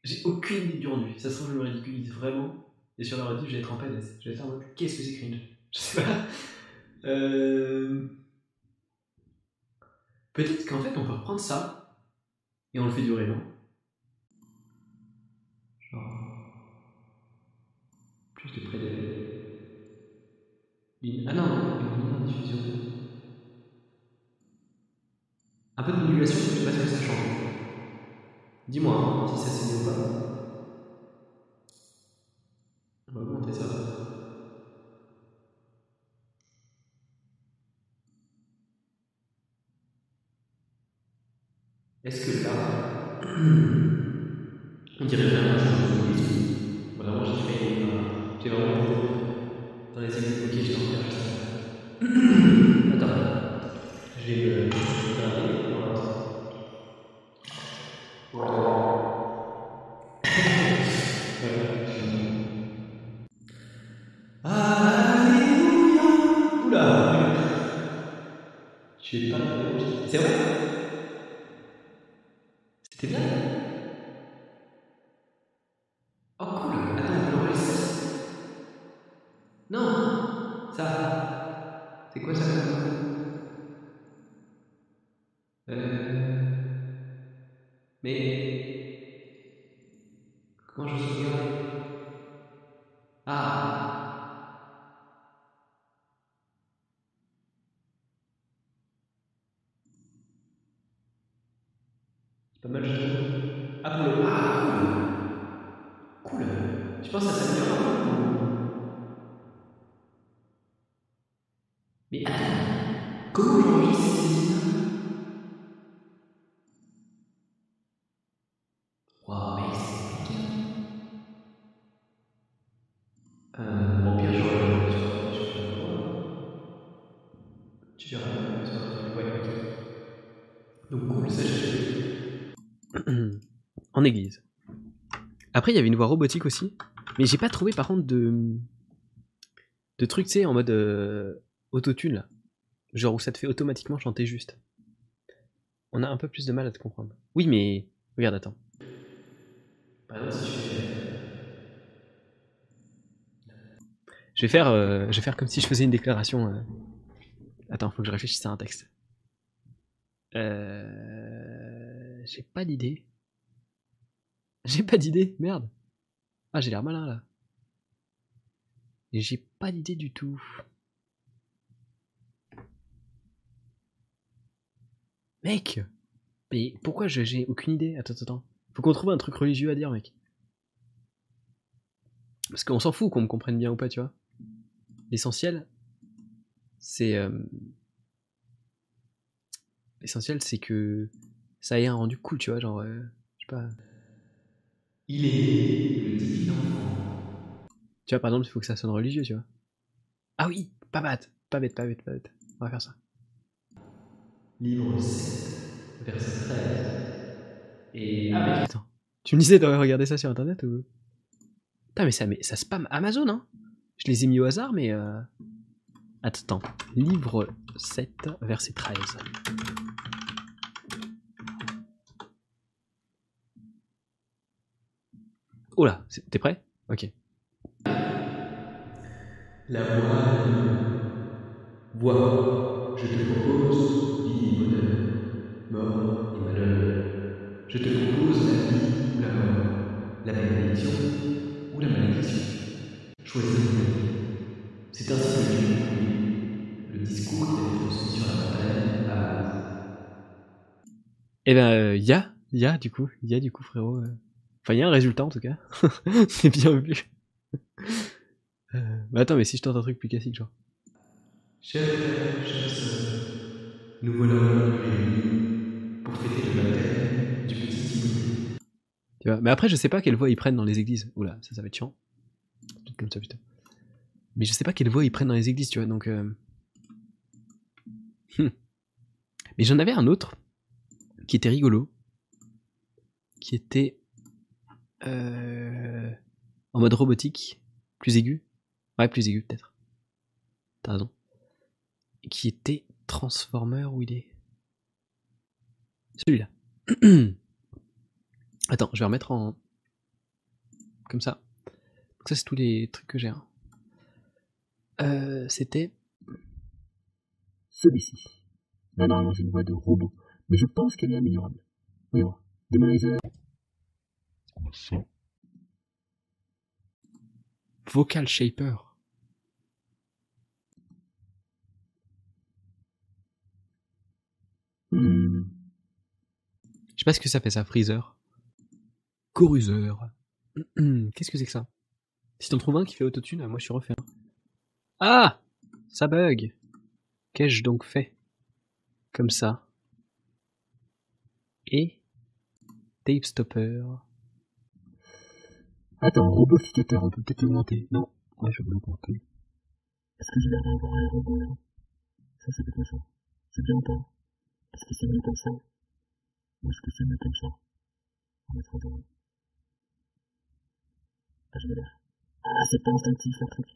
J'ai aucune idée du rendu. Ça se trouve, je me ridiculise vraiment. Et sur la rediff, je vais être en PLS. Je vais être en mode qu'est-ce que c'est cringe? Je sais pas. Euh... Peut-être qu'en fait, on peut reprendre ça et on le fait durer, non? Genre. Plus de près des. Ah non, non, une diffusion. Un peu de modulation, je sais pas ce que ça change. Dis-moi si ça mieux ou pas. On va augmenter ça. Est-ce que là, on dirait vraiment que je Vraiment, j'ai fait. J'ai vraiment. Dans les aigus, ok, je t'en. Attends. Je vais me. Après, il y avait une voix robotique aussi. Mais j'ai pas trouvé par contre de. de trucs, tu sais, en mode. euh, autotune là. Genre où ça te fait automatiquement chanter juste. On a un peu plus de mal à te comprendre. Oui, mais. Regarde, attends. Je vais faire, euh, comme si je faisais une déclaration. euh. Attends, faut que je réfléchisse à un texte. Euh... J'ai pas d'idée. J'ai pas d'idée, merde. Ah, j'ai l'air malin là. J'ai pas d'idée du tout. Mec Mais pourquoi j'ai aucune idée? Attends, attends, attends. Faut qu'on trouve un truc religieux à dire, mec. Parce qu'on s'en fout qu'on me comprenne bien ou pas, tu vois. L'essentiel, c'est. euh, L'essentiel, c'est que ça ait un rendu cool, tu vois. Genre, euh, je sais pas. Il est le divin enfant. Tu vois, par exemple, il faut que ça sonne religieux, tu vois. Ah oui, pas bête, pas bête, pas bête, pas bête. On va faire ça. Livre 7, verset 13. Et. Ah, mais attends. Tu me disais de regarder ça sur internet ou? Putain, mais ça, mais ça spam Amazon, hein. Je les ai mis au hasard, mais. Euh... Attends, livre 7, verset 13. Oh là, t'es prêt? Ok. La voix. Vois, je te propose vie et bonheur, mort malheur. Je te propose la vie ou la mort, la bénédiction ou la malédiction. Choisis avis. C'est ainsi que Dieu conclut le discours qu'il avait sur la montagne à. Eh ben, euh, y a, y a du coup, y a du coup, frérot. euh. Enfin, y a un résultat en tout cas. C'est bien vu. Euh, bah attends, mais si je tente un truc plus classique, genre. Chers sœurs, nous voilà réunis pour fêter le baptême du petit Timothée. Tu vois. Mais après, je sais pas quelle voie ils prennent dans les églises. Oula, ça, ça va être chiant. Peut-être comme ça, putain. Mais je sais pas quelle voie ils prennent dans les églises, tu vois, donc. euh, hmm. Mais j'en avais un autre qui était rigolo. Qui était. Euh, en mode robotique. Plus aigu. Ouais, plus aigu, peut-être. T'as raison. Qui était Transformer, où il est? Celui-là. Attends, je vais remettre en. Comme ça. Donc, ça, c'est tous les trucs que j'ai. hein. Euh, C'était. Celui-ci. Là, non, j'ai une voix de robot. Mais je pense qu'elle est améliorable. Voyons voir. Vocal Shaper. Hmm. Je sais pas ce que ça fait, ça, Freezer. Coruseur. Qu'est-ce que c'est que ça? Si t'en trouves un qui fait autotune, moi je suis refait. hein. Ah Ça bug Qu'ai-je donc fait? Comme ça. Et Tape Stopper. Attends, robot citateur, on peut peut-être augmenter. Non, ouais, je vais l'augmenter. Est-ce que j'ai l'air d'avoir un robot là? Ça, c'est quoi ça? C'est bien ou pas? Est-ce que c'est mieux comme ça? Ou est-ce que c'est mieux comme ça? On. Ah, je l'air. Ah, c'est pas instinctif le truc.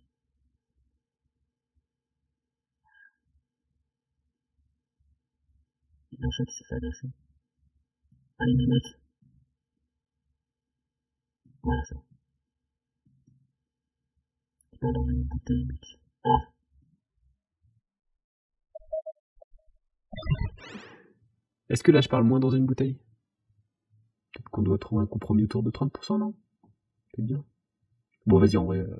Il y a un chat qui s'est fait agresser. Ah, il mec. Voilà ça. Est-ce que là je parle moins dans une bouteille? Peut-être qu'on doit trouver un compromis autour de 30%, non? C'est bien. Bon, vas-y, en vrai, euh,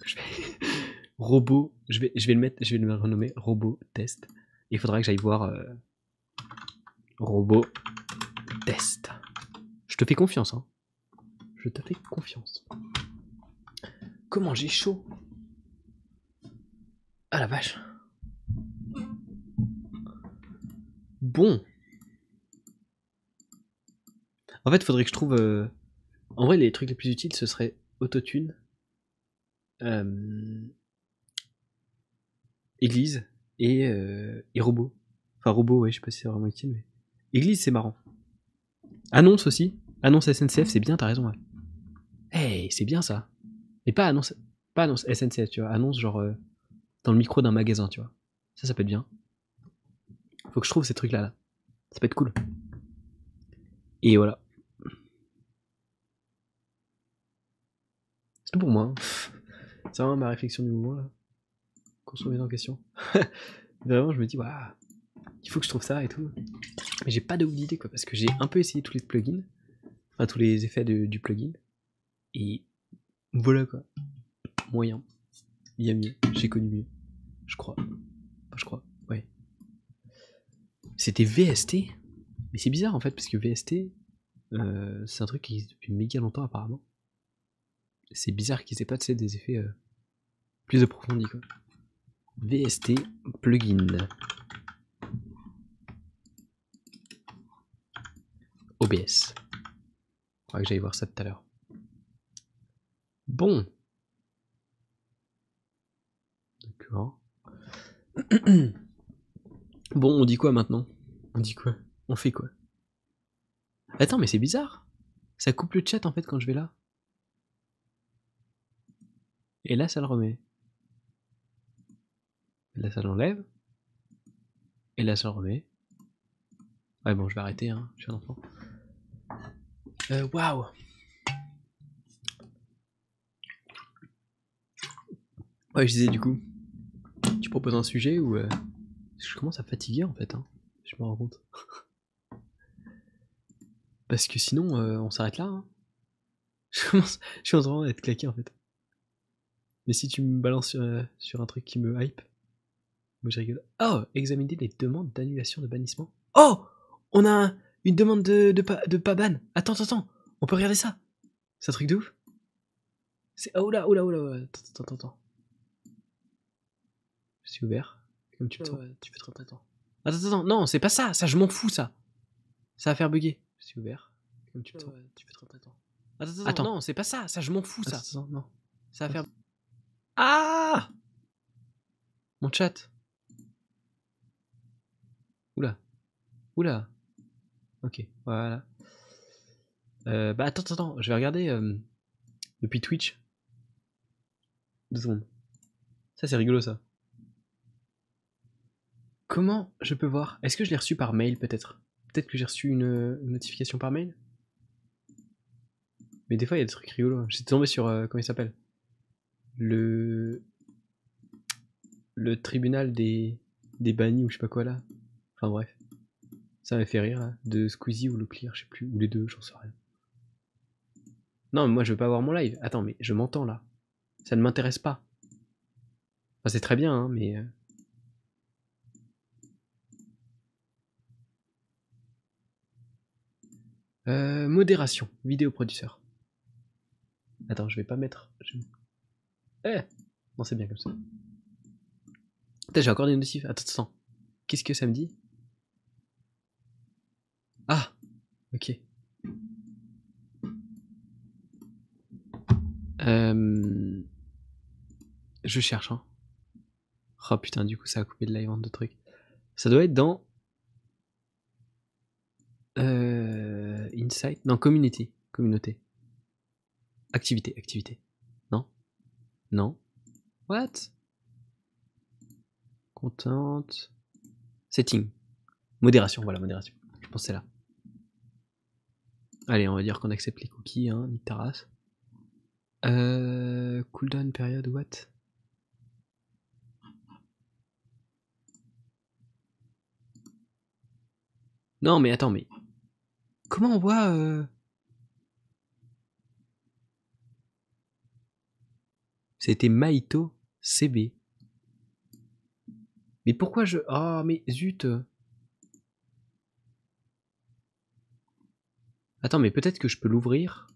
que je. Robot, je vais, je vais le mettre, je vais le renommer Robot Test. Il faudra que j'aille voir euh, Robot Test. Je te fais confiance, hein. Je te fais confiance. Comment j'ai chaud Ah la vache. Bon. En fait, faudrait que je trouve. euh, En vrai, les trucs les plus utiles, ce serait autotune, euh, église et, euh, et robot. Enfin, robot, ouais, je sais pas si c'est vraiment utile, mais. Église, c'est marrant. Annonce aussi. Annonce SNCF, c'est bien, t'as raison, ouais. Hey, c'est bien ça. Mais pas annonce, pas annonce SNCF, tu vois. Annonce genre euh, dans le micro d'un magasin, tu vois. Ça, ça peut être bien. Faut que je trouve ces trucs-là, là. Ça peut être cool. Et voilà. C'est tout pour moi. hein. C'est vraiment ma réflexion du moment, là. Qu'on se remet en question. Vraiment, je me dis, waouh, il faut que je trouve ça et tout. Mais j'ai pas de d'idée, quoi, parce que j'ai un peu essayé tous les plugins. Enfin, tous les effets du plugin. Et voilà, quoi. Moyen. Il y a mieux. J'ai connu mieux. Je crois. Enfin, je crois. Ouais. C'était VST. Mais c'est bizarre en fait, parce que VST, euh, c'est un truc qui existe depuis méga longtemps apparemment. C'est bizarre qu'ils aient pas des effets euh, plus approfondis quoi. VST plugin. OBS. Faudra que j'aille voir ça tout à l'heure. Bon. D'accord. Bon, on dit quoi maintenant? On dit quoi? On fait quoi? Attends, mais c'est bizarre. Ça coupe le chat en fait quand je vais là. Et là, ça le remet. Et là, ça l'enlève. Et là, ça le remet. Ouais, bon, je vais arrêter, hein. Je suis un enfant. Euh, waouh. Ouais, je disais du coup. Tu proposes un sujet ou. euh, Je commence à fatiguer en fait, hein. Je me rends compte. Parce que sinon, euh, on s'arrête là. hein. Je, commence- je suis en train d'être claqué en fait. Mais si tu me balances sur, euh, sur un truc qui me hype, moi je rigole. Oh, examiner les demandes d'annulation de bannissement. Oh On a un- une demande de, de, pas, de pas ban. Attends, attends, attends. On peut regarder ça. C'est un truc de ouf. C'est. Oh là, oh là, oh là, attends, attends, attends. Je suis ouvert. Comme tu le sens. tu fais temps. Attends, attends, attends. Non, c'est pas ça. Ça, je m'en fous, ça. Ça va faire bugger. Je suis ouvert. Comme tu le sens. tu fais temps. Attends, attends, Attends. non, c'est pas ça, ça je m'en fous ça. Attends, non. Ça va faire. Ah Mon chat. Oula. Oula. Ok, voilà. Euh, bah attends, attends, attends, je vais regarder euh, depuis Twitch. Deux secondes. Ça c'est rigolo ça. Comment je peux voir? Est-ce que je l'ai reçu par mail peut-être? Peut-être que j'ai reçu une, notification par mail? Mais des fois, il y a des trucs rigolos. J'étais tombé sur. euh, comment il s'appelle? Le. Le tribunal des. Des bannis ou je sais pas quoi là. Enfin bref. Ça m'a fait rire là. De Squeezie ou le Clear, je sais plus. Ou les deux, j'en sais rien. Non, mais moi je veux pas avoir mon live. Attends, mais je m'entends là. Ça ne m'intéresse pas. Enfin, c'est très bien, hein, mais. Euh, modération, vidéo producteur. Attends, je vais pas mettre. Eh Non, c'est bien comme ça. J'ai encore des notifs. Attends, attends. Qu'est-ce que ça me dit? Ah Ok. Euh... Je cherche, hein. Oh putain, du coup, ça a coupé le live deux trucs. Ça doit être dans. Euh... Non, community. Communauté. Activité, activité. Non? Non? What? Contente. Setting. Modération, voilà, modération. Je c'est là. Allez, on va dire qu'on accepte les cookies, hein, ta race. Euh, cooldown période, what? Non, mais attends, mais. Comment on voit. euh, C'était Maito CB. Mais pourquoi je. Ah, mais zut Attends, mais peut-être que je peux l'ouvrir.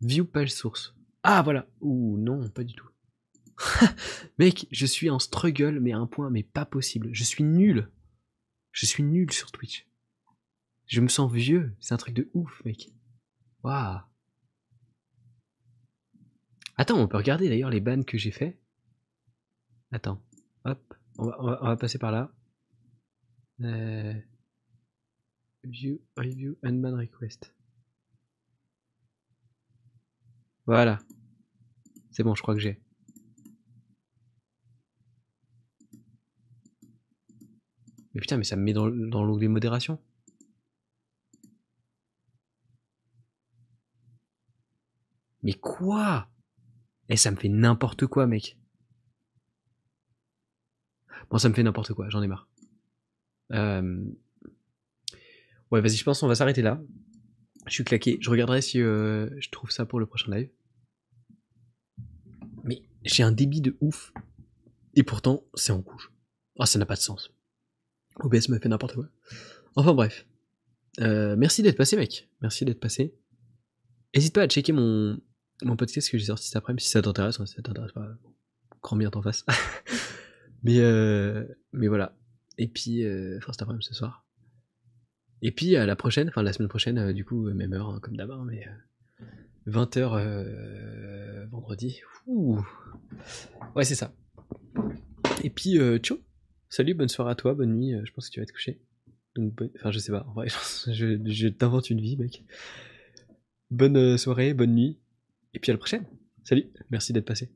View page source. Ah, voilà. Ouh, non, pas du tout. Mec, je suis en struggle, mais un point, mais pas possible. Je suis nul. Je suis nul sur Twitch. Je me sens vieux. C'est un truc de ouf, mec. Waouh. Attends, on peut regarder d'ailleurs les bans que j'ai fait. Attends. Hop. On va, passer par là. Euh, View, review, and ban request. Voilà. C'est bon, je crois que j'ai. Mais putain, mais ça me met dans, dans l'onglet modération. Mais quoi? Eh, ça me fait n'importe quoi, mec. Bon, ça me fait n'importe quoi, j'en ai marre. Euh... Ouais, vas-y, je pense qu'on va s'arrêter là. Je suis claqué. Je regarderai si euh, je trouve ça pour le prochain live. Mais j'ai un débit de ouf. Et pourtant, c'est en couche. Ah, ça n'a pas de sens. OBS me fait n'importe quoi. Enfin bref. Euh, merci d'être passé, mec. Merci d'être passé. N'hésite pas à checker mon, mon podcast que j'ai sorti cet après-midi si ça t'intéresse. Si ça t'intéresse pas, grand bien t'en face. mais, euh, mais voilà. Et puis, euh, enfin cet après-midi ce soir. Et puis à la prochaine, enfin la semaine prochaine, euh, du coup, même heure hein, comme d'hab, hein, mais 20h vendredi. Ouh. Ouais, c'est ça. Et puis, ciao. Salut, bonne soirée à toi, bonne nuit. Je pense que tu vas te coucher. Donc, bonne- enfin, je sais pas. En vrai, je, t'invente une vie, mec. Bonne soirée, bonne nuit. Et puis à la prochaine. Salut, merci d'être passé.